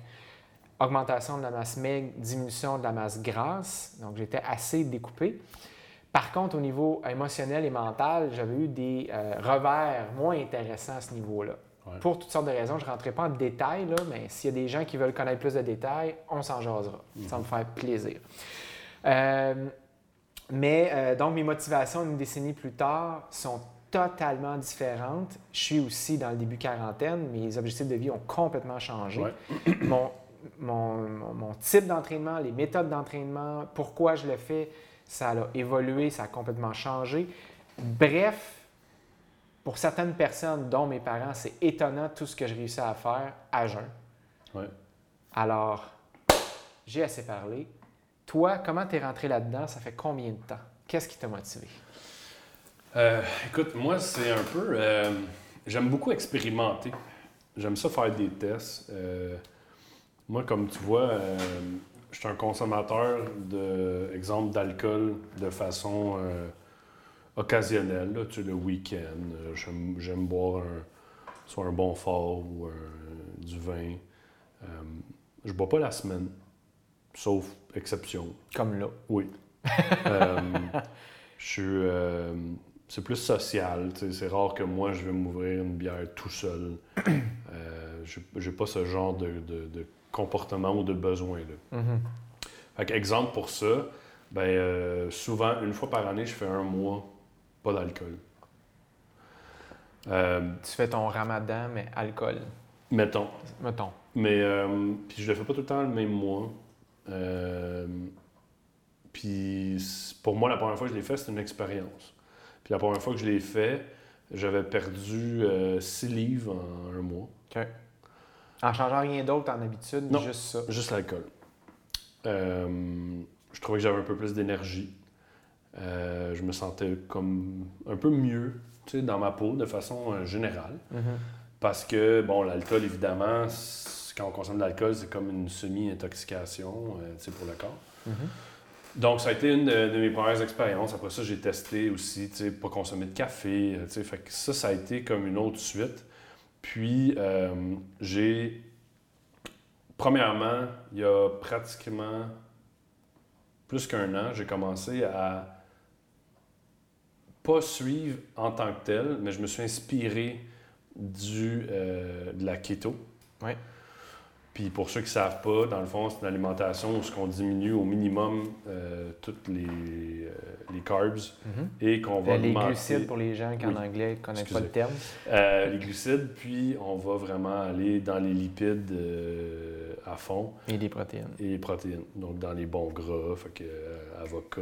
augmentation de la masse maigre, diminution de la masse grasse. Donc, j'étais assez découpé. Par contre, au niveau émotionnel et mental, j'avais eu des euh, revers moins intéressants à ce niveau-là. Ouais. Pour toutes sortes de raisons, je ne rentrerai pas en détail, là, mais s'il y a des gens qui veulent connaître plus de détails, on s'en jasera. Ça va me faire plaisir. Euh, mais euh, donc, mes motivations une décennie plus tard sont totalement différentes. Je suis aussi dans le début quarantaine. Mes objectifs de vie ont complètement changé. Ouais. Mon, mon, mon- mon type d'entraînement, les méthodes d'entraînement, pourquoi je le fais, ça a évolué, ça a complètement changé. Bref, pour certaines personnes, dont mes parents, c'est étonnant tout ce que je réussis à faire à jeun. Ouais. Alors, j'ai assez parlé. Toi, comment tu es rentré là-dedans? Ça fait combien de temps? Qu'est-ce qui t'a motivé? Euh, écoute, moi, c'est un peu. euh, J'aime beaucoup expérimenter. J'aime ça faire des tests. Euh, moi, comme tu vois, je suis un consommateur de, exemple, d'alcool de façon euh, occasionnelle, là, tu sais, le week-end. Euh, J'aime, boire un, soit un bon fort ou un- du vin. Euh, je bois pas la semaine, sauf exception. Comme là. Oui. Euh, je suis. c'est plus social. tu sais, C'est rare que moi, je vais m'ouvrir une bière tout seul. J'ai- J'ai pas ce genre de, de- de comportement ou de besoin. Là. Fait que, exemple pour ça, ben, euh, souvent, une fois par année, je fais un mois pas d'alcool. Euh, Tu fais ton ramadan, mais alcool, mettons. mettons. Mais euh, puis je le fais pas tout le temps le même mois. Euh, puis pour moi, la première fois que je l'ai fait, c'était une expérience. Puis la première fois que je l'ai fait, j'avais perdu 6 livres en un mois. En changeant rien d'autre en habitude, Non. juste ça. Juste l'alcool. Euh, je trouvais que j'avais un peu plus d'énergie. Euh, je me sentais comme un peu mieux dans ma peau de façon euh, générale. Mhm. Parce que, bon, l'alcool, évidemment, quand on consomme de l'alcool, c'est comme une semi-intoxication euh, pour le corps. Mhm. Donc, ça a été une de, de mes premières expériences. Après ça, j'ai testé aussi, tu sais, pas consommer de café. fait que ça, ça a été comme une autre suite. Puis, euh, j'ai. Premièrement, il y a pratiquement plus qu'un an, j'ai commencé à pas suivre en tant que tel, mais je me suis inspiré du, euh, de la keto. Ouais. Puis pour ceux qui ne savent pas, dans le fond, c'est une alimentation où ce qu'on diminue au minimum euh, toutes les, euh, les carbs Mhm. et qu'on va Euh, les glucides, pour les gens qui en Oui. anglais ne connaissent pas le terme. euh, les glucides, puis on va vraiment aller dans les lipides à fond Et les protéines. et les protéines. Donc dans les bons gras, fait que avocat,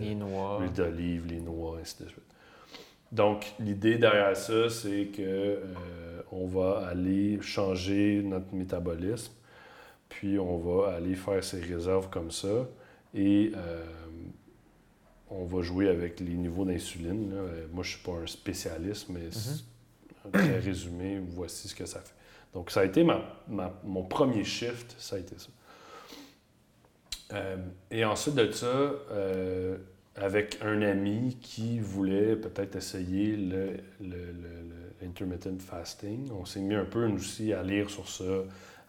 Les noix. l'huile d'olive, les noix, ainsi de suite. Donc, l'idée derrière ça, c'est que on va aller changer notre métabolisme, puis on va aller faire ses réserves comme ça, et euh, on va jouer avec les niveaux d'insuline. Moi, je suis pas un spécialiste, mais un très résumé, voici ce que ça fait. Donc, ça a été ma- ma- mon premier shift, ça a été ça. Euh, et ensuite de ça, euh, avec un ami qui voulait peut-être essayer le, le, le- le intermittent fasting, on s'est mis un peu nous aussi à lire sur ça,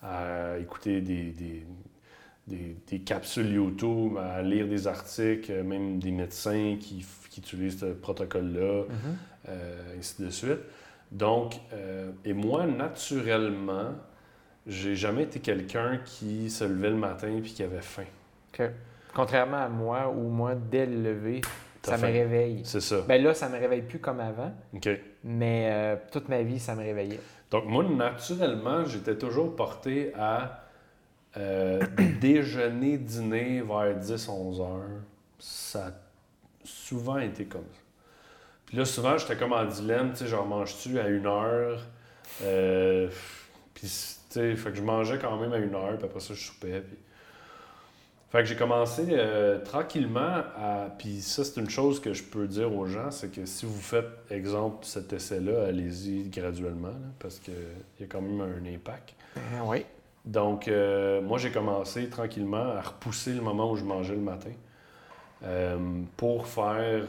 à écouter des, des, des- des capsules YouTube, à lire des articles, même des médecins qui, utilisent ce protocole-là euh, ainsi de suite. Donc, euh, et moi, naturellement, j'ai jamais été quelqu'un qui se levait le matin et qui avait faim. Contrairement à moi, où moi, dès le lever, Ça me réveille. C'est ça. Ben là, ça me réveille plus comme avant, OK. mais euh, toute ma vie, ça me réveillait. Donc, moi, naturellement, j'étais toujours porté à euh, déjeuner, dîner vers 10-11 heures. Ça a souvent été comme ça. Puis là, souvent, j'étais comme en dilemme, tu sais, genre, manges-tu à une heure? Euh, puis, tu sais, fait que je mangeais quand même à une heure, puis après ça, je soupais. Puis... Fait que j'ai commencé euh, tranquillement à. Puis ça, c'est une chose que je peux dire aux gens, c'est que si vous faites, exemple, cet essai-là, allez-y graduellement, là, parce qu'il y a quand même un impact. Euh, oui. Donc, euh, moi, j'ai commencé tranquillement à repousser le moment où je mangeais le matin pour faire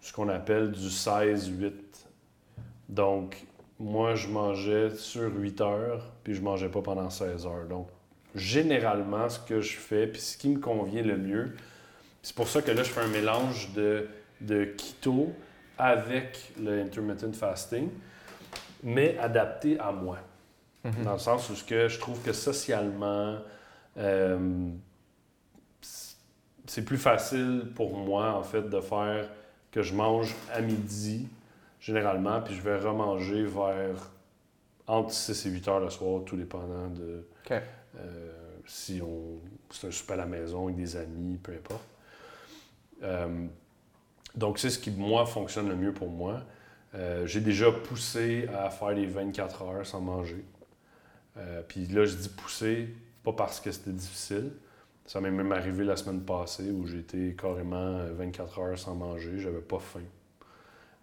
ce qu'on appelle du 16-8. Donc, moi, je mangeais sur 8 heures, puis je mangeais pas pendant 16 heures. Donc, généralement, ce que je fais, puis ce qui me convient le mieux, c'est pour ça que là, je fais un mélange de, de keto avec le intermittent fasting, mais adapté à moi. Mhm. Dans le sens où ce que je trouve que socialement, euh, c'est plus facile pour moi, en fait, de faire que je mange à midi, généralement, puis je vais remanger vers entre 6 et 8 heures le soir, tout dépendant de. Euh, si on c'est un souper à la maison avec des amis, peu importe. Euh, donc, c'est ce qui, moi, fonctionne le mieux pour moi. Euh, J'ai déjà poussé à faire les 24 heures sans manger. Puis là, je dis pousser, pas parce que c'était difficile. Ça m'est même arrivé la semaine passée où j'étais carrément 24 heures sans manger. J'avais pas faim.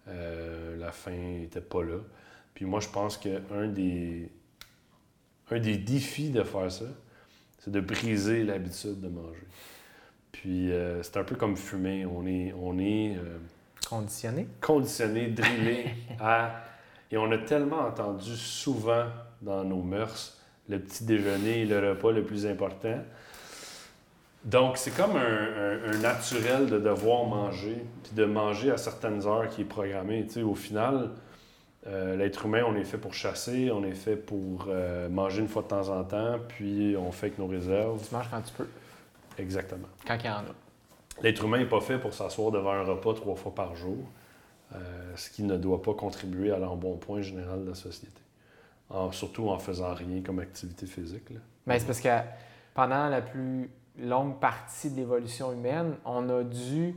La faim n'était pas là. Puis moi, je pense qu'un des, un des défis de faire ça, c'est de briser l'habitude de manger. Puis euh, c'est un peu comme fumer. On est, on est euh, Conditionné. conditionné, drillé à. Et on a tellement entendu souvent dans nos mœurs le petit déjeuner est le repas le plus important. Donc, c'est comme un, un- un naturel de devoir manger, puis de manger à certaines heures qui est programmé. Tu sais, au final, euh, l'être humain, on est fait pour chasser, on est fait pour euh, manger une fois de temps en temps, puis on fait avec nos réserves. Tu manges quand tu peux, Exactement. quand il y en a. L'être humain n'est pas fait pour s'asseoir devant un repas trois fois par jour, euh, ce qui ne doit pas contribuer à l'embonpoint général de la société. En- surtout en faisant rien comme activité physique. là. Ben, c'est parce que pendant la plus longue partie de l'évolution humaine, on a dû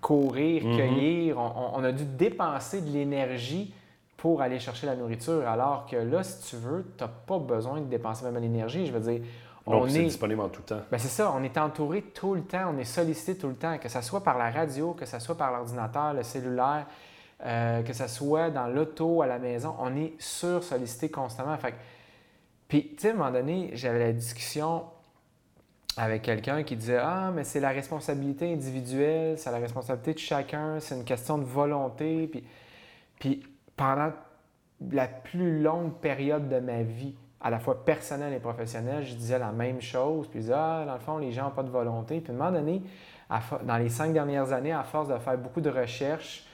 courir, Mhm. cueillir, on a dû dépenser de l'énergie pour aller chercher la nourriture, alors que là, si tu veux, tu n'as pas besoin de dépenser même l'énergie. Je veux dire, Donc, on c'est est... disponible en tout temps. Ben c'est ça, on est entouré tout le temps, on est sollicité tout le temps, que ce soit par la radio, que ce soit par l'ordinateur, le cellulaire, euh, que ce soit dans l'auto, à la maison, on est sur-sollicité constamment. Fait que- Puis, tu sais, à un moment donné, j'avais la discussion avec quelqu'un qui disait Ah, mais c'est la responsabilité individuelle, c'est la responsabilité de chacun, c'est une question de volonté. Puis, puis pendant la plus longue période de ma vie, à la fois personnelle et professionnelle, je disais la même chose. Puis je disais, ah, dans le fond, les gens n'ont pas de volonté. Puis à un moment donné, dans les cinq dernières années, à force de faire beaucoup de recherches,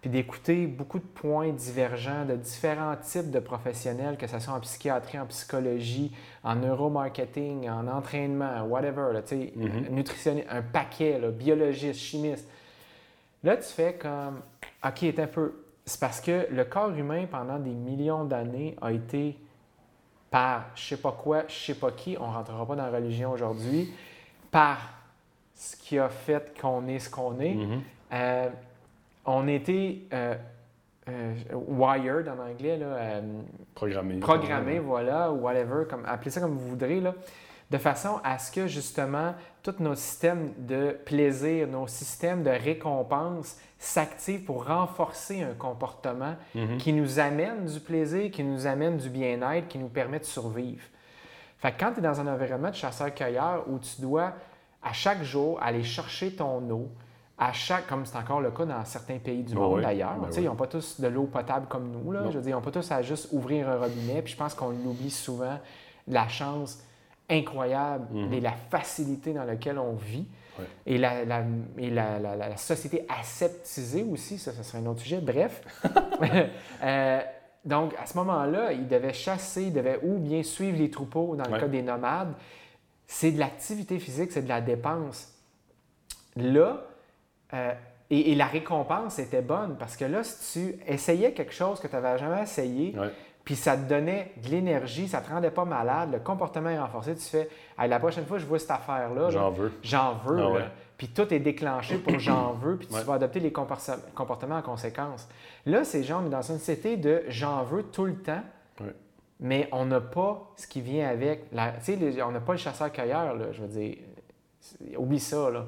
puis d'écouter beaucoup de points divergents de différents types de professionnels, que ce soit en psychiatrie, en psychologie, en neuromarketing, en entraînement, whatever, là, tu sais, Mhm. nutritionniste, un paquet, là, biologiste, chimiste. Là, tu fais comme, OK, c'est un peu. C'est parce que le corps humain, pendant des millions d'années, a été par je sais pas quoi, je sais pas qui, on ne rentrera pas dans la religion aujourd'hui, par ce qui a fait qu'on est ce qu'on est. Mhm. Euh, on était euh, euh, wired en anglais, là, euh, Programmé. programmé, voilà, ou whatever, comme, appelez ça comme vous voudrez, là, de façon à ce que justement tous nos systèmes de plaisir, nos systèmes de récompense s'activent pour renforcer un comportement Mhm. qui nous amène du plaisir, qui nous amène du bien-être, qui nous permet de survivre. Fait que quand tu es dans un environnement de chasseur-cueilleur où tu dois à chaque jour aller chercher ton eau, à chaque, comme c'est encore le cas dans certains pays du monde oui, d'ailleurs, ben oui. ils n'ont pas tous de l'eau potable comme nous. Là. Je veux dire, ils n'ont pas tous à juste ouvrir un robinet. Puis je pense qu'on oublie souvent la chance incroyable Mhm. et la facilité dans laquelle on vit. Ouais. Et, la, la- et la, la- la- la société aseptisée aussi, ça, ça serait un autre sujet. Bref. Euh, donc, à ce moment-là, ils devaient chasser, ils devaient ou bien suivre les troupeaux dans le Ouais. cas des nomades. C'est de l'activité physique, c'est de la dépense. Là, euh, et, et la récompense était bonne parce que là, si tu essayais quelque chose que tu n'avais jamais essayé, Ouais. Puis ça te donnait de l'énergie, ça te rendait pas malade, le comportement est renforcé, tu fais Hey, la prochaine fois, je vois cette affaire-là. là, J'en veux. J'en veux. Ah ouais. Puis tout est déclenché pour j'en veux, puis tu Ouais. vas adopter les comportements en conséquence. Là, ces gens, on est dans une société de j'en veux tout le temps, Ouais. mais on n'a pas ce qui vient avec. la- Tu sais, on n'a pas le chasseur-cueilleur, là, je veux dire. C'est- Oublie ça, là.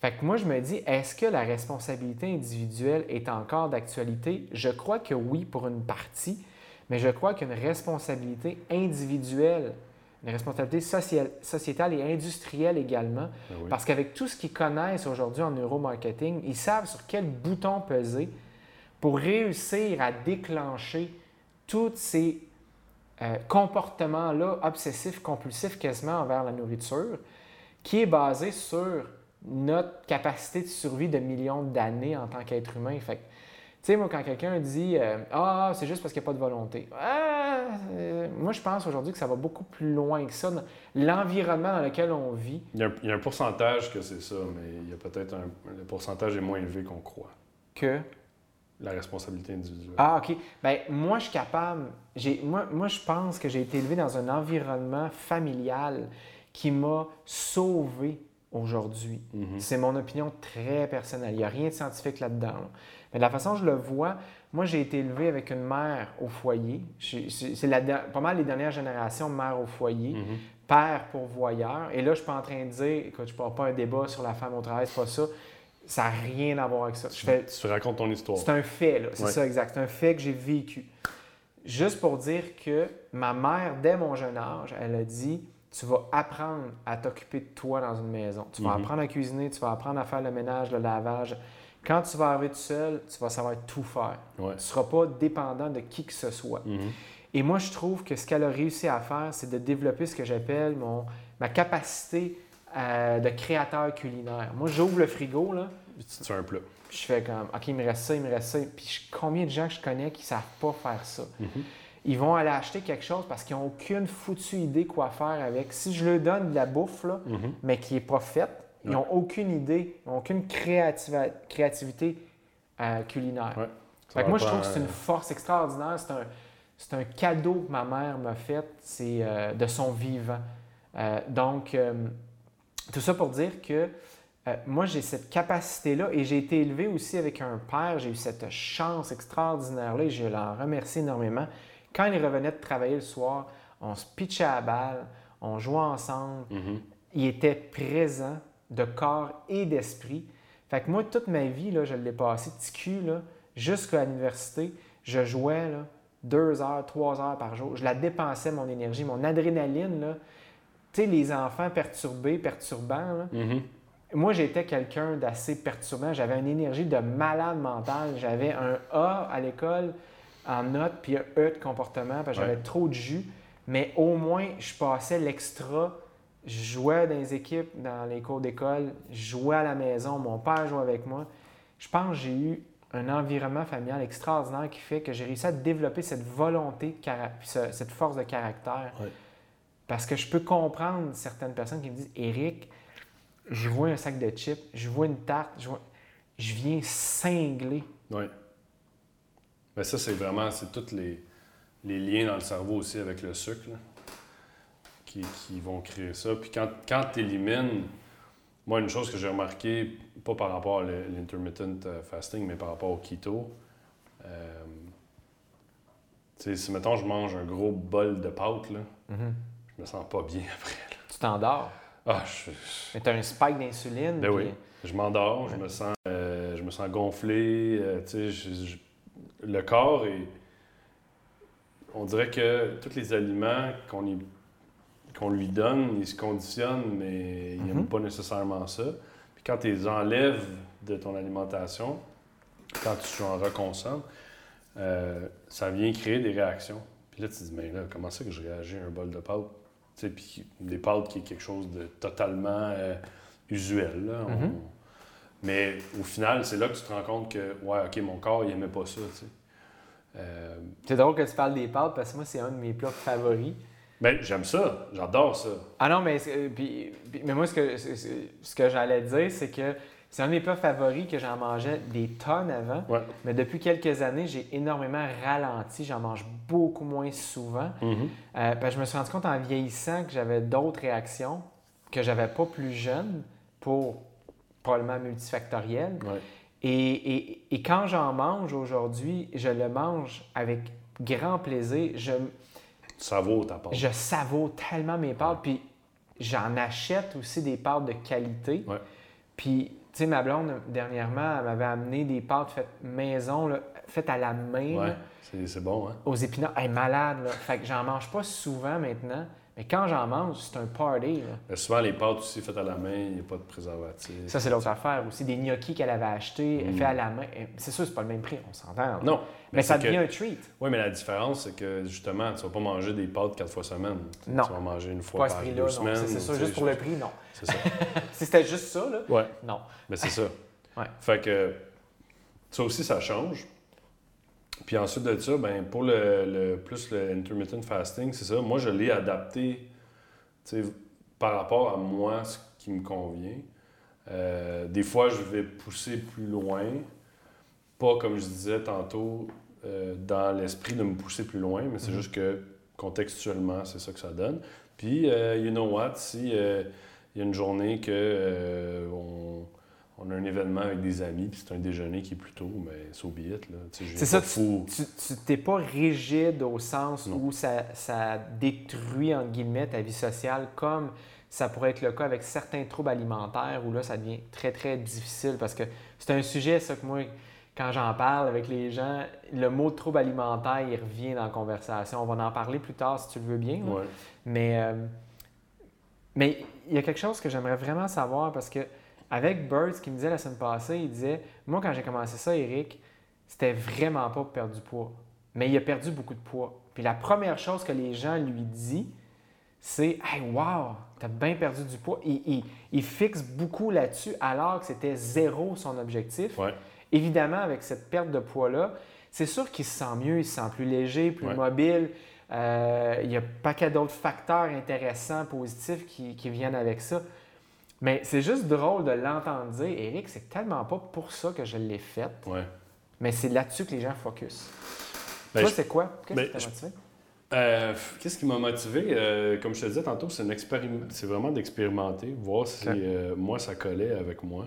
Fait que moi, je me dis, est-ce que la responsabilité individuelle est encore d'actualité? Je crois que oui, pour une partie, mais je crois qu'une responsabilité individuelle, une responsabilité sociale- sociétale et industrielle également, Ben oui. parce qu'avec tout ce qu'ils connaissent aujourd'hui en neuromarketing, ils savent sur quel bouton peser pour réussir à déclencher tous ces euh, comportements-là obsessifs, compulsifs quasiment envers la nourriture, qui est basé sur notre capacité de survie de millions d'années en tant qu'être humain. Fait que, tu sais, moi, quand quelqu'un dit euh, Ah, c'est juste parce qu'il n'y a pas de volonté. Ah, euh, moi, je pense aujourd'hui que ça va beaucoup plus loin que ça. L'environnement dans lequel on vit, Il y, a un, il y a un pourcentage que c'est ça, mais il y a peut-être un. Le pourcentage est moins élevé qu'on croit. que? La responsabilité individuelle. Ah, OK. Ben moi, je suis capable. Moi, moi, je pense que j'ai été élevé dans un environnement familial qui m'a sauvé aujourd'hui. Mhm. C'est mon opinion très personnelle. Il n'y a rien de scientifique là-dedans. là. Mais de la façon dont je le vois, moi, j'ai été élevé avec une mère au foyer. C'est pas mal les dernières générations mère au foyer, Mhm. père pourvoyeur. Et là, je ne suis pas en train de dire, écoute, je ne parle pas un débat sur la femme au travail, c'est pas ça. Ça n'a rien à voir avec ça. Je fais, Tu racontes ton histoire. c'est un fait. C'est Ouais. ça, exact. C'est un fait que j'ai vécu. Juste pour dire que ma mère, dès mon jeune âge, elle a dit tu vas apprendre à t'occuper de toi dans une maison. Tu vas Mhm. apprendre à cuisiner, tu vas apprendre à faire le ménage, le lavage. Quand tu vas arriver tout seul, tu vas savoir tout faire. Ouais. Tu ne seras pas dépendant de qui que ce soit. Mhm. Et moi, je trouve que ce qu'elle a réussi à faire, c'est de développer ce que j'appelle mon, ma capacité euh, de créateur culinaire. Moi, j'ouvre le frigo, là, Puis tu te fais un plat. je fais comme, OK, il me reste ça, il me reste ça. Puis combien de gens que je connais qui ne savent pas faire ça? Mhm. Ils vont aller acheter quelque chose parce qu'ils n'ont aucune foutue idée quoi faire avec. Si je leur donne de la bouffe, là, Mhm. mais qui n'est pas faite, ils Ouais. n'ont aucune idée, ils n'ont aucune créativité euh, culinaire. Ouais. Ça Fait que va moi, je trouve que c'est un- une force extraordinaire. C'est un, c'est un cadeau que ma mère m'a fait, c'est euh, de son vivant. Euh, donc, euh, tout ça pour dire que euh, moi, j'ai cette capacité-là et j'ai été élevé aussi avec un père. J'ai eu cette chance extraordinaire-là et je l'en remercie énormément. Quand il revenait de travailler le soir, on se pitchait à la balle, on jouait ensemble. Mhm. Il était présent de corps et d'esprit. Fait que moi, toute ma vie, là, je l'ai passé petit cul, jusqu'à l'université. Je jouais là, deux heures, trois heures par jour. Je la dépensais, mon énergie, mon adrénaline. là. Tu sais, les enfants perturbés, perturbants. là. Mhm. Moi, j'étais quelqu'un d'assez perturbant. J'avais une énergie de malade mental. J'avais un A à l'école en notes, puis un E de comportement, parce que j'avais Ouais. trop de jus. Mais au moins, je passais l'extra. Je jouais dans les équipes, dans les cours d'école. Je jouais à la maison. Mon père jouait avec moi. Je pense que j'ai eu un environnement familial extraordinaire qui fait que j'ai réussi à développer cette volonté, de cara- cette force de caractère. Parce que je peux comprendre certaines personnes qui me disent Eric, je vois un sac de chips, je vois une tarte, je, vois- je viens cingler. Oui. Mais ça, c'est vraiment, c'est tous les, les liens dans le cerveau aussi avec le sucre là, qui, qui vont créer ça. Puis quand, quand tu élimines, moi, une chose que j'ai remarqué, pas par rapport à l'intermittent euh, fasting, mais par rapport au keto, euh, tu sais, si mettons je mange un gros bol de pâtes, là, je me sens pas bien après. là. Tu t'endors. Ah, je, Mais tu as un spike d'insuline. ben puis- oui. Je m'endors, je me sens euh, je me sens gonflé, euh, tu sais, je- je- le corps est on dirait que tous les aliments qu'on y- qu'on lui donne, il se conditionne mais il n'aime Mhm. pas nécessairement ça. Puis quand tu les enlèves de ton alimentation, quand tu en reconsommes, euh, ça vient créer des réactions. Puis là tu te dis mais là comment ça que je réagis à un bol de pâtes Tu sais, puis des pâtes qui est quelque chose de totalement euh, usuel. là. On- Mhm. Mais au final, c'est là que tu te rends compte que, ouais, OK, mon corps, il aimait pas ça, tu sais. Euh, C'est drôle que tu parles des pâtes parce que moi, c'est un de mes plats favoris. ben, j'aime ça, j'adore ça. Ah non, mais, c'est- puis- mais moi, ce que, ce- que j'allais dire, c'est que c'est un de mes plats favoris que j'en mangeais des tonnes avant. Ouais. Mais depuis quelques années, j'ai énormément ralenti. J'en mange beaucoup moins souvent. Mhm. Euh, je me suis rendu compte en vieillissant que j'avais d'autres réactions que j'avais pas plus jeune pour probablement multifactoriel. Ouais. Et, et- et quand j'en mange aujourd'hui, je le mange avec grand plaisir. Je, Tu savoures ta pâte. je savoure tellement mes pâtes. Puis j'en achète aussi des pâtes de qualité. Ouais. Puis, tu sais, ma blonde, dernièrement, elle m'avait amené des pâtes faites maison, là, faites à la main. Ouais, c'est c'est bon, hein? aux épinards. Elle est malade, là. Fait que j'en mange pas souvent maintenant. Mais quand j'en mange, c'est un party, là. Mais souvent, les pâtes aussi faites à la main, il n'y a pas de préservatif. Ça, c'est l'autre affaire aussi. Des gnocchis qu'elle avait achetés, Mm. faits à la main. C'est sûr, c'est pas le même prix, on s'entend. Non. Mais ça que- devient un treat. Oui, mais la différence, c'est que justement, tu vas pas manger des pâtes quatre fois semaine. Non. Tu vas manger une fois Pas par deux semaines. C'est ça, juste pour le prix, non. C'est ça. si c'était juste ça, là, Ouais. non. Mais c'est ça. Ouais. Fait que ça aussi, ça change. Puis ensuite de ça, ben, pour le, le- plus le intermittent fasting, c'est ça. Moi, je l'ai adapté par rapport à moi, ce qui me convient. Euh, des fois, je vais pousser plus loin. Pas comme je disais tantôt, euh, dans l'esprit de me pousser plus loin, mais c'est Mhm. juste que contextuellement, c'est ça que ça donne. Puis, euh, you know what, si euh, il y a une journée que on, on a un événement avec des amis, puis c'est un déjeuner qui est plus tôt, mais c'est au billet, là. C'est ça, fou. Tu t'es pas rigide au sens Non. où ça, ça détruit, entre guillemets, ta vie sociale, comme ça pourrait être le cas avec certains troubles alimentaires, où là, ça devient très, très difficile. Parce que c'est un sujet, ça, que moi, quand j'en parle avec les gens, le mot trouble alimentaire, il revient dans la conversation. On va en parler plus tard, si tu le veux bien. Ouais. Mais euh, Mais il y a quelque chose que j'aimerais vraiment savoir parce que avec Bird, ce qu'il me disait la semaine passée, il disait Moi, quand j'ai commencé ça, Eric, c'était vraiment pas pour perdre du poids. Mais il a perdu beaucoup de poids. Puis la première chose que les gens lui disent, c'est Hey, wow, t'as bien perdu du poids. Il, il- il fixe beaucoup là-dessus alors que c'était zéro son objectif. Ouais. Évidemment, avec cette perte de poids-là, c'est sûr qu'il se sent mieux, il se sent plus léger, plus Ouais. mobile. Euh, il y a un paquet d'autres facteurs intéressants, positifs qui, qui viennent avec ça. Mais c'est juste drôle de l'entendre dire, Eric, c'est tellement pas pour ça que je l'ai fait, Ouais. mais c'est là-dessus que les gens focus. Ben, Toi, je- c'est quoi? Qu'est-ce ben, qui t'a je- motivé? Euh, Qu'est-ce qui m'a motivé? Euh, comme je te disais tantôt, c'est expérim- vraiment d'expérimenter, voir si euh, moi ça collait avec moi.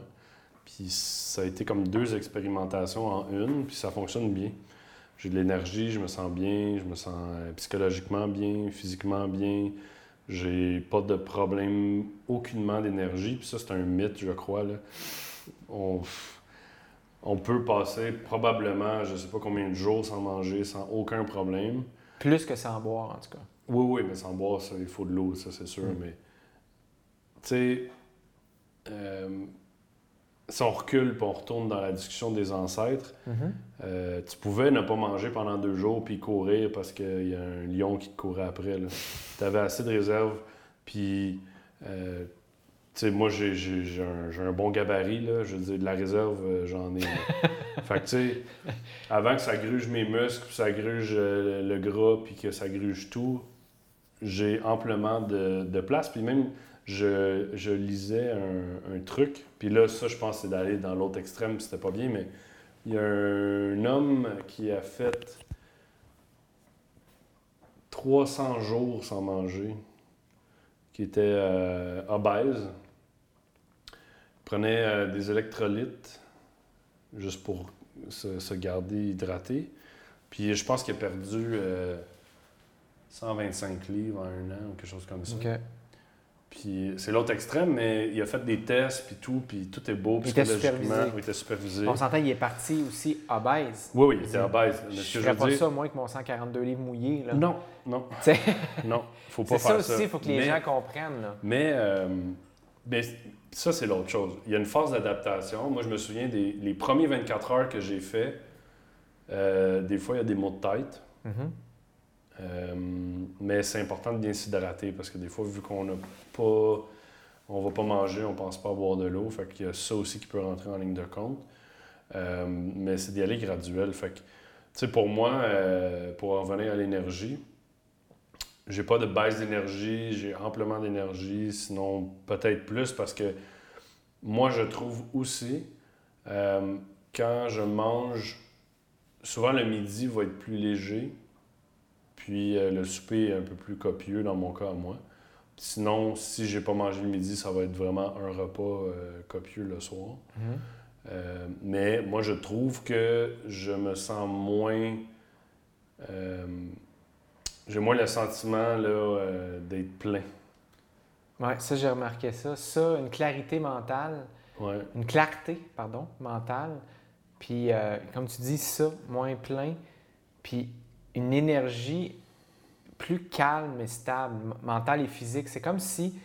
Puis ça a été comme deux expérimentations en une, puis ça fonctionne bien. J'ai de l'énergie, je me sens bien, je me sens psychologiquement bien, physiquement bien. J'ai pas de problème aucunement d'énergie, puis ça c'est un mythe, je crois. Là. On, on peut passer probablement, je sais pas combien de jours sans manger, sans aucun problème. Plus que sans boire, en tout cas. Oui, oui, mais sans boire, ça, il faut de l'eau, ça c'est sûr. Mm. Mais, tu sais, euh, si on recule et on retourne dans la discussion des ancêtres, euh, tu pouvais ne pas manger pendant deux jours puis courir parce qu'il y a un lion qui te courait après. Tu avais assez de réserve. Puis, euh, tu sais, moi, j'ai un, un bon gabarit. Là. Je veux dire, de la réserve, euh, j'en ai. fait que, tu sais, avant que ça gruge mes muscles, puis ça gruge le gras, puis que ça gruge tout, j'ai amplement de, de place. Puis même, je, je lisais un, un truc. Puis là, ça, je pense, c'est d'aller dans l'autre extrême, c'était pas bien, mais il y a un homme qui a fait 300 jours sans manger, qui était euh, obèse. Prenait euh, des électrolytes juste pour se, garder hydraté. Puis je pense qu'il a perdu euh, 125 livres en un an ou quelque chose comme ça. Puis c'est l'autre extrême, mais il a fait des tests, puis tout, puis tout est beau psychologiquement. Il était supervisé. On s'entend, il est parti aussi obèse. Oui, oui, il était obèse. Mais Je veux pas dire- ça, moins que mon 142 livres mouillés. Là. Non, non, Tu sais, non. Faut pas C'est ça faire aussi, il faut que les Mais- gens comprennent. Là. Mais euh, ben, ça, c'est l'autre chose. Il y a une phase d'adaptation. Moi, je me souviens des les premiers 24 heures que j'ai fait, euh, des fois, il y a des maux de tête. Mhm. Euh, mais c'est important de bien s'hydrater parce que des fois, vu qu'on n'a pas. On va pas manger, on pense pas à boire de l'eau. Fait qu'il y a ça aussi qui peut rentrer en ligne de compte. Euh, mais c'est d'y aller graduel. Fait que, tu sais, pour moi, euh, pour en revenir à l'énergie, j'ai pas de baisse d'énergie, j'ai amplement d'énergie, sinon peut-être plus parce que moi, je trouve aussi, quand je mange, souvent le midi va être plus léger, puis euh, le souper est un peu plus copieux dans mon cas à moi. Sinon, si j'ai pas mangé le midi, ça va être vraiment un repas euh, copieux le soir. Mhm. Euh, mais moi, je trouve que je me sens moins. j'ai moins le sentiment d'être plein. Ouais, ça, j'ai remarqué ça. Ça, une clarité mentale, Ouais. une clarté, pardon, mentale. Puis, comme tu dis, ça, moins plein. Puis, une énergie plus calme et stable, mentale et physique. C'est comme si,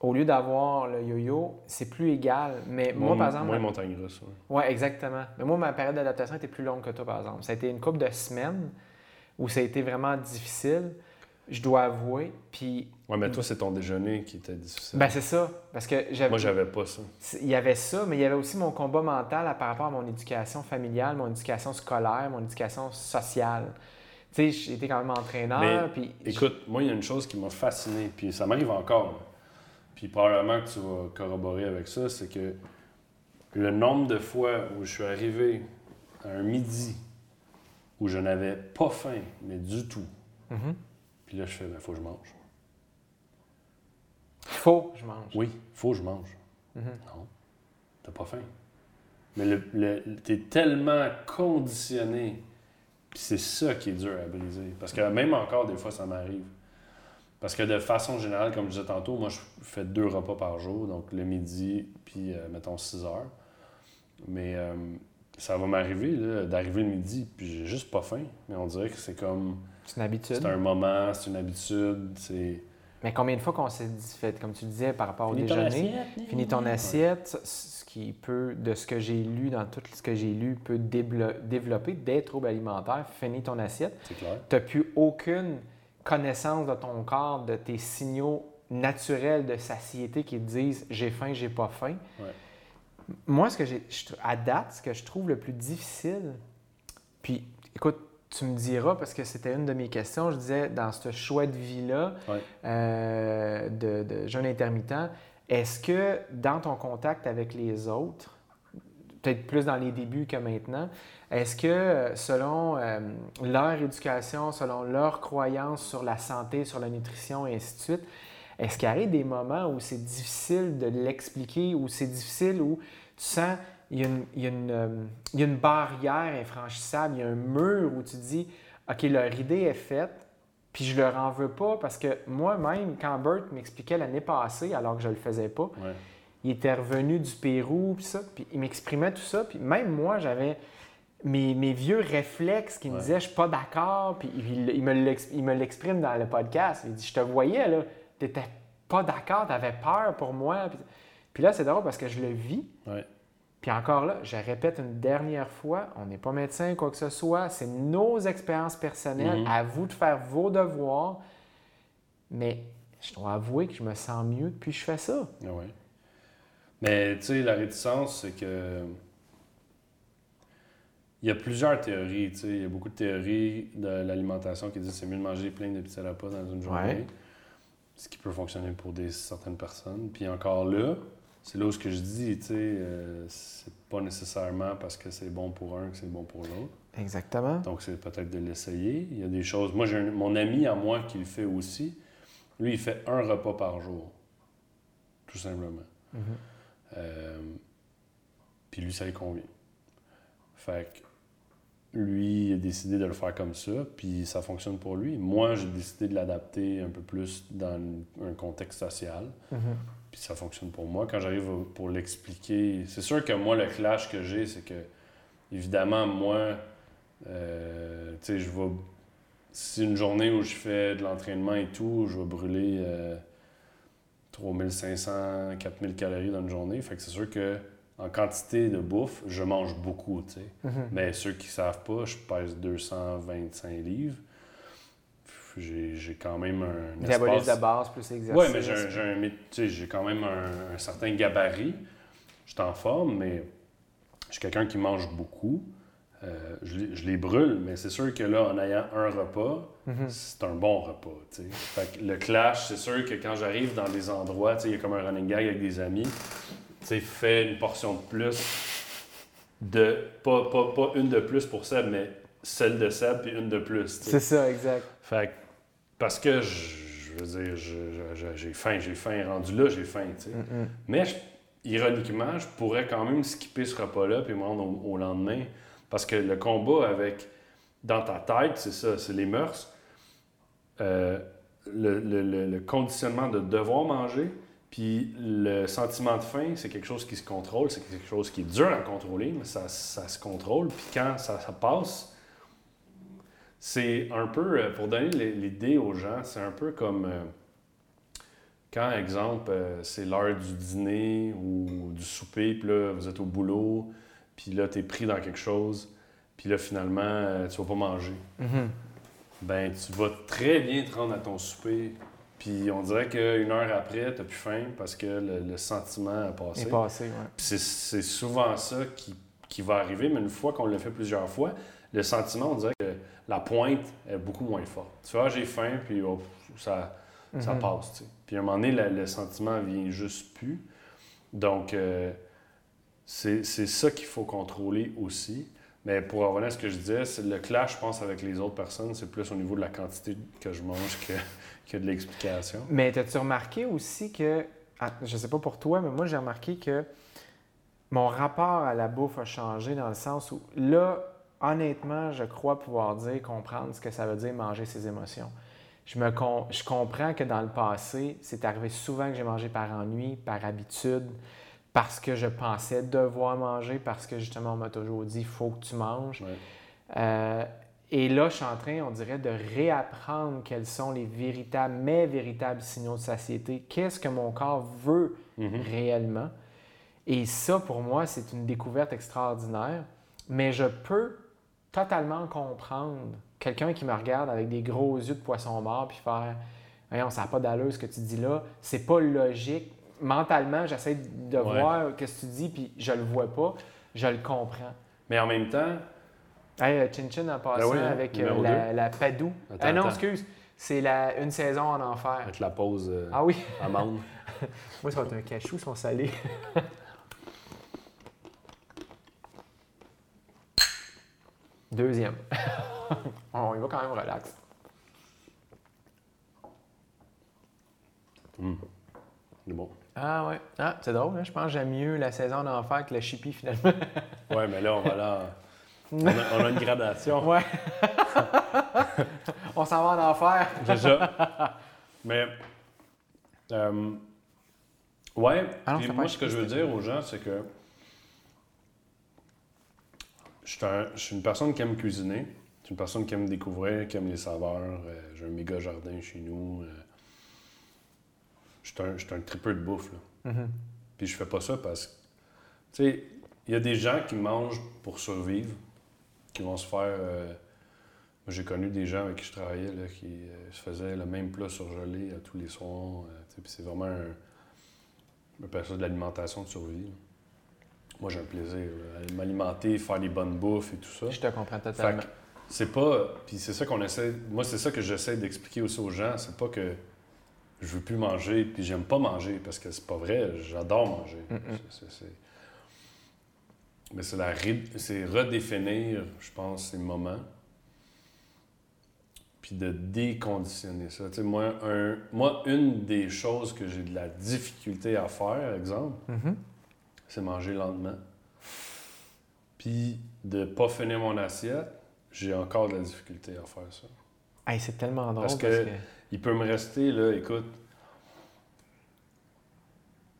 au lieu d'avoir le yo-yo, c'est plus égal. Mais moi, Moins- par exemple, Moins ma- montagne russe. ouais. Oui, exactement. Mais moi, ma période d'adaptation était plus longue que toi, par exemple. Ça a été une couple de semaines où ça a été vraiment difficile, je dois avouer. Puis, Ouais, mais toi, c'est ton déjeuner qui était difficile. ben c'est ça. Parce que j'avais. Moi, j'avais pas ça. Il y avait ça, mais il y avait aussi mon combat mental à- par rapport à mon éducation familiale, mon éducation scolaire, mon éducation sociale. Tu sais, été quand même entraîneur, puis... Écoute, moi, il y a une chose qui m'a fasciné, puis ça m'arrive encore. Puis probablement que tu vas corroborer avec ça, c'est que le nombre de fois où je suis arrivé à un midi où je n'avais pas faim, mais du tout, Mhm. puis là, je fais, ben, faut que je mange. Faut que je mange. Oui, faut que je mange. Mhm. Non, t'as pas faim. Mais le, le- t'es tellement conditionné, c'est ça qui est dur à briser. Parce que même encore, des fois, ça m'arrive. Parce que de façon générale, comme je disais tantôt, moi, je fais deux repas par jour, donc le midi, puis euh, mettons 6 heures. Mais euh, ça va m'arriver d'arriver le midi, puis j'ai juste pas faim. Mais on dirait que c'est comme. C'est une habitude. C'est un moment, c'est une habitude, c'est. Mais combien de fois qu'on s'est dit, fait, comme tu disais, par rapport au Finis ton déjeuner, assiette, finis ton assiette, ce qui peut, de ce que j'ai lu, dans tout ce que j'ai lu, peut développer des troubles alimentaires. Finis ton assiette. C'est clair. Tu n'as plus aucune connaissance de ton corps, de tes signaux naturels de satiété qui te disent j'ai faim, j'ai pas faim. Ouais. Moi, ce que j'ai, je- à date, ce que je trouve le plus difficile, puis écoute, tu me diras, parce que c'était une de mes questions, je disais, dans ce choix de vie-là, euh, de, de jeûne intermittent, est-ce que dans ton contact avec les autres, peut-être plus dans les débuts que maintenant, est-ce que selon euh, leur éducation, selon leurs croyances sur la santé, sur la nutrition et ainsi de suite, est-ce qu'il arrive des moments où c'est difficile de l'expliquer, où c'est difficile, où tu sens il y a une, il y a une, euh, il y a une barrière infranchissable, il y a un mur où tu dis, OK, leur idée est faite, puis je leur en veux pas parce que moi-même, quand Bert m'expliquait l'année passée, alors que je le faisais pas, Ouais. il était revenu du Pérou, puis ça, puis il m'exprimait tout ça, puis même moi, j'avais mes, mes vieux réflexes qui me disaient, je suis pas d'accord, puis il, il me l'ex- il me l'exprime dans le podcast. Il dit, je te voyais, là, t'étais pas d'accord, t'avais peur pour moi. Puis, puis là, c'est drôle parce que je le vis, Ouais. Puis encore là, je répète une dernière fois, on n'est pas médecin, quoi que ce soit, c'est nos expériences personnelles, Mhm. à vous de faire vos devoirs, mais je dois avouer que je me sens mieux depuis que je fais ça. Ah ouais. Mais tu sais, la réticence, c'est que. Il y a plusieurs théories, tu sais. Il y a beaucoup de théories de l'alimentation qui disent que c'est mieux de manger plein de petits repas dans une journée. Ouais. Ce qui peut fonctionner pour des, certaines personnes. Puis encore là, c'est là où ce que je dis, tu sais, euh, c'est pas nécessairement parce que c'est bon pour un que c'est bon pour l'autre. Exactement. Donc, c'est peut-être de l'essayer. Il y a des choses. Moi, j'ai un- mon ami à moi qui le fait aussi. Lui, il fait un repas par jour. Tout simplement. Mhm. Euh, puis lui, ça lui convient. Fait que lui, il a décidé de le faire comme ça, puis ça fonctionne pour lui. Moi, j'ai décidé de l'adapter un peu plus dans un contexte social, Mhm. Puis ça fonctionne pour moi. Quand j'arrive pour l'expliquer, c'est sûr que moi, le clash que j'ai, c'est que, évidemment, moi, euh, tu sais, je vais. Si une journée où je fais de l'entraînement et tout, je vais brûler euh, 3500, 4000 calories dans une journée. Fait que c'est sûr que en quantité de bouffe, je mange beaucoup, tu sais. Mhm. Mais ceux qui savent pas, je pèse 225 livres. J'ai quand même un Diabolise espace... de base plus exercice. Ouais, mais j'ai quand même un, un certain gabarit. Je suis en forme, mais je suis quelqu'un qui mange beaucoup. Euh, je, les- je les brûle, mais c'est sûr que là, en ayant un repas, Mhm. c'est un bon repas. Fait que le clash, c'est sûr que quand j'arrive dans des endroits, il y a comme un running gag avec des amis, fais une portion de plus, de pas, pas, pas une de plus pour Seb, mais celle de Seb puis une de plus. C'est ça, exact. Fait parce que je, je veux dire, j'ai faim, j'ai faim, rendu là, j'ai faim, tu sais. Mais je- ironiquement, je pourrais quand même skipper ce repas-là puis me rendre au, au lendemain. Parce que le combat avec, dans ta tête, c'est ça, c'est les mœurs. Euh, le, le- le- le conditionnement de devoir manger, puis le sentiment de faim, c'est quelque chose qui se contrôle, c'est quelque chose qui est dur à contrôler, mais ça, ça se contrôle. Puis quand ça, ça passe, c'est un peu, euh, pour donner l'idée aux gens, c'est un peu comme euh, quand, exemple, euh, c'est l'heure du dîner ou du souper, puis là, vous êtes au boulot, puis là, tu es pris dans quelque chose, puis là, finalement, euh, tu vas pas manger. Mhm. Ben, tu vas très bien te rendre à ton souper, puis on dirait qu'une heure après, tu plus faim parce que le, le sentiment a passé. est passé, ouais. Puis C'est c'est souvent ça qui, qui va arriver, mais une fois qu'on l'a fait plusieurs fois, le sentiment, on dirait que la pointe est beaucoup moins forte. Tu vois, j'ai faim, puis hop, ça, ça Mhm. passe. tu sais. Puis à un moment donné, le, le sentiment vient juste plus. Donc, euh, c'est ça qu'il faut contrôler aussi. Mais pour revenir à ce que je disais, le clash, je pense, avec les autres personnes, c'est plus au niveau de la quantité que je mange que, que de l'explication. Mais as-tu remarqué aussi que, ah, je sais pas pour toi, mais moi j'ai remarqué que mon rapport à la bouffe a changé dans le sens où là, honnêtement, je crois pouvoir dire, comprendre ce que ça veut dire manger ses émotions. Je, me com- je comprends que dans le passé, c'est arrivé souvent que j'ai mangé par ennui, par habitude, parce que je pensais devoir manger, parce que justement on m'a toujours dit, il faut que tu manges. Ouais. Euh, Et là, je suis en train, on dirait, de réapprendre quels sont les véritables, mes véritables signaux de satiété. Qu'est-ce que mon corps veut Mhm. réellement? Et ça, pour moi, c'est une découverte extraordinaire. Mais je peux totalement comprendre quelqu'un qui me regarde avec des gros yeux de poisson mort puis faire Voyons, ça n'a pas d'allure ce que tu dis là. C'est pas logique. Mentalement, j'essaie de Ouais. voir ce que tu dis puis je le vois pas. Je le comprends. Mais en même temps, Hey, euh, Chin Chin en passant oui, hein, avec euh, la, la Padou. Attends, ah non, attends. excuse. C'est la, une saison en enfer. avec la pause euh, Ah oui. amande. Moi, ça va être un cachou, ils sont Deuxième. On y va quand même relax. C'est bon. Ah ouais. Ah, c'est drôle, hein? je pense que j'aime mieux la saison d'enfer que le chippie finalement. Ouais, mais là, on va là. On a, on a une gradation. ouais. On s'en va en enfer. Ça. Mais. euh, ouais. Ah non, moi, ce que je veux dire aux gens, c'est que. Je suis, un- je suis une personne qui aime cuisiner. Je suis une personne qui aime découvrir, qui aime les saveurs. Euh, J'ai un méga jardin chez nous. Euh, Je suis un, je suis un tripeux de bouffe. Là. Mhm. Puis je fais pas ça parce que. Tu sais, il y a des gens qui mangent pour survivre, qui vont se faire. euh, moi, j'ai connu des gens avec qui je travaillais là, qui euh, se faisaient le même plat surgelé à tous les soirs. puis c'est vraiment un. Ça de l'alimentation de survie. là. Moi, j'ai un plaisir à m'alimenter, faire des bonnes bouffes et tout ça. Je te comprends totalement. c'est pas. Puis c'est ça qu'on essaie. Moi, c'est ça que j'essaie d'expliquer aussi aux gens. C'est pas que je veux plus manger, puis j'aime pas manger, parce que c'est pas vrai. J'adore manger. Mais c'est la ré- c'est redéfinir, je pense, ces moments. Puis de déconditionner ça. Tu sais, moi, un, moi, une des choses que j'ai de la difficulté à faire, exemple, Mhm. C'est manger lentement. Puis de pas finir mon assiette, j'ai encore de la difficulté à faire ça. Hey, c'est tellement drôle Parce parce que- que. Il peut me rester, là, écoute.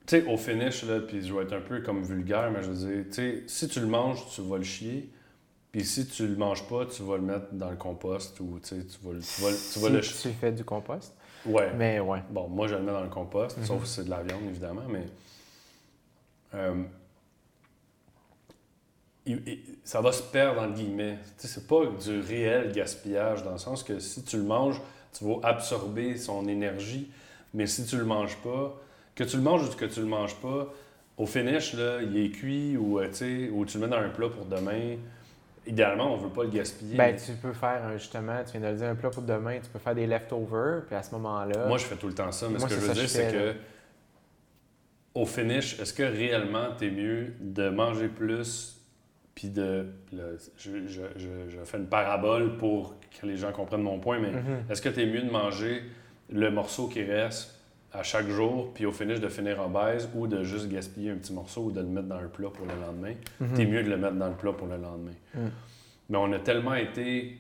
Tu sais, au finish, là, puis je vais être un peu comme vulgaire, mais je veux dire, tu sais, si tu le manges, tu vas le chier. Puis si tu le manges pas, tu vas le mettre dans le compost ou tu sais, tu vas, le- tu vas, tu vas si le. tu fais du compost? Ouais. Mais ouais. Bon, moi, je le mets dans le compost, Mhm. sauf si c'est de la viande, évidemment, mais. Euh, ça va se perdre, entre guillemets. C'est pas du réel gaspillage, dans le sens que si tu le manges, tu vas absorber son énergie, mais si tu le manges pas, que tu le manges ou que tu le manges pas, au finish, là, il est cuit ou, euh, tu sais, ou tu le mets dans un plat pour demain. Idéalement, on veut pas le gaspiller. Ben, mais tu peux faire justement, tu viens de le dire, un plat pour demain, tu peux faire des leftovers, puis à ce moment-là. Moi, je fais tout le temps ça, mais Moi, ce que je veux ça dire, c'est que au finish, est-ce que réellement t'es mieux de manger plus puis de. là, je, je- je- je fais une parabole pour que les gens comprennent mon point, mais Mhm. est-ce que t'es mieux de manger le morceau qui reste à chaque jour, puis au finish de finir en baise, ou de juste gaspiller un petit morceau ou de le mettre dans un plat pour le lendemain? Mhm. T'es mieux de le mettre dans le plat pour le lendemain. Mhm. Mais on a tellement été.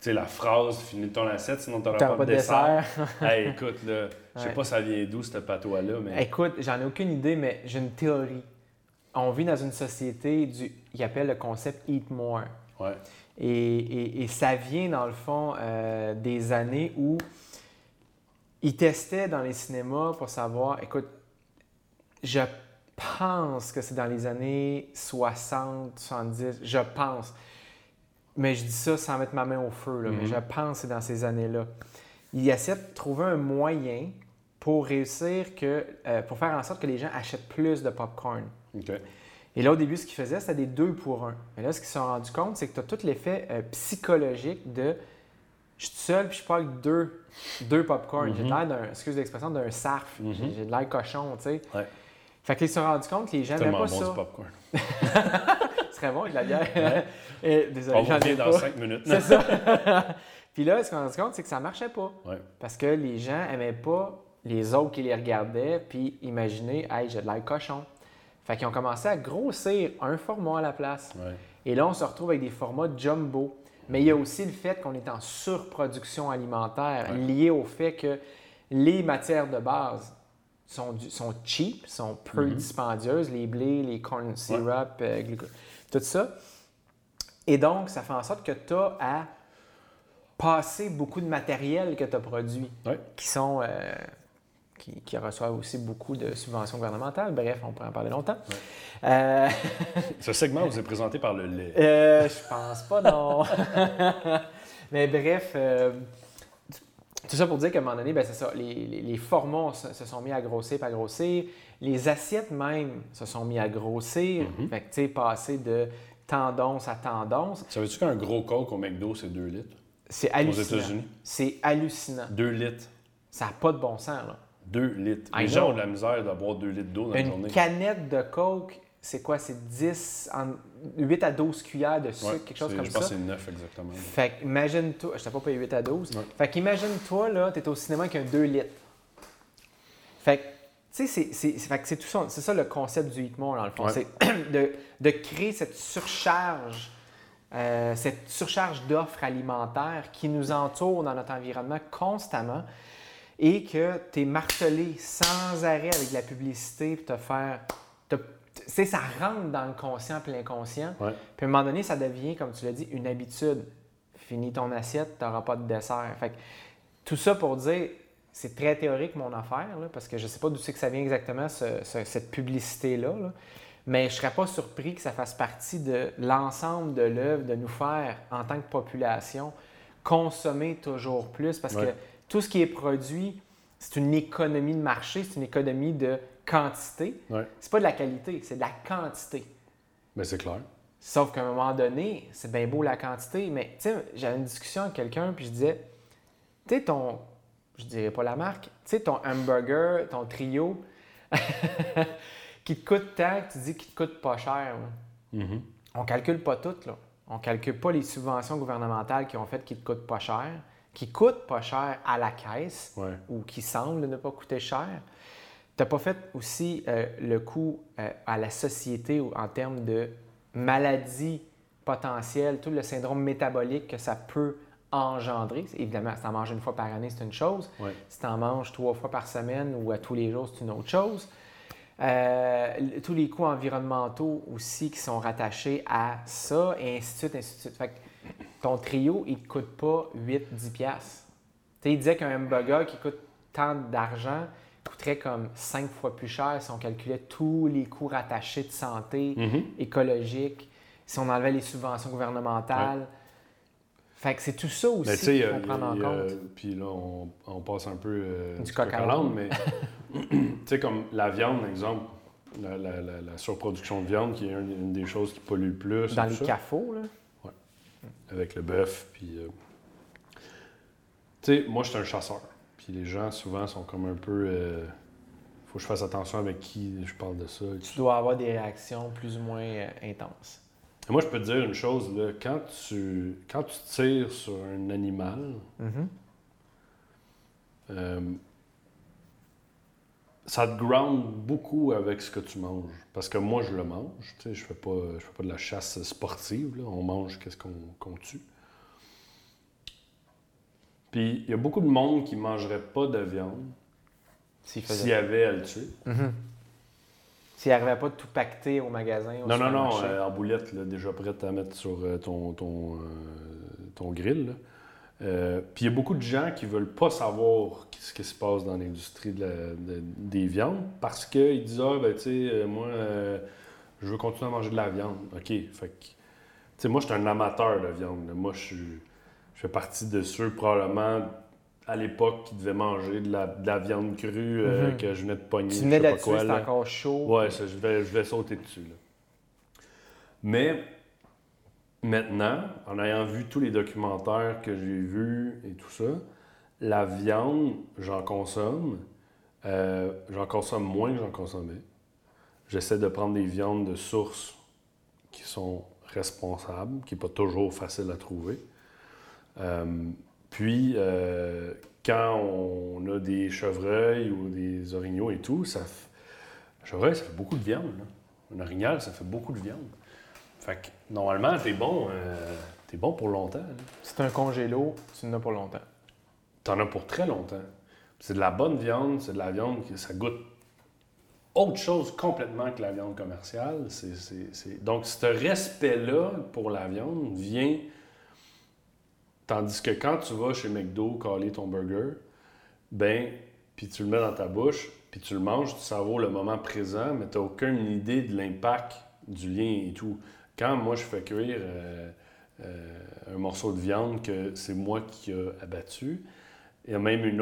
Tu sais, la phrase finis ton assiette, sinon t'auras T'auras pas, de dessert. dessert. hey, écoute, là, je sais Ouais. pas ça vient d'où, cette patois-là, mais. Écoute, j'en ai aucune idée, mais j'ai une théorie. On vit dans une société du. Il appelle le concept Eat More. Ouais. Et, et- et ça vient, dans le fond, euh, des années où ils testaient dans les cinémas pour savoir. Écoute, je pense que c'est dans les années 60, 70. Je pense. Mais je dis ça sans mettre ma main au feu, là, mais Mhm. je pense que c'est dans ces années-là. Ils essaient de trouver un moyen pour réussir que. euh, pour faire en sorte que les gens achètent plus de popcorn. OK. Et là, au début, ce qu'ils faisaient, c'était des deux pour un. Mais là, ce qu'ils se sont rendus compte, c'est que tu as tout l'effet euh, psychologique de je suis seul puis je parle avec deux, deux popcorn. J'ai Mhm. l'air d'un, excuse l'expression, d'un sarf. Mhm. J'ai- J'ai de l'air cochon, tu sais. Ouais. Fait qu'ils se sont rendus compte que les gens n'aimaient pas bon ça. du popcorn. Ce serait bon avec la bière. Et, désolé, On revient dans. 5 minutes. C'est ça. puis là, ce qu'on s'est rendu compte, c'est que ça marchait pas. Ouais. Parce que les gens n'aimaient pas les autres qui les regardaient, puis imaginaient, hey, j'ai de l'air cochon. Fait qu'ils ont commencé à grossir un format à la place. Ouais. Et là, on se retrouve avec des formats jumbo. Mais il y a aussi le fait qu'on est en surproduction alimentaire Ouais. lié au fait que les matières de base sont, du- sont cheap, sont peu Mhm. dispendieuses, les blés, les corn syrup, euh, tout ça. Et donc, ça fait en sorte que tu as à passer beaucoup de matériel que tu as produit, Ouais. qui sont. euh, qui, qui reçoivent aussi beaucoup de subventions gouvernementales. Bref, on pourrait en parler longtemps. Euh, Ce segment vous est présenté par le lait. euh, je pense pas, non. Mais bref, euh, tout ça pour dire qu'à un moment donné, ben, c'est ça, les, les- les formats se, se sont mis à grossir, à grossir. Les assiettes même se sont mis à grossir. Mhm. Fait que, tu sais, passer de tendance à tendance, Savais-tu qu'un gros coke au McDo, c'est 2 litres? c'est Aux hallucinant. États-Unis? C'est hallucinant. 2 litres. Ça n'a pas de bon sens, là. 2 litres. I Les gens ont de la misère de boire 2 litres d'eau dans la Une journée. canette de Coke, c'est quoi? C'est 10, en- 8 à 12 cuillères de sucre, Ouais, quelque chose comme je pense ça. que c'est 9 exactement. Fait qu'imagine-toi, je t'ai pas payé 8 à 12. Ouais. Fait qu'imagine-toi, là, t'es au cinéma avec un 2 litres. Fait que, tu sais, c'est- tout ça. C'est ça le concept du Hitmore, dans le fond. Ouais. C'est de, de créer cette surcharge, euh, cette surcharge d'offres alimentaires qui nous entoure dans notre environnement constamment et que tu es martelé sans arrêt avec la publicité pour te faire. te- Tu sais, ça rentre dans le conscient puis l'inconscient. Ouais. Puis à un moment donné, ça devient, comme tu l'as dit, une habitude. Finis ton assiette, tu n'auras pas de dessert. Fait que tout ça pour dire, c'est très théorique mon affaire, là, parce que je ne sais pas d'où c'est que ça vient exactement, ce- ce- cette publicité-là. là. Mais je ne serais pas surpris que ça fasse partie de l'ensemble de l'œuvre de nous faire, en tant que population, consommer toujours plus. Parce que. Tout ce qui est produit, c'est une économie de marché, c'est une économie de quantité. Ouais. C'est pas de la qualité, c'est de la quantité. Ben, c'est clair. Sauf qu'à un moment donné, c'est bien beau la quantité, mais tu sais, j'avais une discussion avec quelqu'un, puis je disais, tu sais, ton, je dirais pas la marque, tu sais, ton hamburger, ton trio, qui te coûte tant que tu dis qu'il te coûte pas cher. là. Mhm. On calcule pas tout, là. On calcule pas les subventions gouvernementales qui ont fait qu'ils te coûtent pas cher, qui coûtent pas cher à la caisse, Ouais. ou qui semblent ne pas coûter cher. Tu n'as pas fait aussi euh, le coût euh, à la société ou en termes de maladies potentielles, tout le syndrome métabolique que ça peut engendrer. Évidemment, si tu en manges une fois par année, c'est une chose. Ouais. Si tu en manges trois fois par semaine ou à tous les jours, c'est une autre chose. Euh, tous les coûts environnementaux aussi qui sont rattachés à ça, et ainsi de suite, ainsi de suite. Fait que ton trio, il ne te coûte pas 8-10 piastres. Tu sais, il disait qu'un hamburger qui coûte tant d'argent coûterait comme 5 fois plus cher si on calculait tous les coûts rattachés de santé, Mhm. écologique, si on enlevait les subventions gouvernementales. Fait que c'est tout ça aussi tu sais, qu'il faut prendre en compte. puis là, on, on passe un peu euh, Du du coq à l'âne. mais tu sais, comme la viande, exemple, la, la- la- la surproduction de viande, qui est une, une des choses qui pollue le plus. Dans les cafots, là. Avec le bœuf, puis... euh, Tu sais, moi, je suis un chasseur. Puis les gens, souvent, sont comme un peu... euh, faut que je fasse attention avec qui je parle de ça. tu dois avoir des réactions plus ou moins euh, intenses. Et Moi, je peux te dire une chose, là, quand tu, quand tu tires sur un animal, Mhm. euh, ça te ground beaucoup avec ce que tu manges. Parce que moi, je le mange. Tu sais, je fais pas, je fais pas de la chasse sportive. là. On mange qu'est-ce qu'on tue. Puis, il y a beaucoup de monde qui ne mangerait pas de viande S'il faisait... avait à le tuer. Mhm. S'il n'arrivait pas de tout pacter au magasin. Au Non, non, non, euh, en boulette, là, déjà prête à mettre sur euh, ton, ton, euh, ton grill. là. Euh, Puis il y a beaucoup de gens qui veulent pas savoir ce qui se passe dans l'industrie de la- de- des viandes parce qu'ils disent Ah, ben, tu sais, euh, moi, euh, je veux continuer à manger de la viande. OK. Fait que, tu sais, moi, je suis un amateur de viande. Moi, je fais partie de ceux, probablement, à l'époque, qui devaient manger de la, de la viande crue euh, Mhm. que je venais de pogner. Tu je venais là-dessus, là. encore chaud. Ouais, ça, je, vais, je vais sauter dessus. Là. Mais maintenant, en ayant vu tous les documentaires que j'ai vus et tout ça, la viande, j'en consomme. Euh, j'en consomme moins que j'en consommais. J'essaie de prendre des viandes de sources qui sont responsables, qui n'est pas toujours facile à trouver. Euh, puis, euh, quand on a des chevreuils ou des orignaux et tout, ça, f- chevreuil, ça fait beaucoup de viande. Un orignal, ça fait beaucoup de viande. Fait que, normalement, t'es bon, euh, t'es bon pour longtemps. C'est un congélo, tu en as pour longtemps. T'en as pour très longtemps. C'est de la bonne viande, c'est de la viande qui ça goûte autre chose complètement que la viande commerciale. C'est, c'est- c'est- Donc, ce respect-là pour la viande vient Tandis que quand tu vas chez McDo caler ton burger, ben, puis tu le mets dans ta bouche, puis tu le manges, tu savoures le moment présent, mais tu n'as aucune idée de l'impact du lien et tout. Quand moi je fais cuire euh, euh, un morceau de viande que c'est moi qui ai abattu, il y a même une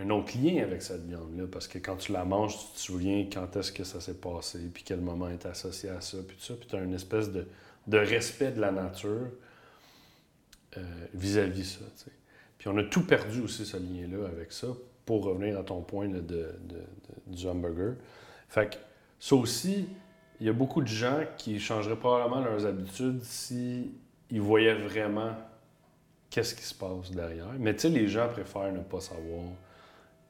un autre lien avec cette viande-là, parce que quand tu la manges, tu te souviens quand est-ce que ça s'est passé, puis quel moment est associé à ça, puis tout ça, puis tu as une espèce de, de respect de la nature euh, vis-à-vis ça. Puis on a tout perdu aussi, ce lien-là, avec ça, pour revenir à ton point de, du hamburger. Fait que ça aussi, il y a beaucoup de gens qui changeraient probablement leurs habitudes si ils voyaient vraiment qu'est-ce qui se passe derrière. Mais tu sais, les gens préfèrent ne pas savoir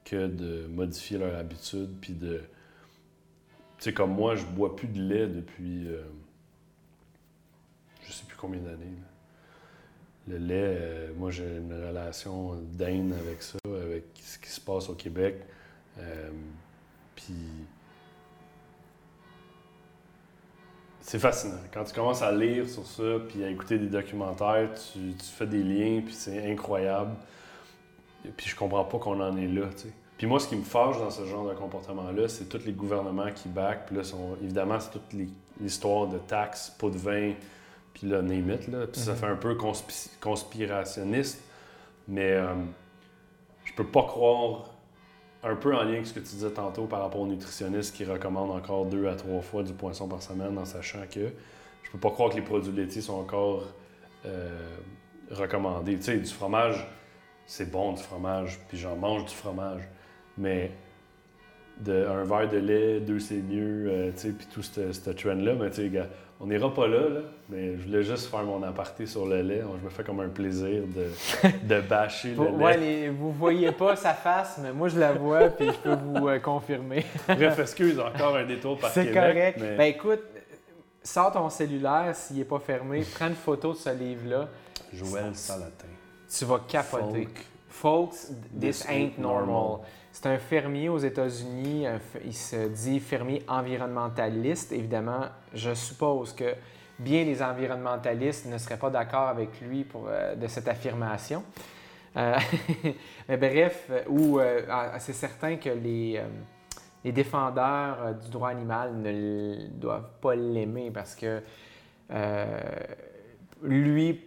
que de modifier leur habitude, puis de... Tu sais, comme moi, je bois plus de lait depuis... Euh, je sais plus combien d'années le lait, euh, moi j'ai une relation d'aine avec ça, avec ce qui se passe au Québec. Euh, puis c'est fascinant. Quand tu commences à lire sur ça, puis à écouter des documentaires, tu, fais des liens, puis c'est incroyable. puis je comprends pas qu'on en est là, tu Puis moi, ce qui me fâche dans ce genre de comportement-là, c'est tous les gouvernements qui back. Puis là, sont, évidemment, c'est toute l'histoire de taxes, pot de vin, puis là, name it, là. Puis ça mhm. fait un peu conspirationniste, mais euh, je peux pas croire, un peu en lien avec ce que tu disais tantôt par rapport aux nutritionnistes qui recommandent encore deux à trois fois du poisson par semaine en sachant que je peux pas croire que les produits laitiers sont encore euh, recommandés. Tu sais, du fromage, c'est bon du fromage, puis j'en mange du fromage, mais de, un verre de lait, deux c'est mieux, euh, tu sais, puis tout ce trend-là, mais tu sais, on n'ira pas là, mais je voulais juste faire mon aparté sur le lait. Je me fais comme un plaisir de, de bâcher le lait. Ouais, vous voyez pas sa face, mais moi je la vois puis je peux vous euh, confirmer. Bref, excuse, encore un détour par Québec. C'est correct. Ben écoute, sors ton cellulaire s'il n'est pas fermé, prends une photo de ce livre-là. Joël Salatin. Tu vas capoter. Folks, this, ain't normal. C'est un fermier aux États-Unis. Il se dit fermier environnementaliste. Évidemment, je suppose que bien des environnementalistes ne seraient pas d'accord avec lui pour, euh, de cette affirmation. Euh, mais bref, ou euh, ah, c'est certain que les, les défendeurs du droit animal ne doivent pas l'aimer parce que lui,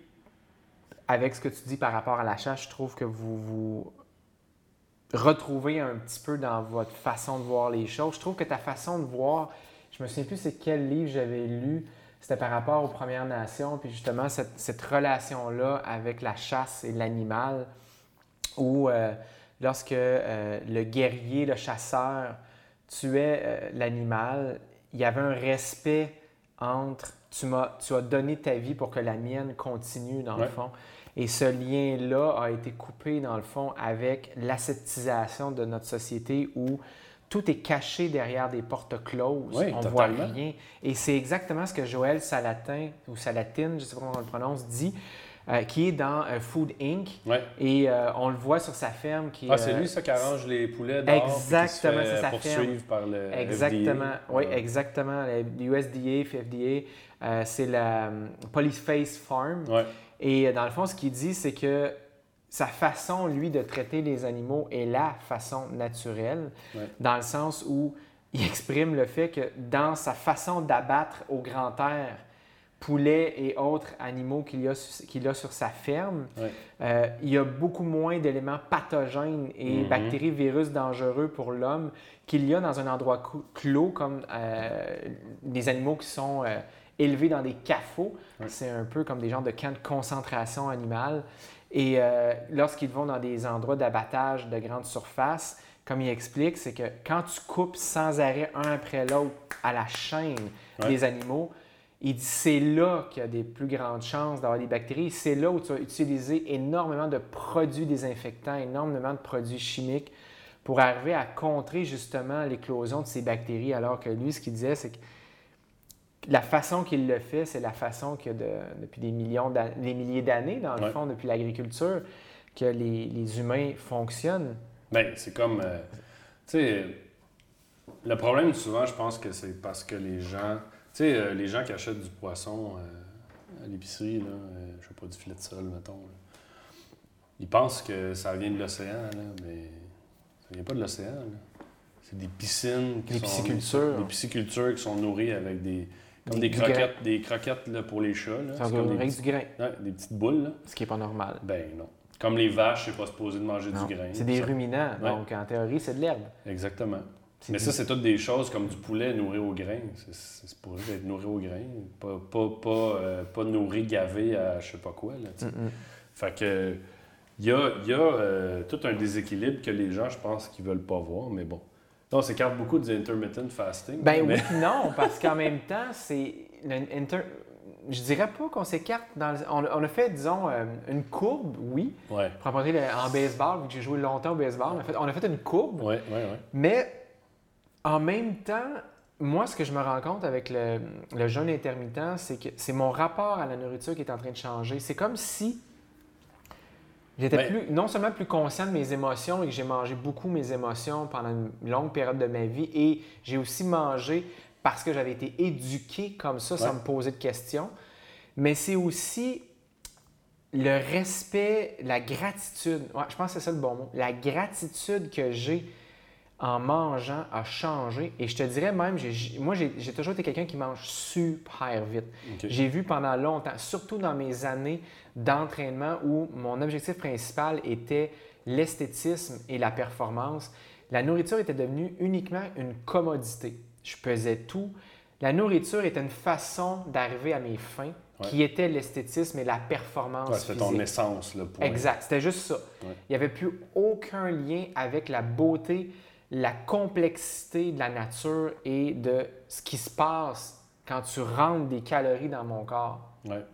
avec ce que tu dis par rapport à la chasse, je trouve que vous vous retrouver un petit peu dans votre façon de voir les choses. Je trouve que ta façon de voir, je me souviens plus c'est quel livre j'avais lu, c'était par rapport aux Premières Nations, puis justement cette, relation-là avec la chasse et l'animal, où euh, lorsque euh, le guerrier, le chasseur tuait euh, l'animal, il y avait un respect entre tu, m'as, tu as donné ta vie pour que la mienne continue, dans le fond. Et ce lien-là a été coupé, dans le fond, avec l'aseptisation de notre société où tout est caché derrière des portes closes. on ne voit rien. Et c'est exactement ce que Joël Salatin, ou Salatine, je ne sais pas comment on le prononce, dit. Euh, qui est dans euh, Food Inc. Et euh, on le voit sur sa ferme. Qui, ah, c'est lui, ça, qui arrange les poulets dehors Exactement, c'est sa ferme. par le Exactement, oui, exactement. L'USDA, FDA, c'est la Polyface Farm. Et euh, dans le fond, ce qu'il dit, c'est que sa façon, lui, de traiter les animaux est la façon naturelle, dans le sens où il exprime le fait que dans sa façon d'abattre au grand air, poulets et autres animaux qu'il a, sur sa ferme, euh, il y a beaucoup moins d'éléments pathogènes et mm-hmm. bactéries, virus dangereux pour l'homme qu'il y a dans un endroit clos comme euh, des animaux qui sont élevés dans des cafots. C'est un peu comme des genres de camps de concentration animale. Et euh, lorsqu'ils vont dans des endroits d'abattage de grande surface, comme il explique, c'est que quand tu coupes sans arrêt un après l'autre à la chaîne des animaux, il dit c'est là qu'il y a des plus grandes chances d'avoir des bactéries. C'est là où tu vas utiliser énormément de produits désinfectants, énormément de produits chimiques pour arriver à contrer justement l'éclosion de ces bactéries. Alors que lui, ce qu'il disait, c'est que la façon qu'il le fait, c'est la façon que depuis des millions des milliers d'années, dans le fond, depuis l'agriculture, que les, humains fonctionnent. Bien, c'est comme. Euh, tu sais, le problème, souvent, je pense que c'est parce que les gens. Tu sais, euh, les gens qui achètent du poisson euh, à l'épicerie, là, je sais pas, du filet de sol, mettons. Ils pensent que ça vient de l'océan, là, mais ça vient pas de l'océan. là. C'est des piscines qui Des sont... piscicultures. Des piscicultures qui sont nourries avec des... Comme Des- croquettes, des croquettes là, pour les chats. Là. C'est comme des, avec petits- du grain, ouais, des petites boules. Là. ce qui n'est pas normal. Ben non. Comme les vaches, c'est pas supposé de manger Non, du grain. C'est des Ça- ruminants, Ouais. donc en théorie, c'est de l'herbe. Exactement. Mais du- ça, c'est toutes des choses comme du poulet nourri au grain. C'est- supposé être nourri au grain. Pas, pas, pas, euh, pas nourri gavé à je sais pas quoi. Là. Fait que il y a, y a euh, tout un déséquilibre que les gens, je pense, qu'ils veulent pas voir, mais bon. Non, on s'écarte beaucoup du intermittent fasting. Ben mais... oui, non, parce qu'en même temps, c'est. inter- Je dirais pas qu'on s'écarte dans. le- On, a- on a fait, disons, euh, une courbe, oui. Ouais, Pour le- en baseball, vu que j'ai joué longtemps au baseball, on a fait, on a fait une courbe, ouais, ouais. mais en même temps, moi, ce que je me rends compte avec le, le jeûne intermittent, c'est que c'est mon rapport à la nourriture qui est en train de changer. C'est comme si j'étais plus, non seulement plus conscient de mes émotions et que j'ai mangé beaucoup mes émotions pendant une longue période de ma vie, et j'ai aussi mangé parce que j'avais été éduqué comme ça sans Ouais. me poser de questions. Mais c'est aussi le respect, la gratitude. Ouais, je pense que c'est ça le bon mot. La gratitude que j'ai en mangeant a changé. Et je te dirais même, moi, j'ai toujours été quelqu'un qui mange super vite. J'ai vu pendant longtemps, surtout dans mes années d'entraînement où mon objectif principal était l'esthétisme et la performance, la nourriture était devenue uniquement une commodité. Je pesais tout. La nourriture était une façon d'arriver à mes fins, Ouais. qui était l'esthétisme et la performance Ouais, c'est ton essence, là, pour Exact, c'était juste ça. Ouais. Il n'y avait plus aucun lien avec la beauté, la complexité de la nature et de ce qui se passe quand tu rentres des calories dans mon corps. Ouais.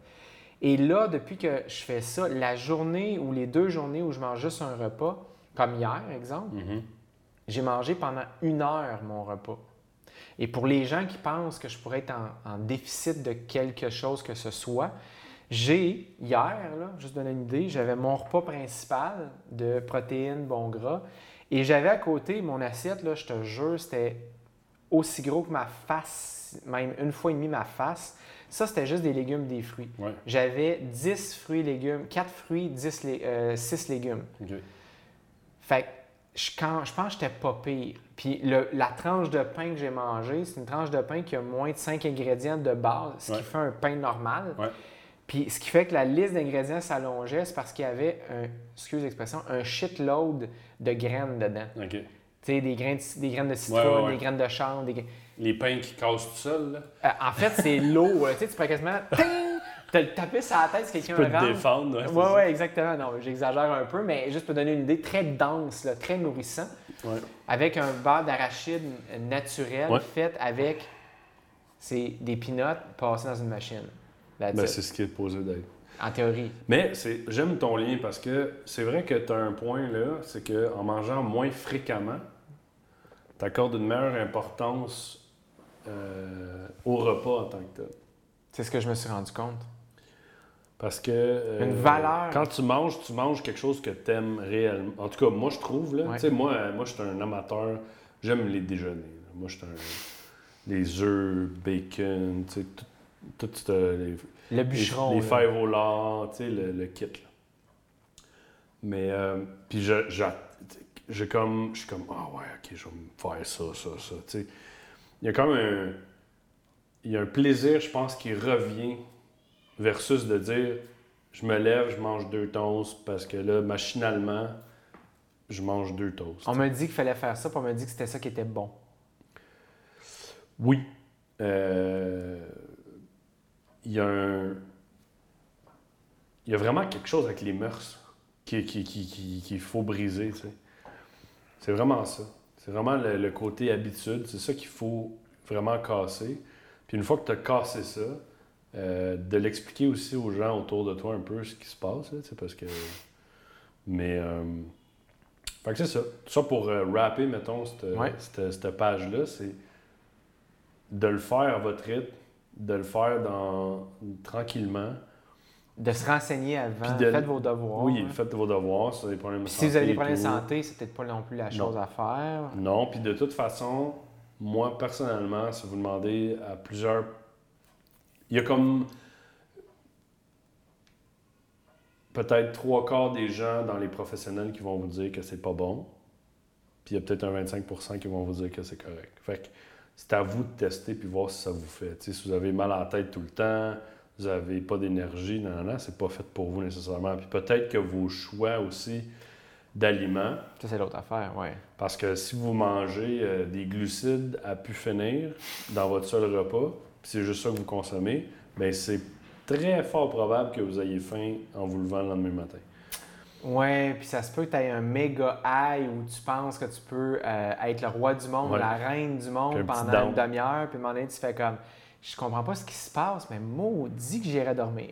Et là, depuis que je fais ça, la journée ou les deux journées où je mange juste un repas, comme hier, exemple, Mhm. j'ai mangé pendant une heure mon repas. Et pour les gens qui pensent que je pourrais être en, en déficit de quelque chose que ce soit, j'ai, hier, là, juste donner une idée, j'avais mon repas principal de protéines, bon gras, et j'avais à côté mon assiette, là, je te jure, c'était aussi gros que ma face, même une fois et demi ma face. Ça, c'était juste des légumes, des fruits. Ouais. J'avais 10 fruits, légumes, 4 fruits, 10 lé- euh, 6 légumes. Fait que je, quand, je pense que j'étais pas pire. Puis le- la tranche de pain que j'ai mangée, c'est une tranche de pain qui a moins de 5 ingrédients de base, ce Ouais. qui fait un pain normal. Ouais. Puis ce qui fait que la liste d'ingrédients s'allongeait, c'est parce qu'il y avait un, excuse l'expression, un shitload de graines dedans. OK. Tu sais, des graines, de- des graines de citron, Ouais, ouais, ouais. des graines de chanvre, des Les pains qui cassent tout seul, là. Euh, en fait, c'est l'eau. là. Tu sais, tu pourrais quasiment te le taper sur la tête si quelqu'un Tu peux te rentre. défendre. ouais, oui, exactement. Non, j'exagère un peu, mais juste pour donner une idée, très dense, là, très nourrissant, Ouais. avec un beurre d'arachide naturel Ouais. fait avec c'est des peanuts passés dans une machine. Ben, c'est ce qui est posé d'être. En théorie. Mais c'est, j'aime ton lien parce que c'est vrai que tu as un point là, c'est qu'en mangeant moins fréquemment, tu accordes une meilleure importance euh, au repas en tant que tel. C'est ce que je me suis rendu compte. Parce que. euh, Une valeur. Quand tu manges, tu manges quelque chose que tu aimes réellement. En tout cas, moi, je trouve. Là, Ouais. Tu sais, moi, euh, moi je suis un amateur. J'aime les déjeuners. là. Moi, je suis un. Les œufs, bacon, tu sais, tout, tout ce- les, Le bûcheron. Les, les fèves au lard, tu sais, le, le kit. là. Mais, euh, puis je, je, j'ai comme, je suis comme, ah ouais, ok, je vais me faire ça, ça, ça, tu sais. Il y a comme un, il y a un plaisir, je pense, qui revient versus de dire, je me lève, je mange deux toasts parce que là, machinalement, je mange deux toasts. On m'a dit qu'il fallait faire ça, puis on m'a dit que c'était ça qui était bon. Oui. Euh, Il y a un. Il y a vraiment quelque chose avec les mœurs qui- qui- qui- qui- qu'il faut briser, tu sais. C'est vraiment ça. C'est vraiment le, le côté habitude. C'est ça qu'il faut vraiment casser. Puis une fois que tu as cassé ça, euh, de l'expliquer aussi aux gens autour de toi un peu ce qui se passe, là, tu sais, parce que. Mais. euh, Fait que c'est ça. Tout ça pour euh, rapper, mettons, cette, Ouais. cette- cette page-là, c'est de le faire à votre rythme, de le faire dans, tranquillement. De se renseigner avant. Puis de- Faites vos devoirs. Oui, hein. faites vos devoirs, si vous avez des problèmes de santé. si vous avez des problèmes de santé, c'est peut-être pas non plus la chose Non. à faire. Non, puis de toute façon, moi personnellement, si vous demandez à plusieurs. Il y a comme. peut-être trois quarts des gens dans les professionnels qui vont vous dire que c'est pas bon. Puis il y a peut-être un 25 qui vont vous dire que c'est correct. Fait que c'est à vous de tester puis voir si ça vous fait. Si vous avez mal à la tête tout le temps, vous n'avez pas d'énergie, non, non, non, c'est pas fait pour vous nécessairement. Puis peut-être que vos choix aussi d'aliments, Ça, c'est l'autre affaire, ouais. parce que si vous mangez euh, des glucides à pu finir dans votre seul repas, puis c'est juste ça que vous consommez, bien c'est très fort probable que vous ayez faim en vous levant le lendemain matin. Ouais, puis ça se peut que tu aies un méga high où tu penses que tu peux euh, être le roi du monde, Ouais. la reine du monde un pendant une demi-heure, puis à un moment donné, tu fais comme je comprends pas ce qui se passe, mais maudit que j'irai dormir.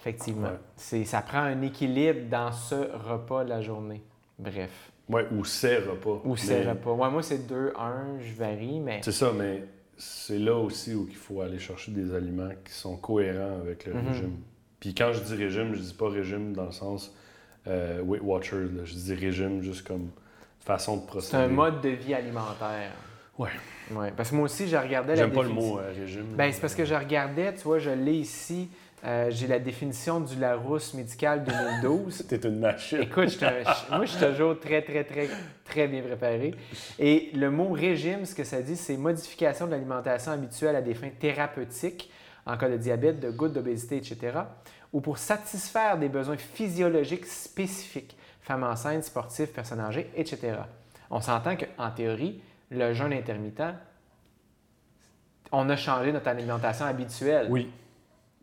Effectivement. Ouais. C'est, ça prend un équilibre dans ce repas de la journée. Bref. Ouais, ou ces repas. Ou ces Mais- repas. Ouais, moi, c'est 2, 1, je varie, mais. C'est ça, mais c'est là aussi où il faut aller chercher des aliments qui sont cohérents avec le Mhm. régime. Puis quand je dis régime, je dis pas régime dans le sens euh, Weight Watchers, là. je dis régime juste comme façon de procéder. C'est un mode de vie alimentaire. Ouais. Ouais. Parce que moi aussi, je regardais la J'aime pas le définition- mot euh, régime. Ben, c'est parce que je regardais, tu vois, je l'ai ici. euh, j'ai la définition du Larousse médical 2012. T'es une machine. Écoute, je moi, je suis toujours très, très, très, très bien préparé. Et le mot régime, ce que ça dit, c'est modification de l'alimentation habituelle à des fins thérapeutiques, en cas de diabète, de goutte, d'obésité, etc., ou pour satisfaire des besoins physiologiques spécifiques, femmes enceintes, sportifs, personnes âgées, etc. On s'entend qu'en théorie, le jeûne intermittent, on a changé notre alimentation habituelle. Oui.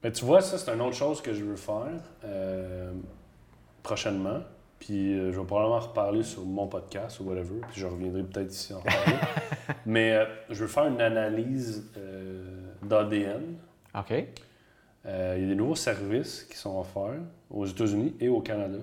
Mais tu vois, ça, c'est une autre chose que je veux faire euh, prochainement. Puis euh, je vais probablement en reparler sur mon podcast ou whatever. Puis je reviendrai peut-être ici en reparler. Mais euh, je veux faire une analyse d'ADN. OK. Euh, il y a des nouveaux services qui sont offerts aux États-Unis et au Canada.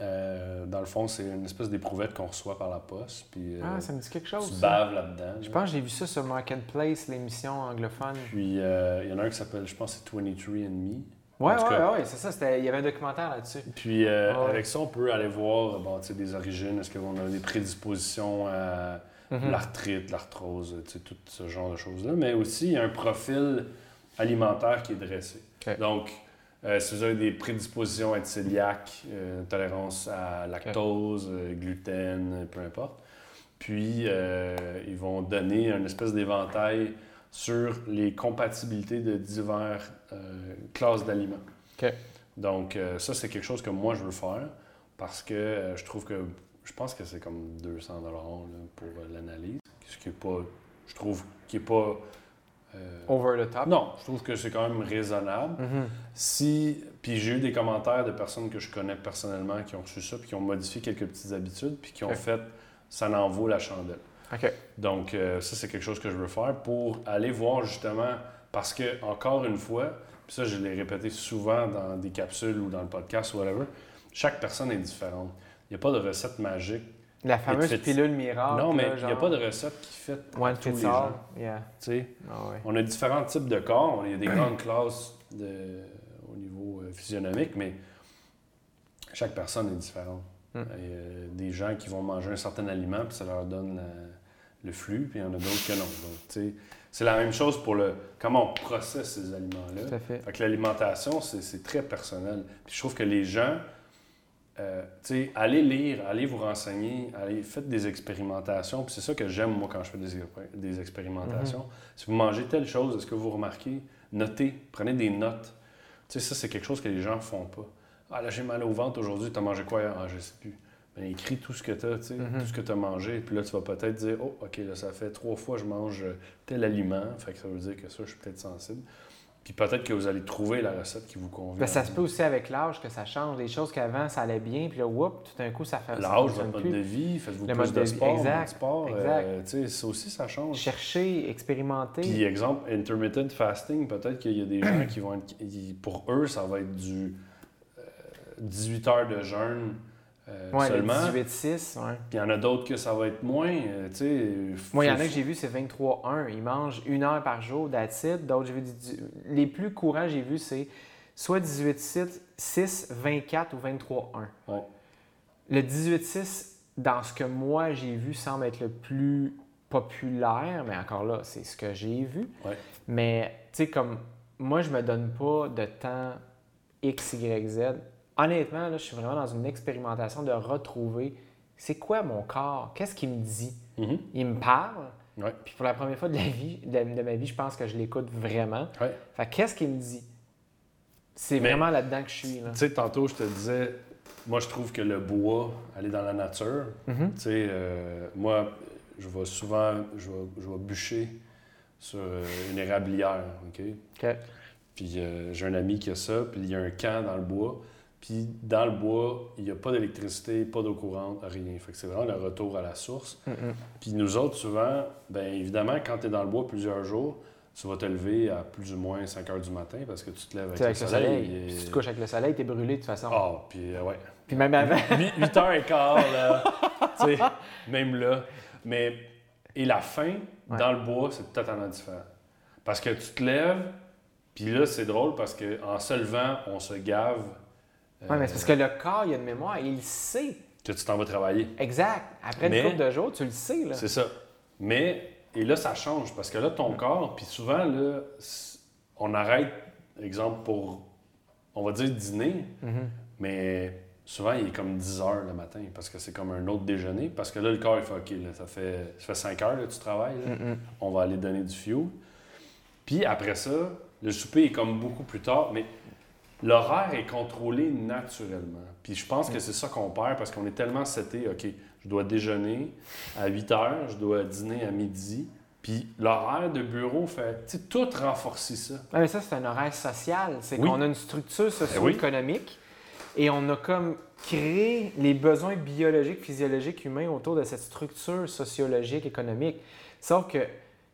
Euh, dans le fond, c'est une espèce d'éprouvette qu'on reçoit par la poste. Puis euh, Ah, ça me dit quelque chose. tu baves là-dedans. Je pense que j'ai vu ça sur Marketplace, l'émission anglophone. Puis il y en a un qui s'appelle, je pense, c'est 23andMe. Ouais, En tout ouais, cas- ouais, c'est ça. Il y avait un documentaire là-dessus. Puis euh, Ouais. avec ça, on peut aller voir bon, des origines. Est-ce qu'on a des prédispositions à Mhm. l'arthrite, l'arthrose, tout ce genre de choses-là? Mais aussi, il y a un profil alimentaire qui est dressé. Donc, euh, si vous avez des prédispositions à être cœliaque, euh, tolérance à lactose, euh, gluten, peu importe, puis ils vont donner une espèce d'éventail sur les compatibilités de divers euh, classes d'aliments. Donc, ça, c'est quelque chose que moi, je veux faire parce que je trouve que, je pense que c'est comme 200 là, pour l'analyse, ce qui est pas, je trouve, qui est pas... euh, Over the top? non, je trouve que c'est quand même raisonnable. Mhm. Si, puis j'ai eu des commentaires de personnes que je connais personnellement qui ont reçu ça, puis qui ont modifié quelques petites habitudes, puis qui ont fait, ça n'en vaut la chandelle. OK. Donc, euh, ça, c'est quelque chose que je veux faire pour aller voir justement, parce que, encore une fois, puis ça, je l'ai répété souvent dans des capsules ou dans le podcast ou whatever, chaque personne est différente. Il n'y a pas de recette magique. La fameuse pilule miracle. non, mais il n'y a pas de recette qui fait One tous les gens. Yeah. Tu sais, Ah ouais. on a différents types de corps. Il y a des grandes classes de- au niveau euh, physionomique, mais chaque personne est différente. Mm. Il y a des gens qui vont manger un certain aliment, puis ça leur donne la- le flux, puis il y en a d'autres que non. Donc, tu sais, c'est la même chose pour le comment on processe ces aliments-là. Tout à fait. Fait que l'alimentation, c'est c'est très personnel. Puis je trouve que les gens, euh, tu sais, allez lire, allez vous renseigner, allez, faites des expérimentations. Puis c'est ça que j'aime, moi, quand je fais des, expé- des expérimentations. Si vous mangez telle chose, est-ce que vous remarquez? Notez, prenez des notes. Tu sais, ça, c'est quelque chose que les gens font pas. Ah, là, j'ai mal au ventre aujourd'hui, tu as mangé quoi? Hier? Ah, je sais plus. Ben, écris tout ce que tu as, Mhm. tout ce que tu as mangé. Puis là, tu vas peut-être dire, oh, OK, là, ça fait trois fois que je mange tel aliment. Fait que ça veut dire que ça, je suis peut-être sensible. Puis peut-être que vous allez trouver la recette qui vous convient. Ça se peut aussi avec l'âge que ça change. Des choses qu'avant, ça allait bien, puis là, whoop, tout d'un coup, ça fait L'âge, votre mode plus. de vie, faites-vous plus mode de, de sport, exact, de sport. exact. euh, tu sais, ça aussi, ça change. Chercher, expérimenter. Puis, exemple, intermittent fasting, peut-être qu'il y a des gens qui vont être. Pour eux, ça va être du euh, 18 heures de jeûne euh, ouais, le seulement. 18-6. Ouais. Puis il y en a d'autres que ça va être moins. euh, tu sais, Moi, il y en a que j'ai vu, c'est 23-1. Ils mangent une heure par jour d'acide. D'autres, j'ai vu. Les plus courants, j'ai vu, c'est soit 18-6, 24 ou 23-1. Ouais. Le 18-6, dans ce que moi j'ai vu, semble être le plus populaire, mais encore là, c'est ce que j'ai vu. Ouais. Mais, tu sais, comme moi, je me donne pas de temps X, Y, Z. Honnêtement, là, je suis vraiment dans une expérimentation de retrouver c'est quoi mon corps, qu'est-ce qu'il me dit? Mhm. Il me parle, Ouais. puis pour la première fois de, la vie, de, de ma vie, je pense que je l'écoute vraiment. Ouais. Fait que qu'est-ce qu'il me dit? C'est vraiment là-dedans que je suis. Là. Tu sais, tantôt, je te disais, moi, je trouve que le bois, aller dans la nature, Mhm. tu sais, euh, moi, je vais souvent, je vais, je vais bûcher sur euh, une érablière, OK? OK. Puis euh, j'ai un ami qui a ça, puis il y a un camp dans le bois. Puis dans le bois, il n'y a pas d'électricité, pas d'eau courante, rien. Fait que c'est vraiment le retour à la source. Mhm. Puis nous autres, souvent, bien évidemment, quand tu es dans le bois plusieurs jours, tu vas te lever à plus ou moins 5 heures du matin parce que tu te lèves avec, le soleil. et- Si tu te couches avec le soleil, t'es brûlé de toute façon. Ah, puis euh, ouais. Puis même avant. 8, heures et quart, là. tu sais, même là. Mais, et la fin, Ouais. dans le bois, c'est totalement différent. Parce que tu te lèves, puis là, c'est drôle parce qu'en se levant, on se gave. Ouais, mais c'est parce que le corps, il a une mémoire, il sait. que tu t'en vas travailler. Exact. Après Mais- une couple de jours, tu le sais. Là. C'est ça. Mais, et là, ça change parce que là, ton corps, puis souvent, là, on arrête, exemple, pour, on va dire dîner, Mhm. mais souvent, il est comme 10 heures le matin parce que c'est comme un autre déjeuner. Parce que là, le corps, il fait OK, là, ça, fait, ça fait 5 heures que tu travailles, là. On va aller donner du fuel. Puis après ça, le souper est comme beaucoup plus tard, mais l'horaire est contrôlé naturellement. Puis je pense que c'est ça qu'on perd parce qu'on est tellement seté, OK, je dois déjeuner à 8 heures, je dois dîner à midi. Puis l'horaire de bureau fait, tu sais, tout renforcer ça. Ouais, mais ça, c'est un horaire social. C'est Oui. Qu'on a une structure socio-économique et on a comme créé les besoins biologiques, physiologiques, humains autour de cette structure sociologique, économique. Sauf que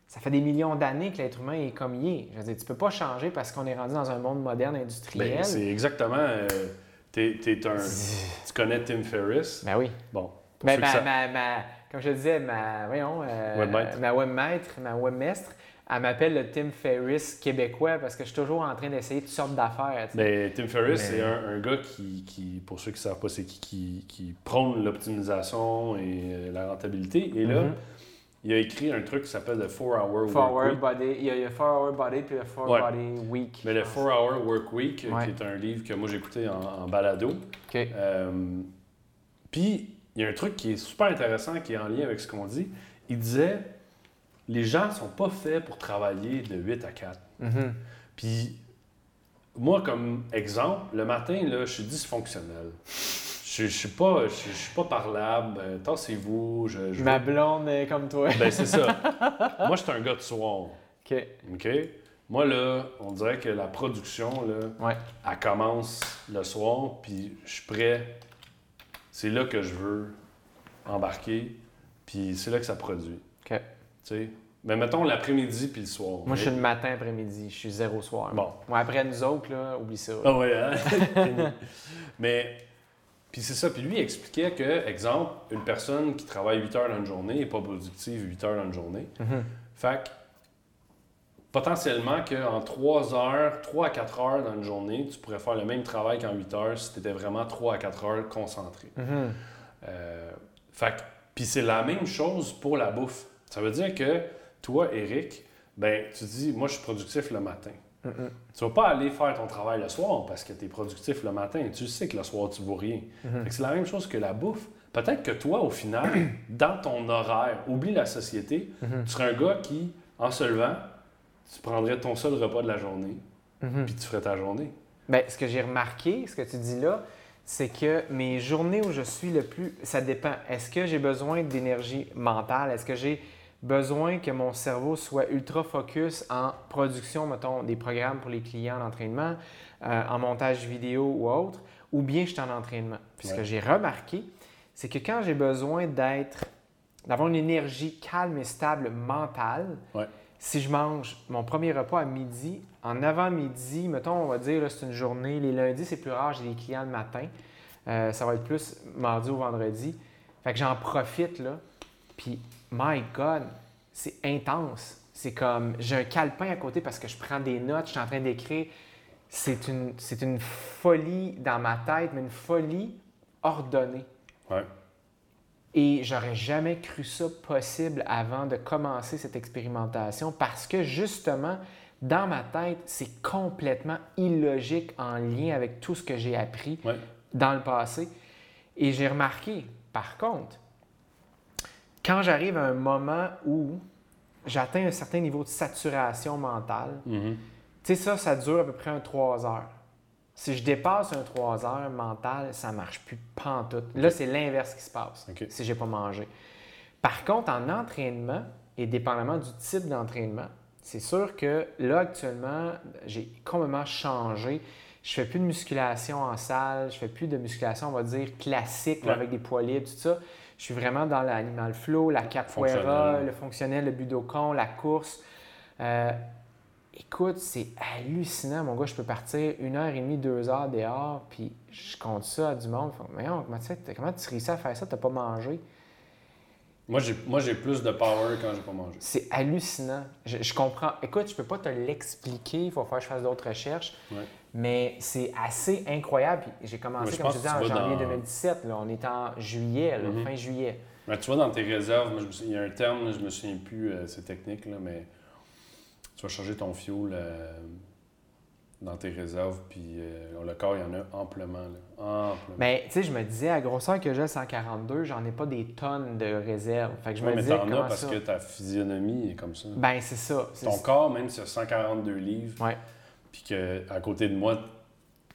ça fait des millions d'années que l'être humain est comme il est. Je veux dire, tu peux pas changer parce qu'on est rendu dans un monde moderne industriel. Ben, c'est exactement. euh, un, tu connais Tim Ferriss? Ben oui. Bon. pour Ben, ma, savent- ma- ma- comme je disais, ma, voyons, euh, Webmaître. ma webmaître, ma webmestre, elle m'appelle le Tim Ferriss québécois parce que je suis toujours en train d'essayer toutes sortes d'affaires. tu sais. Ben, Tim Ferriss, Mais- c'est un, un gars qui, qui, pour ceux qui ne savent pas, c'est qui, qui, qui prône l'optimisation et euh, la rentabilité. Et là, Mhm. Il a écrit un truc qui s'appelle le 4-Hour Four Work Hour Week. Body, il y a le 4 Hour Body puis le 4 Ouais. Body Week. Mais le 4-Hour Work Week, euh, Ouais. qui est un livre que moi j'ai écouté en, en balado. Euh, Puis, il y a un truc qui est super intéressant, qui est en lien avec ce qu'on dit. Il disait les gens sont pas faits pour travailler de 8 à 4. Mhm. Puis, moi, comme exemple, le matin, là, je suis dysfonctionnel. Je, je suis pas, je, je suis pas parlable. Euh, Tassez-vous. Je, je- Ma blonde est comme toi. Ben, c'est ça. moi, je suis un gars de soir. OK. OK? Moi, là, on dirait que la production, là, Ouais. elle commence le soir, puis je suis prêt. C'est là que je veux embarquer, puis c'est là que ça produit. OK. Tu sais? Mais mettons l'après-midi puis le soir. Moi, je suis le matin après-midi. Je suis zéro soir. Bon. Moi, après nous autres, là, oublie ça. Ah ouais, hein? Mais, puis c'est ça. Puis lui, il expliquait que, exemple, une personne qui travaille 8 heures dans une journée n'est pas productive 8 heures dans une journée. Mhm. Fait que, potentiellement qu'en 3 heures, 3 à 4 heures dans une journée, tu pourrais faire le même travail qu'en 8 heures si tu étais vraiment 3 à 4 heures concentré. Mhm. Euh, fait que- puis c'est la même chose pour la bouffe. Ça veut dire que toi, Eric, ben, tu dis, moi, je suis productif le matin. Mhm. Tu vas pas aller faire ton travail le soir parce que tu es productif le matin. Tu sais que le soir, tu vaux rien. Mhm. Fait que C'est la même chose que la bouffe. Peut-être que toi, au final, dans ton horaire, oublie la société, Mhm. tu serais un gars qui, en se levant, tu prendrais ton seul repas de la journée, Mhm. puis tu ferais ta journée. Ben, ce que j'ai remarqué, ce que tu dis là, c'est que mes journées où je suis le plus, ça dépend. Est-ce que j'ai besoin d'énergie mentale? Est-ce que j'ai besoin que mon cerveau soit ultra focus en production, mettons, des programmes pour les clients en entraînement, euh, en montage vidéo ou autre, ou bien je suis en entraînement? Puis ce que j'ai remarqué, c'est que quand j'ai besoin d'être, d'avoir une énergie calme et stable mentale, Ouais. si je mange mon premier repas à midi, en avant-midi, mettons, on va dire, c'est une journée, les lundis, c'est plus rare, j'ai des clients le matin. Euh, ça va être plus mardi ou vendredi. Fait que j'en profite, là. Puis, my God, c'est intense. C'est comme, j'ai un calepin à côté parce que je prends des notes, je suis en train d'écrire. C'est une, c'est une folie dans ma tête, mais une folie ordonnée. Ouais. Et j'aurais jamais cru ça possible avant de commencer cette expérimentation parce que justement, dans ma tête, c'est complètement illogique en lien avec tout ce que j'ai appris Ouais. dans le passé. Et j'ai remarqué, par contre, quand j'arrive à un moment où j'atteins un certain niveau de saturation mentale, Mhm. tu sais, ça, ça dure à peu près un 3 heures. Si je dépasse un 3 heures mental, ça marche plus pantoute. Là, c'est l'inverse qui se passe OK. si j'ai pas mangé. Par contre, en entraînement, et dépendamment du type d'entraînement, c'est sûr que là, actuellement, j'ai complètement changé. Je fais plus de musculation en salle, je fais plus de musculation, on va dire, classique, Ouais. avec des poids libres, tout ça. Je suis vraiment dans l'animal flow, la capoeira, le fonctionnel, le budokan, la course. Euh, écoute, c'est hallucinant, mon gars. Je peux partir une heure et demie, deux heures dehors, puis je compte ça à du monde. Mais non, comment, comment tu réussis à faire ça? Tu n'as pas mangé? Moi, j'ai, moi, j'ai plus de power quand j'ai pas mangé. C'est hallucinant. Je, je comprends. Écoute, je peux pas te l'expliquer. Il faut faire que je fasse d'autres recherches. Ouais. Mais c'est assez incroyable. J'ai commencé, comme je disais, en janvier dans- 2017. Là. On est en juillet, là, Mhm. fin juillet. Mais tu vois, dans tes réserves, moi, je me il y a un terme, là, je me souviens plus, euh, c'est technique, là, mais tu vas changer ton fuel euh, dans tes réserves, puis euh, le corps, il y en a amplement. Là, amplement. Mais tu sais, je me disais, à grosseur que j'ai 142, j'en ai pas des tonnes de réserves. Fait que je Ouais, me mais disais, t'en as parce ça? que ta physionomie est comme ça. Ben, c'est ça. Ton corps, même si c'est 142 livres, Ouais. Puis qu'à côté de moi,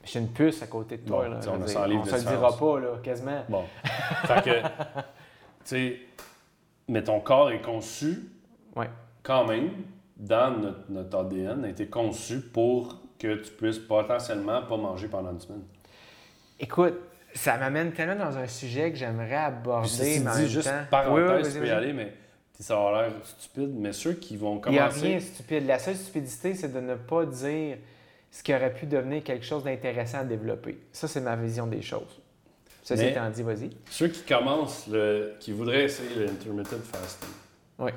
J'ai une puce à côté de toi. Bon, là, on veux a dire. 100 livres on de se le dira pas, là, quasiment. bon. fait que, tu sais, mais ton corps est conçu Ouais. quand même, dans notre, notre ADN, a été conçu pour que tu puisses potentiellement pas manger pendant une semaine. Écoute, ça m'amène tellement dans un sujet que j'aimerais aborder. Ceci mais en dit, même juste temps- parenthèse, Oui, oui, tu peux y aller, mais ça va l'air stupide, mais ceux qui vont Il n'y a commencer... rien de stupide. La seule stupidité, c'est de ne pas dire ce qui aurait pu devenir quelque chose d'intéressant à développer. Ça, c'est ma vision des choses. Ceci Mais- étant dit, vas-y. Ceux qui commencent, le, qui voudraient essayer le intermittent fasting, Oui.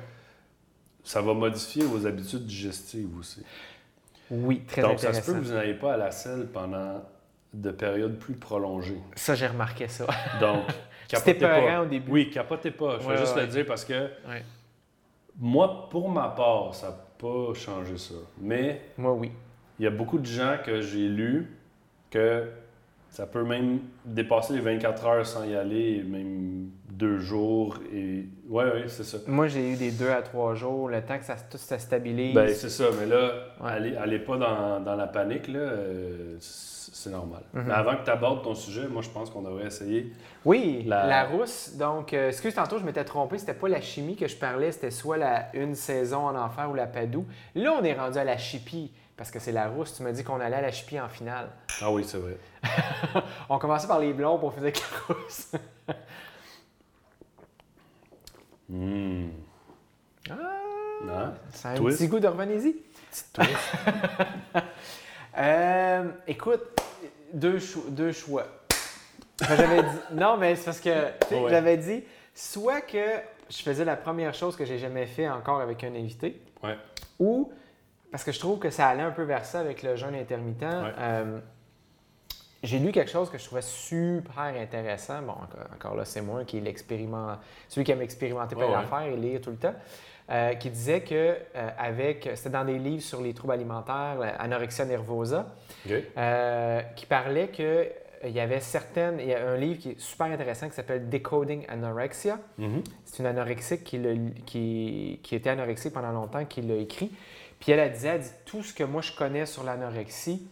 ça va modifier vos habitudes digestives aussi. Oui, très Donc, ça se intéressant. peut que vous n'ayez pas à la selle pendant de périodes plus prolongées. Ça, j'ai remarqué ça. Donc, C'était capotez pas. peurant au début. Oui, capotez pas. Je vais Ouais, juste ouais. le dire parce que Ouais. moi, pour ma part, ça n'a pas changé ça. Mais Moi, oui. il y a beaucoup de gens que j'ai lus que ça peut même dépasser les 24 heures sans y aller, même deux jours. Et... Ouais, ouais, c'est ça. Moi, j'ai eu des deux à trois jours, le temps que ça, tout se stabilise. Ben, c'est ça, mais là, Ouais. allez, allez pas dans, dans la panique, là, euh, c'est normal. Mhm. Mais avant que tu abordes ton sujet, moi, je pense qu'on devrait essayer. Oui, la, La- rousse. Donc, euh, excuse, tantôt, je m'étais trompé. C'était pas la chimie que je parlais, c'était soit la une saison en enfer ou la padou. Là, on est rendu à la chipie parce que c'est la rousse. Tu m'as dit qu'on allait à la chipie en finale. Ah oui, c'est vrai. On commençait par les blonds pour faire avec la rousse. Hmm. Ah, Hein? ça a un Twist? petit goût twist. Euh, écoute, deux, cho- deux choix. Enfin, j'avais dit, non, mais c'est parce que Ouais. j'avais dit soit que je faisais la première chose que j'ai jamais fait encore avec un invité, Ouais. ou parce que je trouve que ça allait un peu vers ça avec le jeûne intermittent. euh, j'ai lu quelque chose que je trouvais super intéressant. Bon, encore, encore là, c'est moi qui l'expérimente, celui qui aime expérimenter plein d'affaires et lire tout le temps. Euh, qui disait que euh, avec c'était dans des livres sur les troubles alimentaires, l'anorexia nervosa, euh, qui parlait que il y avait certaines. Il y a un livre qui est super intéressant qui s'appelle Decoding Anorexia. Mhm. C'est une anorexique qui, qui, qui était anorexique pendant longtemps, qui l'a écrit. Puis elle, a dit, elle dit tout ce que moi je connais sur l'anorexie,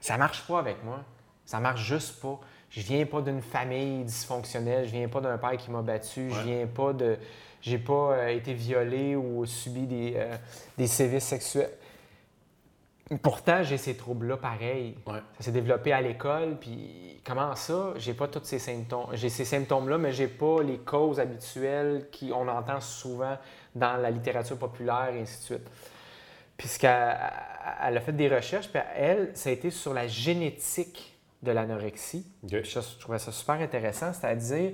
ça marche pas avec moi. Ça marche juste pas. Je viens pas d'une famille dysfonctionnelle, je viens pas d'un père qui m'a battu, je Ouais. viens pas de. J'ai pas euh, été violé ou subi des, euh, des sévices sexuels. Pourtant, j'ai ces troubles-là pareil. Ouais. Ça s'est développé à l'école, puis comment ça? J'ai pas tous ces symptômes. J'ai ces symptômes-là, mais j'ai pas les causes habituelles qu'on entend souvent dans la littérature populaire et ainsi de suite. Puisqu'elle elle a fait des recherches, puis elle, ça a été sur la génétique de l'anorexie. Je trouvais ça super intéressant, c'est-à-dire,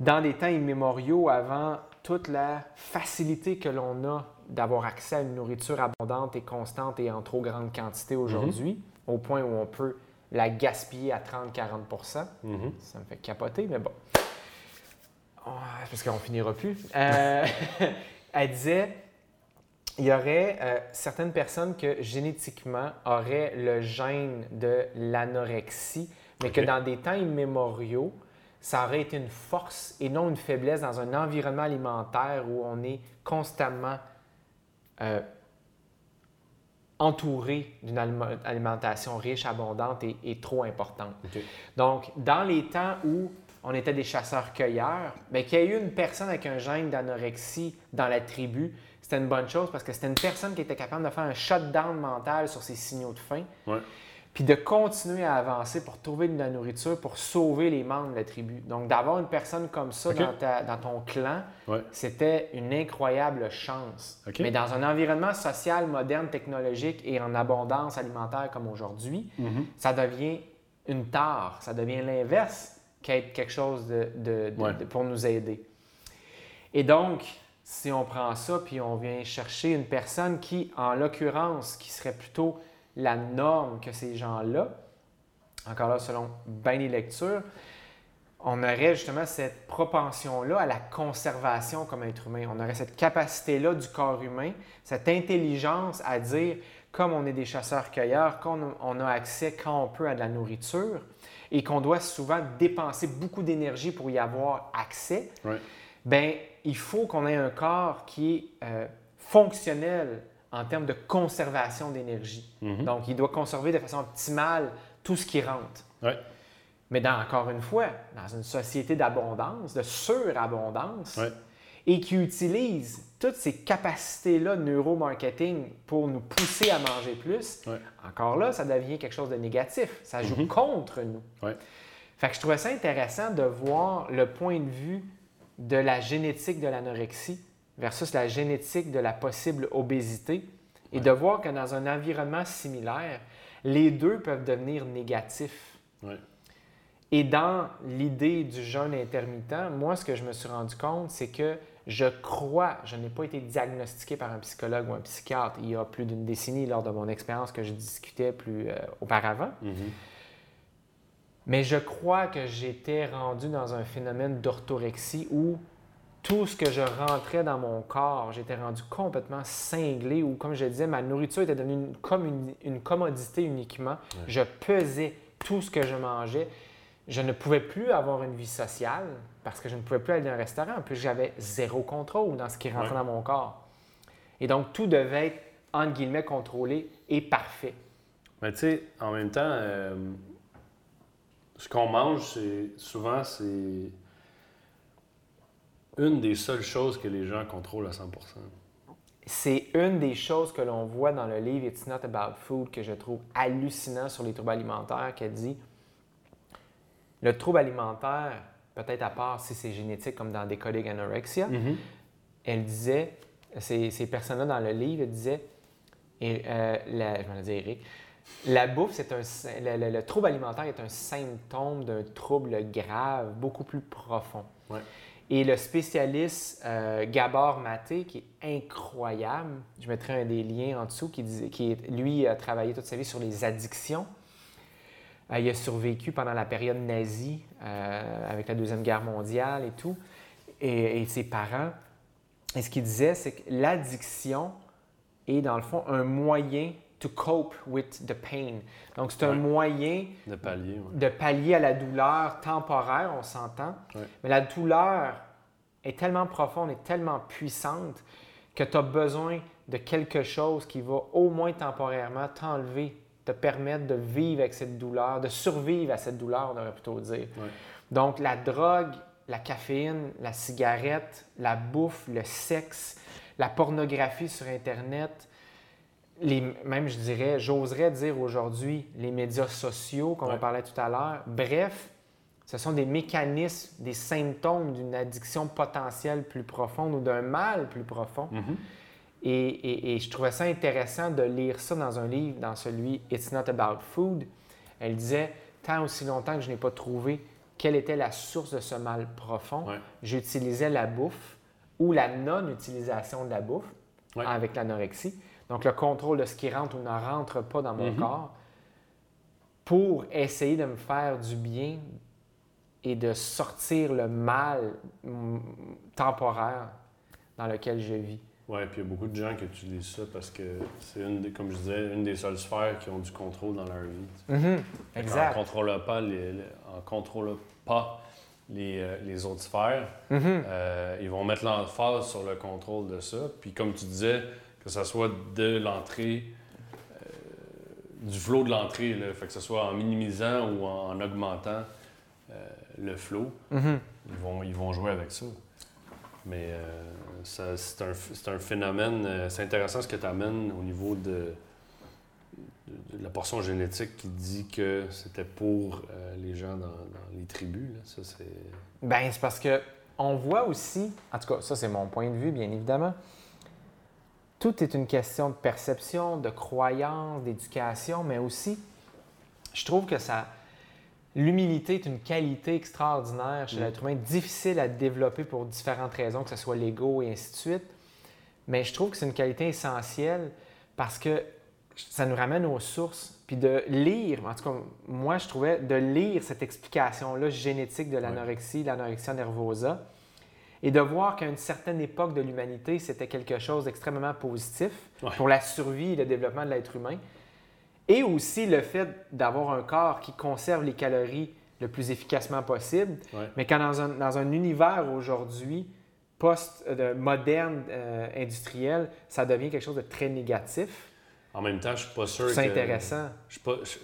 dans des temps immémoriaux, avant toute la facilité que l'on a d'avoir accès à une nourriture abondante et constante et en trop grande quantité aujourd'hui, au point où on peut la gaspiller à 30-40 Mhm. ça me fait capoter, mais bon. Oh, parce qu'on finira plus. Euh, elle disait, il y aurait euh, certaines personnes que génétiquement auraient le gène de l'anorexie, mais que dans des temps immémoriaux, ça aurait été une force et non une faiblesse dans un environnement alimentaire où on est constamment euh, entouré d'une alimentation riche, abondante et, et trop importante. Donc, dans les temps où on était des chasseurs-cueilleurs, mais qu'il y ait eu une personne avec un gène d'anorexie dans la tribu, c'était une bonne chose parce que c'était une personne qui était capable de faire un shutdown mental sur ses signaux de faim, Ouais. Puis de continuer à avancer pour trouver de la nourriture, pour sauver les membres de la tribu. Donc, d'avoir une personne comme ça dans, ta- dans ton clan, Ouais. c'était une incroyable chance. Mais dans un environnement social, moderne, technologique et en abondance alimentaire comme aujourd'hui, Mhm. ça devient une tare, ça devient l'inverse qu'être quelque chose de, de- de- Ouais. de- pour nous aider. Et donc, si on prend ça, puis on vient chercher une personne qui, en l'occurrence, qui serait plutôt la norme que ces gens-là, encore là, selon bien les lectures, on aurait justement cette propension-là à la conservation comme être humain. On aurait cette capacité-là du corps humain, cette intelligence à dire, comme on est des chasseurs-cueilleurs, qu'on on a accès quand on peut à de la nourriture et qu'on doit souvent dépenser beaucoup d'énergie pour y avoir accès, ben il faut qu'on ait un corps qui est euh, fonctionnel en termes de conservation d'énergie. Mhm. Donc, il doit conserver de façon optimale tout ce qui rentre. Ouais. Mais dans, encore une fois, dans une société d'abondance, de surabondance, Ouais. et qui utilise toutes ces capacités-là de neuromarketing pour nous pousser à manger plus, Ouais. encore là, ça devient quelque chose de négatif. Ça joue Mhm. contre nous. Fait que je trouvais ça intéressant de voir le point de vue de la génétique de l'anorexie versus la génétique de la possible obésité et Ouais. de voir que dans un environnement similaire, les deux peuvent devenir négatifs. Ouais. Et dans l'idée du jeûne intermittent, moi, ce que je me suis rendu compte, c'est que je crois, je n'ai pas été diagnostiqué par un psychologue ou un psychiatre il y a plus d'une décennie lors de mon expérience que je discutais plus euh, auparavant, Mhm. mais je crois que j'étais rendu dans un phénomène d'orthorexie où tout ce que je rentrais dans mon corps, j'étais rendu complètement cinglé, ou comme je disais, ma nourriture était devenue une, comme une, une commodité uniquement. Je pesais tout ce que je mangeais. Je ne pouvais plus avoir une vie sociale parce que je ne pouvais plus aller dans un restaurant. En plus, j'avais zéro contrôle dans ce qui rentrait Ouais. dans mon corps. Et donc, tout devait être, entre guillemets, contrôlé et parfait. Mais tu sais, en même temps, euh, ce qu'on mange, c'est souvent, c'est une des seules choses que les gens contrôlent à 100% C'est une des choses que l'on voit dans le livre It's Not About Food que je trouve hallucinant sur les troubles alimentaires, qu'elle dit le trouble alimentaire, peut-être à part si c'est génétique comme dans Decoding Anorexia, Mhm. elle disait, ces, ces personnes-là dans le livre disaient, et, euh, la, je vais le dire Eric, la bouffe, c'est un, le, le- le trouble alimentaire est un symptôme d'un trouble grave, beaucoup plus profond. Ouais. Et le spécialiste euh, Gabor Maté, qui est incroyable, je mettrai un des liens en dessous, qui, lui a travaillé toute sa vie sur les addictions. Euh, il a survécu pendant la période nazie, euh, avec la Deuxième Guerre mondiale et tout, et ses parents. Et ce qu'il disait, c'est que l'addiction est, dans le fond, un moyen to cope with the pain. Donc, c'est un moyen De ouais. de pallier à la douleur temporaire, on s'entend. Mais la douleur est tellement profonde et tellement puissante que tu as besoin de quelque chose qui va au moins temporairement t'enlever, te permettre de vivre avec cette douleur, de survivre à cette douleur, on aurait plutôt dire. Donc la drogue, la caféine, la cigarette, la bouffe, le sexe, la pornographie sur Internet, les, même je dirais, j'oserais dire aujourd'hui, les médias sociaux, comme Ouais. on parlait tout à l'heure. Bref, ce sont des mécanismes, des symptômes d'une addiction potentielle plus profonde ou d'un mal plus profond. Mhm. Et, et- et je trouvais ça intéressant de lire ça dans un livre, dans celui It's Not About Food. Elle disait, tant aussi longtemps que je n'ai pas trouvé quelle était la source de ce mal profond, Ouais. j'utilisais la bouffe ou la non-utilisation de la bouffe Ouais. avec l'anorexie. Donc le contrôle de ce qui rentre ou ne rentre pas dans mon Mhm. corps pour essayer de me faire du bien et de sortir le mal temporaire dans lequel je vis. Ouais, puis il y a beaucoup de gens qui utilisent ça parce que c'est une des, comme je disais, une des seules sphères qui ont du contrôle dans leur vie. Mhm. Exact. contrôlant pas les, en contrôlant pas les, euh, les autres sphères, Mhm. euh, ils vont mettre l'emphase sur le contrôle de ça. Puis comme tu disais, que ce soit de l'entrée, euh, du flot de l'entrée, que ce soit en minimisant ou en, en augmentant euh, le flot, Mhm. ils vont, ils vont jouer avec ça. Mais euh, c'est un, un phénomène, c'est intéressant ce que tu amènes au niveau de, de- de la portion génétique qui dit que c'était pour les gens dans, dans les tribus. là. Ça, c'est... Ben, c'est parce que on voit aussi, en tout cas, ça c'est mon point de vue, bien évidemment. Tout est une question de perception, de croyance, d'éducation, mais aussi, je trouve que ça, l'humilité est une qualité extraordinaire chez Mm. l'être humain, difficile à développer pour différentes raisons, que ce soit l'ego et ainsi de suite. Mais je trouve que c'est une qualité essentielle parce que ça nous ramène aux sources. Puis de lire, en tout cas, moi, je trouvais de lire cette explication-là génétique de l'anorexie, l'anorexia nervosa, et de voir qu'à une certaine époque de l'humanité, c'était quelque chose d'extrêmement positif Ouais. pour la survie et le développement de l'être humain. Et aussi le fait d'avoir un corps qui conserve les calories le plus efficacement possible, Ouais. mais quand dans un, dans un univers aujourd'hui post-moderne, industriel, ça devient quelque chose de très négatif. En même temps, je suis pas sûr que... C'est intéressant. Je, suis pas, je,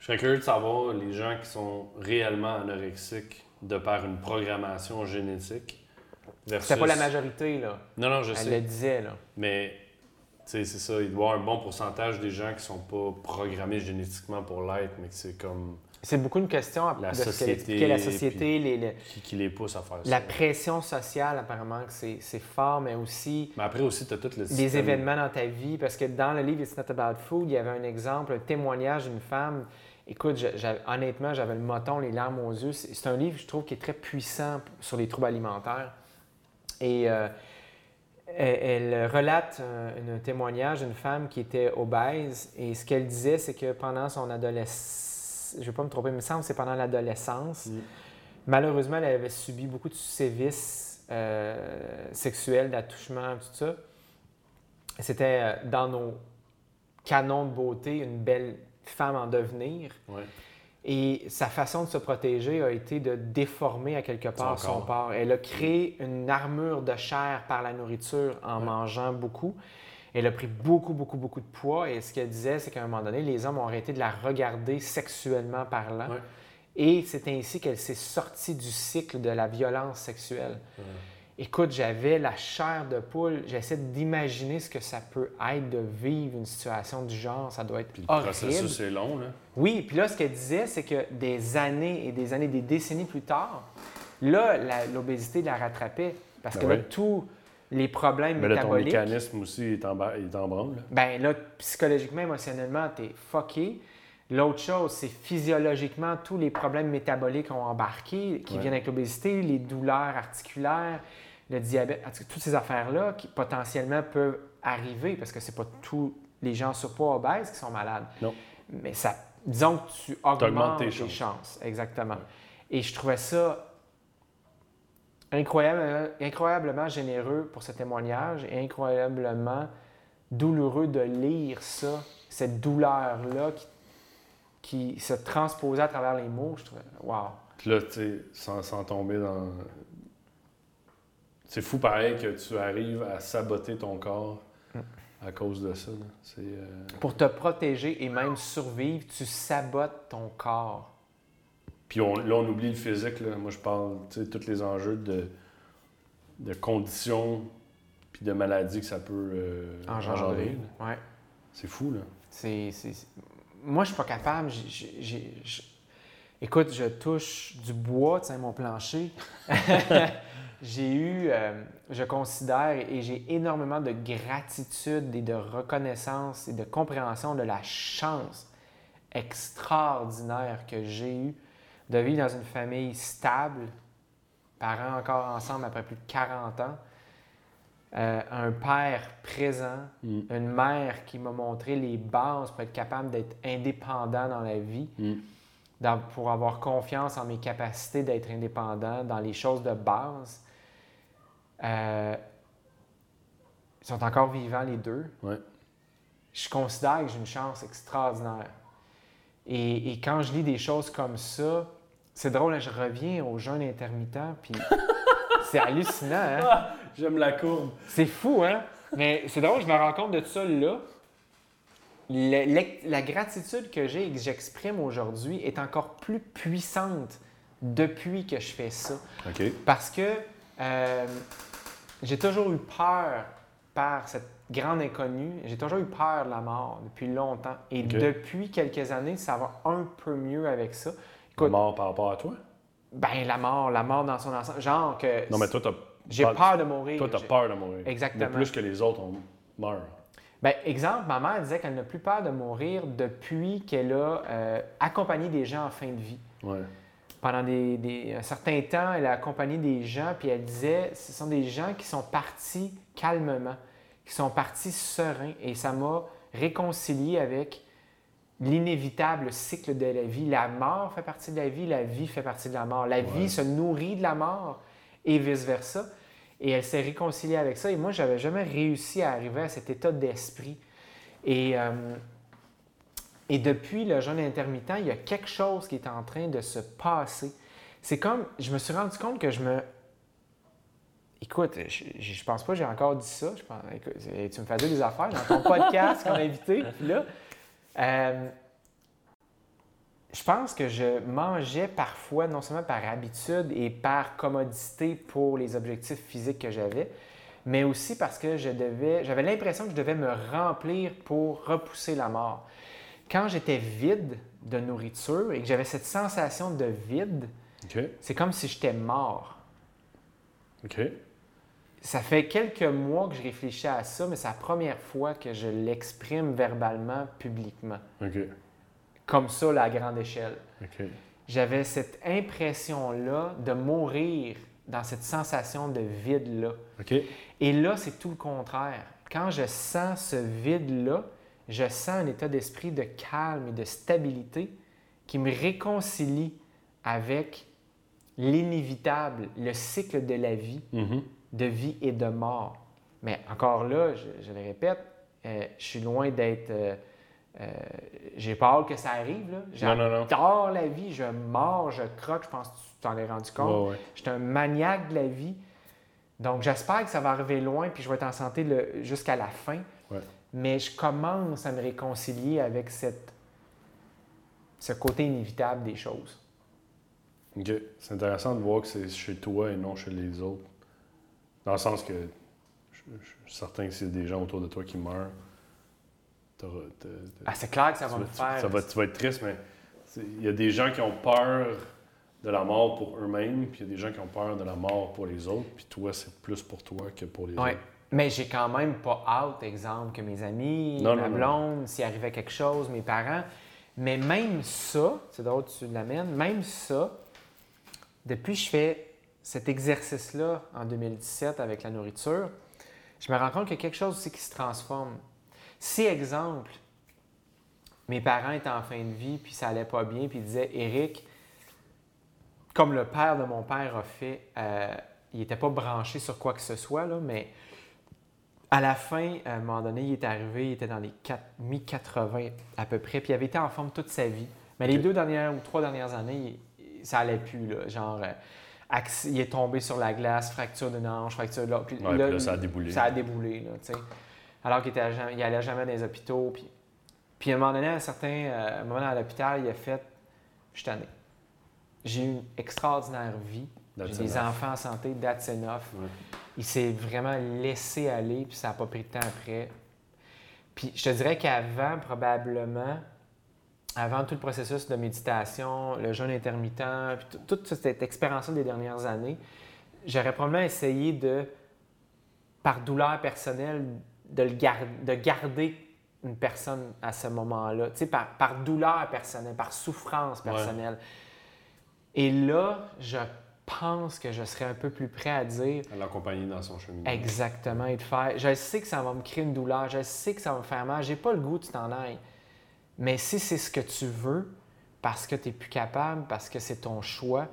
je serais curieux de savoir les gens qui sont réellement anorexiques de par une programmation génétique versus... C'était pas la majorité, là. Non, non, je Elle sais. le disait, là. Mais, tu sais, c'est ça. Il doit y avoir un bon pourcentage des gens qui sont pas programmés génétiquement pour l'être, mais que c'est comme... C'est beaucoup une question La de société, la société, les- les- Qui, qui les pousse à faire la ça. pression sociale, apparemment, que c'est c'est fort, mais aussi Mais après aussi, tu as tout le des événements dans ta vie. Parce que dans le livre It's Not About Food, il y avait un exemple, un témoignage d'une femme. Écoute, je- honnêtement, j'avais le moton, les larmes aux yeux. C'est un livre, je trouve, qui est très puissant sur les troubles alimentaires. Et euh, elle, elle relate un, un témoignage d'une femme qui était obèse. Et ce qu'elle disait, c'est que pendant son adolescence, je ne vais pas me tromper, mais il me semble que c'est pendant l'adolescence, Mm. malheureusement, elle avait subi beaucoup de sévices euh, sexuels, d'attouchements, tout ça. C'était euh, dans nos canons de beauté une belle femme en devenir. Ouais. Et sa façon de se protéger a été de déformer à quelque part Son son, corps. Elle a créé une armure de chair par la nourriture en Ouais. mangeant beaucoup. Elle a pris beaucoup, beaucoup, beaucoup de poids. Et ce qu'elle disait, c'est qu'à un moment donné, les hommes ont arrêté de la regarder sexuellement parlant. Ouais. Et c'est ainsi qu'elle s'est sortie du cycle de la violence sexuelle. Ouais. Écoute, j'avais la chair de poule. J'essaie d'imaginer ce que ça peut être de vivre une situation du genre. Ça doit être Puis le horrible. processus est long, là. Oui, puis là, ce qu'elle disait, c'est que des années et des années, des décennies plus tard, là, la- l'obésité la rattrapait. Parce Ben que là, tous les problèmes Mais là, ton mécanisme aussi est en, est en branle. là. ben là, psychologiquement, émotionnellement, t'es fucké. L'autre chose, c'est physiologiquement, tous les problèmes métaboliques ont embarqué, qui Ouais. viennent avec l'obésité, les douleurs articulaires, le diabète, toutes ces affaires-là qui potentiellement peuvent arriver, parce que c'est pas tous les gens surpoids obèses qui sont malades. Non. Mais ça, disons que tu augmentes tes tes, chances. chances. Exactement. Et je trouvais ça incroyable, incroyablement généreux pour ce témoignage et incroyablement douloureux de lire ça, cette douleur-là qui, qui se transposait à travers les mots. Je trouvais, wow. Puis là, tu sais, sans, sans tomber dans. C'est fou pareil que tu arrives à saboter ton corps à cause de ça. euh, Pour te protéger et même survivre, tu sabotes ton corps. Puis on- là, on oublie le physique. Là. Moi, je parle, tu sais, tous les enjeux de, de conditions puis de maladies que ça peut euh, engendrer. Ouais. C'est fou, là. C'est, Moi, je suis pas capable. Je- Écoute, je touche du bois, tiens, mon plancher. j'ai eu, euh, je considère, et j'ai énormément de gratitude et de reconnaissance et de compréhension de la chance extraordinaire que j'ai eue de vivre dans une famille stable, parents encore ensemble après plus de 40 ans, euh, un père présent, Mm. une mère qui m'a montré les bases pour être capable d'être indépendant dans la vie, Mm. pour avoir confiance en mes capacités d'être indépendant dans les choses de base. Euh, Ils sont encore vivants, les deux. Ouais. Je considère que j'ai une chance extraordinaire. Et, et quand je lis des choses comme ça, c'est drôle, hein, je reviens au jeûne intermittent, puis c'est hallucinant, hein? Ah, J'aime la courbe. C'est fou, hein? Mais c'est drôle, je me rends compte de ça là. Le- la gratitude que j'ai et que j'exprime aujourd'hui est encore plus puissante depuis que je fais ça. OK. Parce que euh, j'ai toujours eu peur par cette grande inconnue. J'ai toujours eu peur de la mort depuis longtemps. Et depuis quelques années, ça va un peu mieux avec ça. La mort par rapport à toi? ben la mort, la mort dans son ensemble. Genre que Non, mais toi, t'as j'ai peur de mourir. Toi, t'as peur de mourir. Exactement. Mais plus que les autres, on meurt. Ben, exemple, ma mère disait qu'elle n'a plus peur de mourir depuis qu'elle a euh, accompagné des gens en fin de vie. Ouais. Pendant des, des- un certain temps, elle a accompagné des gens, puis elle disait, ce sont des gens qui sont partis calmement, qui sont partis sereins, et ça m'a réconcilié avec l'inévitable cycle de la vie. La mort fait partie de la vie, la vie fait partie de la mort. La vie se nourrit de la mort, et vice-versa. Et elle s'est réconciliée avec ça. Et moi, j'avais jamais réussi à arriver à cet état d'esprit. Et, euh, et depuis le jeûne intermittent, il y a quelque chose qui est en train de se passer. C'est comme, je me suis rendu compte que je me... Écoute, je, je pense pas que j'ai encore dit ça. Je pense, écoute, c'est- tu me fais dire des affaires dans ton podcast comme invité. Puis là, euh, je pense que je mangeais parfois, non seulement par habitude et par commodité pour les objectifs physiques que j'avais, mais aussi parce que je devais, j'avais l'impression que je devais me remplir pour repousser la mort. Quand j'étais vide de nourriture et que j'avais cette sensation de vide, c'est comme si j'étais mort. OK. Ça fait quelques mois que je réfléchis à ça, mais c'est la première fois que je l'exprime verbalement, publiquement. OK. Comme ça, là, à grande échelle. OK. J'avais cette impression-là de mourir dans cette sensation de vide-là. OK. Et là, c'est tout le contraire. Quand je sens ce vide-là, je sens un état d'esprit de calme et de stabilité qui me réconcilie avec l'inévitable, le cycle de la vie, Mhm. de vie et de mort. Mais encore là, je, je le répète, euh, je suis loin d'être... euh, euh, j'ai hâte que ça arrive. J'adore la vie, je mords, je croque, je pense que tu t'en es rendu compte. Ouais, ouais. Je suis un maniaque de la vie. Donc, j'espère que ça va arriver loin, puis je vais être en santé jusqu'à la fin. Mais je commence à me réconcilier avec cette, ce côté inévitable des choses. OK. C'est intéressant de voir que c'est chez toi et non chez les autres. Dans le sens que je, je suis certain que c'est des gens autour de toi qui meurent. t'as- Ah, c'est clair que ça va me faire. ça va- tu vas être triste, mais il y a des gens qui ont peur de la mort pour eux-mêmes, puis il y a des gens qui ont peur de la mort pour les autres, puis toi, c'est plus pour toi que pour les Ouais. autres. Mais j'ai quand même pas hâte, exemple, que mes amis, Non, ma blonde, s'il arrivait quelque chose, mes parents. Mais même ça, c'est drôle tu l'amènes, même ça, depuis que je fais cet exercice-là en 2017 avec la nourriture, je me rends compte qu'il y a quelque chose aussi qui se transforme. Si, exemple, mes parents étaient en fin de vie, puis ça allait pas bien, puis ils disaient, Eric, comme le père de mon père a fait, euh, il n'était pas branché sur quoi que ce soit, là, mais à la fin, à un moment donné, il est arrivé, il était dans les quatre- mi-80 à peu près, puis il avait été en forme toute sa vie. Mais les deux dernières ou trois dernières années, il- ça allait plus, là, genre... euh, il est tombé sur la glace, fracture d'une hanche, fracture de l'autre. Puis Ouais, puis là, ça a déboulé. Ça a déboulé, là, tu sais. Alors qu'il était à jamais- il allait jamais dans les hôpitaux. Puis, puis à un moment donné, à un certain euh, moment à l'hôpital, il a fait Je suis tanné. J'ai eu une extraordinaire vie. J'ai des enfants en santé, that's enough. Ouais. Il s'est vraiment laissé aller, puis ça n'a pas pris de temps après. Puis je te dirais qu'avant, probablement, avant tout le processus de méditation, le jeûne intermittent, puis tout- toute cette expérience-là des dernières années, j'aurais probablement essayé de, par douleur personnelle, de, le gar- de garder une personne à ce moment-là, tu sais, par, par douleur personnelle, par souffrance Ouais. personnelle. Et là, je pense que je serais un peu plus prêt à dire À l'accompagner dans son cheminement. Exactement, et de faire. Je sais que ça va me créer une douleur, je sais que ça va me faire mal, j'ai pas le goût que tu t'en ailles. Mais si c'est ce que tu veux, parce que tu n'es plus capable, parce que c'est ton choix,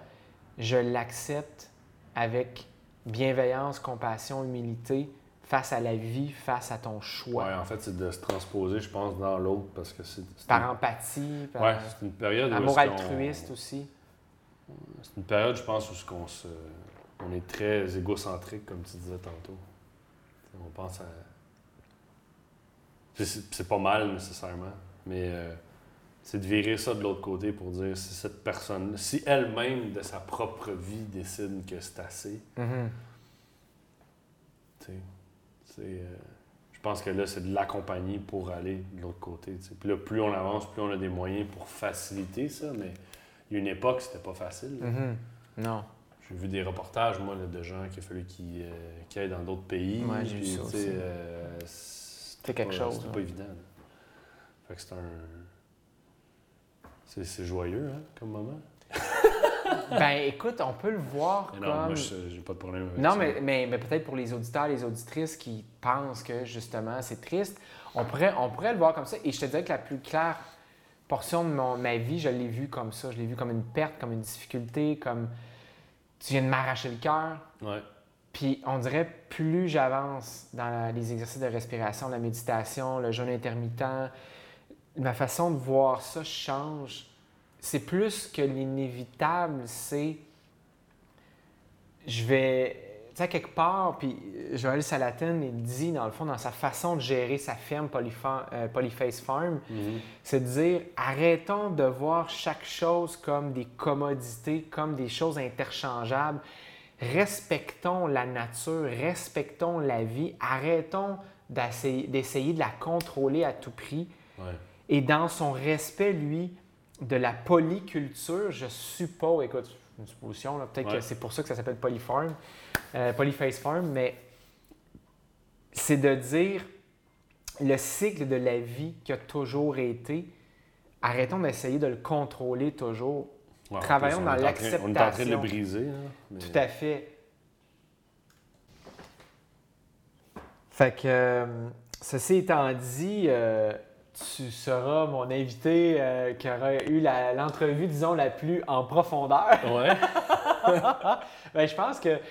je l'accepte avec bienveillance, compassion, humilité, face à la vie, face à ton choix. Ouais, en fait, c'est de se transposer, je pense, dans l'autre parce que c'est. Par une- empathie, par Ouais, c'est une période amour altruiste aussi. C'est une période, je pense, où ce qu'on se... on est très égocentrique, comme tu disais tantôt. On pense à. C'est- pas mal nécessairement, mais euh, c'est de virer ça de l'autre côté pour dire si cette personne, si elle-même de sa propre vie décide que c'est assez, Mhm. tu sais, euh, je pense que là, c'est de l'accompagner pour aller de l'autre côté. Puis là, plus on avance, plus on a des moyens pour faciliter ça, mais y a une époque, c'était pas facile. Mhm. Non. J'ai vu des reportages, moi, là, de gens qui a fallu qu'ils euh, aillent dans d'autres pays. Ouais, j'ai vu ça aussi. euh, c'était quelque pas- chose, C'était pas évident. là. Fait que c'est un. C'est joyeux, hein, comme moment. ben écoute, on peut le voir Mais comme. non, moi, j'ai pas de problème avec Non, ça. mais, mais, mais peut-être pour les auditeurs, les auditrices qui pensent que justement c'est triste, on pourrait, on pourrait le voir comme ça. Et je te dirais que la plus claire portion de mon- ma vie, je l'ai vue comme ça. Je l'ai vue comme une perte, comme une difficulté, comme tu viens de m'arracher le cœur. Ouais. Puis on dirait plus j'avance dans la- les exercices de respiration, la méditation, le jeûne intermittent, ma façon de voir ça change. C'est plus que l'inévitable, c'est je vais sais, quelque part, puis Joël Salatin, il dit, dans le fond, dans sa façon de gérer sa ferme Polyfa- euh, Polyface Farm, Mhm. c'est de dire arrêtons de voir chaque chose comme des commodités, comme des choses interchangeables. Respectons la nature, respectons la vie, arrêtons d'essayer d'essayer de la contrôler à tout prix. Ouais. Et dans son respect, lui, de la polyculture, je suppose, écoute, une supposition, peut-être Ouais. que c'est pour ça que ça s'appelle Polyfarm, euh, Polyface Farm, mais c'est de dire le cycle de la vie qui a toujours été, arrêtons d'essayer de le contrôler toujours. Ouais, Travaillons plus, dans train- On est en train de le l'acceptation. briser. hein, mais- Tout à fait. Fait que, euh, ceci étant dit, euh, tu seras mon invité euh, qui aura eu l'entrevue, disons, la plus en profondeur. Ouais. Ben, je pense que, tu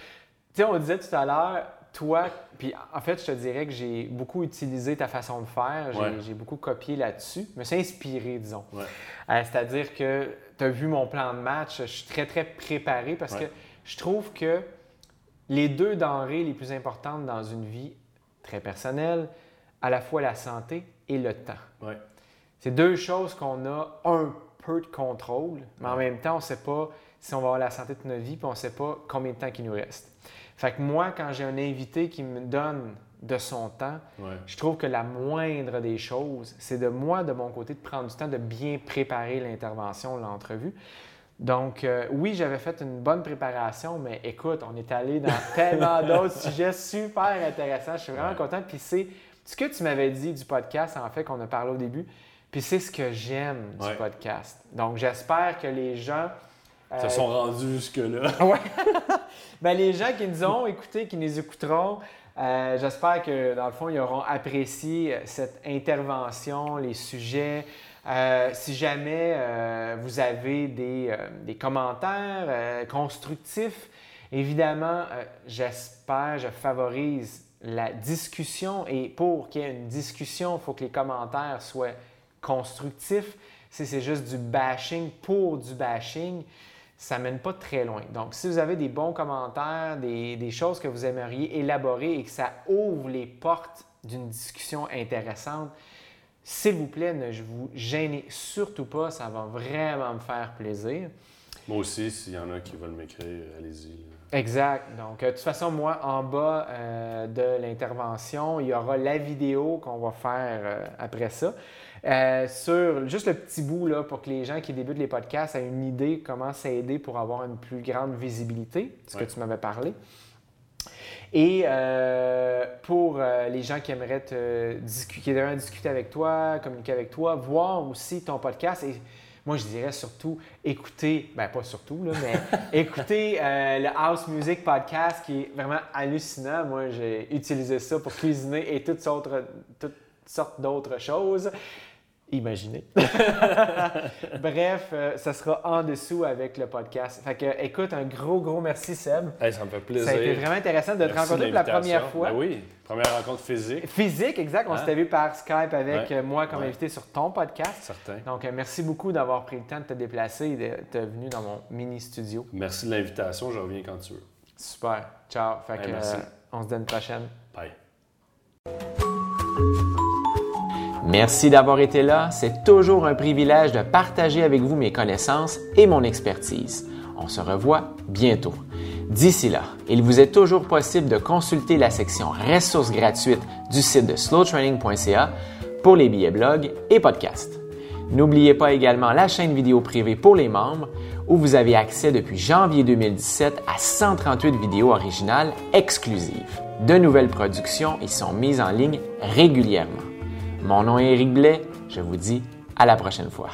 sais, on disait tout à l'heure, toi, puis en fait, je te dirais que j'ai beaucoup utilisé ta façon de faire, j'ai Ouais. beaucoup copié là-dessus, me suis inspiré, disons. Ouais. Euh, C'est-à-dire que tu as vu mon plan de match, je suis très, très préparé parce Ouais. que je trouve que les deux denrées les plus importantes dans une vie très personnelle, à la fois la santé et le temps. Ouais. C'est deux choses qu'on a un peu de contrôle, mais en même temps, on ne sait pas si on va avoir la santé de notre vie, puis on ne sait pas combien de temps il nous reste. Fait que moi, quand j'ai un invité qui me donne de son temps, Ouais. je trouve que la moindre des choses, c'est de moi, de mon côté, de prendre du temps de bien préparer l'intervention, l'entrevue. Donc, euh, oui, j'avais fait une bonne préparation, mais écoute, on est allé dans tellement d'autres sujets super intéressants. Je suis vraiment Ouais. content. Puis c'est ce que tu m'avais dit du podcast, en fait, qu'on a parlé au début. Puis c'est ce que j'aime du Ouais. podcast. Donc, j'espère que les gens. Se euh, sont rendus jusque-là. Ouais. ben, les gens qui nous ont écoutés, qui nous écouteront, euh, j'espère que dans le fond, ils auront apprécié euh, cette intervention, les sujets. Euh, si jamais vous avez des, des commentaires constructifs, évidemment, j'espère, je favorise la discussion et pour qu'il y ait une discussion, il faut que les commentaires soient constructifs. Si c'est juste du bashing pour du bashing, ça mène pas très loin. Donc, si vous avez des bons commentaires, des, des choses que vous aimeriez élaborer et que ça ouvre les portes d'une discussion intéressante, s'il vous plaît, ne vous gênez surtout pas. Ça va vraiment me faire plaisir. Moi aussi, s'il y en a qui veulent m'écrire, allez-y. Exact. Donc, euh, de toute façon, moi, en bas euh, de l'intervention, il y aura la vidéo qu'on va faire euh, après ça. Euh, sur juste le petit bout là, pour que les gens qui débutent les podcasts aient une idée comment s'aider pour avoir une plus grande visibilité, ce Ouais. que tu m'avais parlé. Et euh, pour euh, les gens qui aimeraient te discu- qui aimeraient discuter avec toi, communiquer avec toi, voir aussi ton podcast. Et moi, je dirais surtout écouter, ben pas surtout, là, mais écouter euh, le House Music Podcast qui est vraiment hallucinant. Moi, j'ai utilisé ça pour cuisiner et toutes toutes sortes d'autres choses. Imaginez. Bref, euh, ça sera en dessous avec le podcast. Fait que, écoute, un gros, gros merci, Seb. Hey, ça me fait plaisir. Ça a été vraiment intéressant de te rencontrer pour la première fois. Ben oui, première rencontre physique, Physique, exact. On Hein? s'était vu par Skype avec Ouais. euh, moi comme Ouais. invité sur ton podcast. certain. Donc, euh, merci beaucoup d'avoir pris le temps de te déplacer et d'être venu dans mon mini studio. Merci de l'invitation, je reviens quand tu veux. Super. Ciao. Fait Hey, que, merci. on se donne une prochaine. Bye. Merci d'avoir été là. C'est toujours un privilège de partager avec vous mes connaissances et mon expertise. On se revoit bientôt. D'ici là, il vous est toujours possible de consulter la section ressources gratuites du site de slowtraining.ca pour les billets blog et podcasts. N'oubliez pas également la chaîne vidéo privée pour les membres où vous avez accès depuis janvier 2017 à 138 vidéos originales exclusives. De nouvelles productions y sont mises en ligne régulièrement. Mon nom est Éric Blais, je vous dis à la prochaine fois.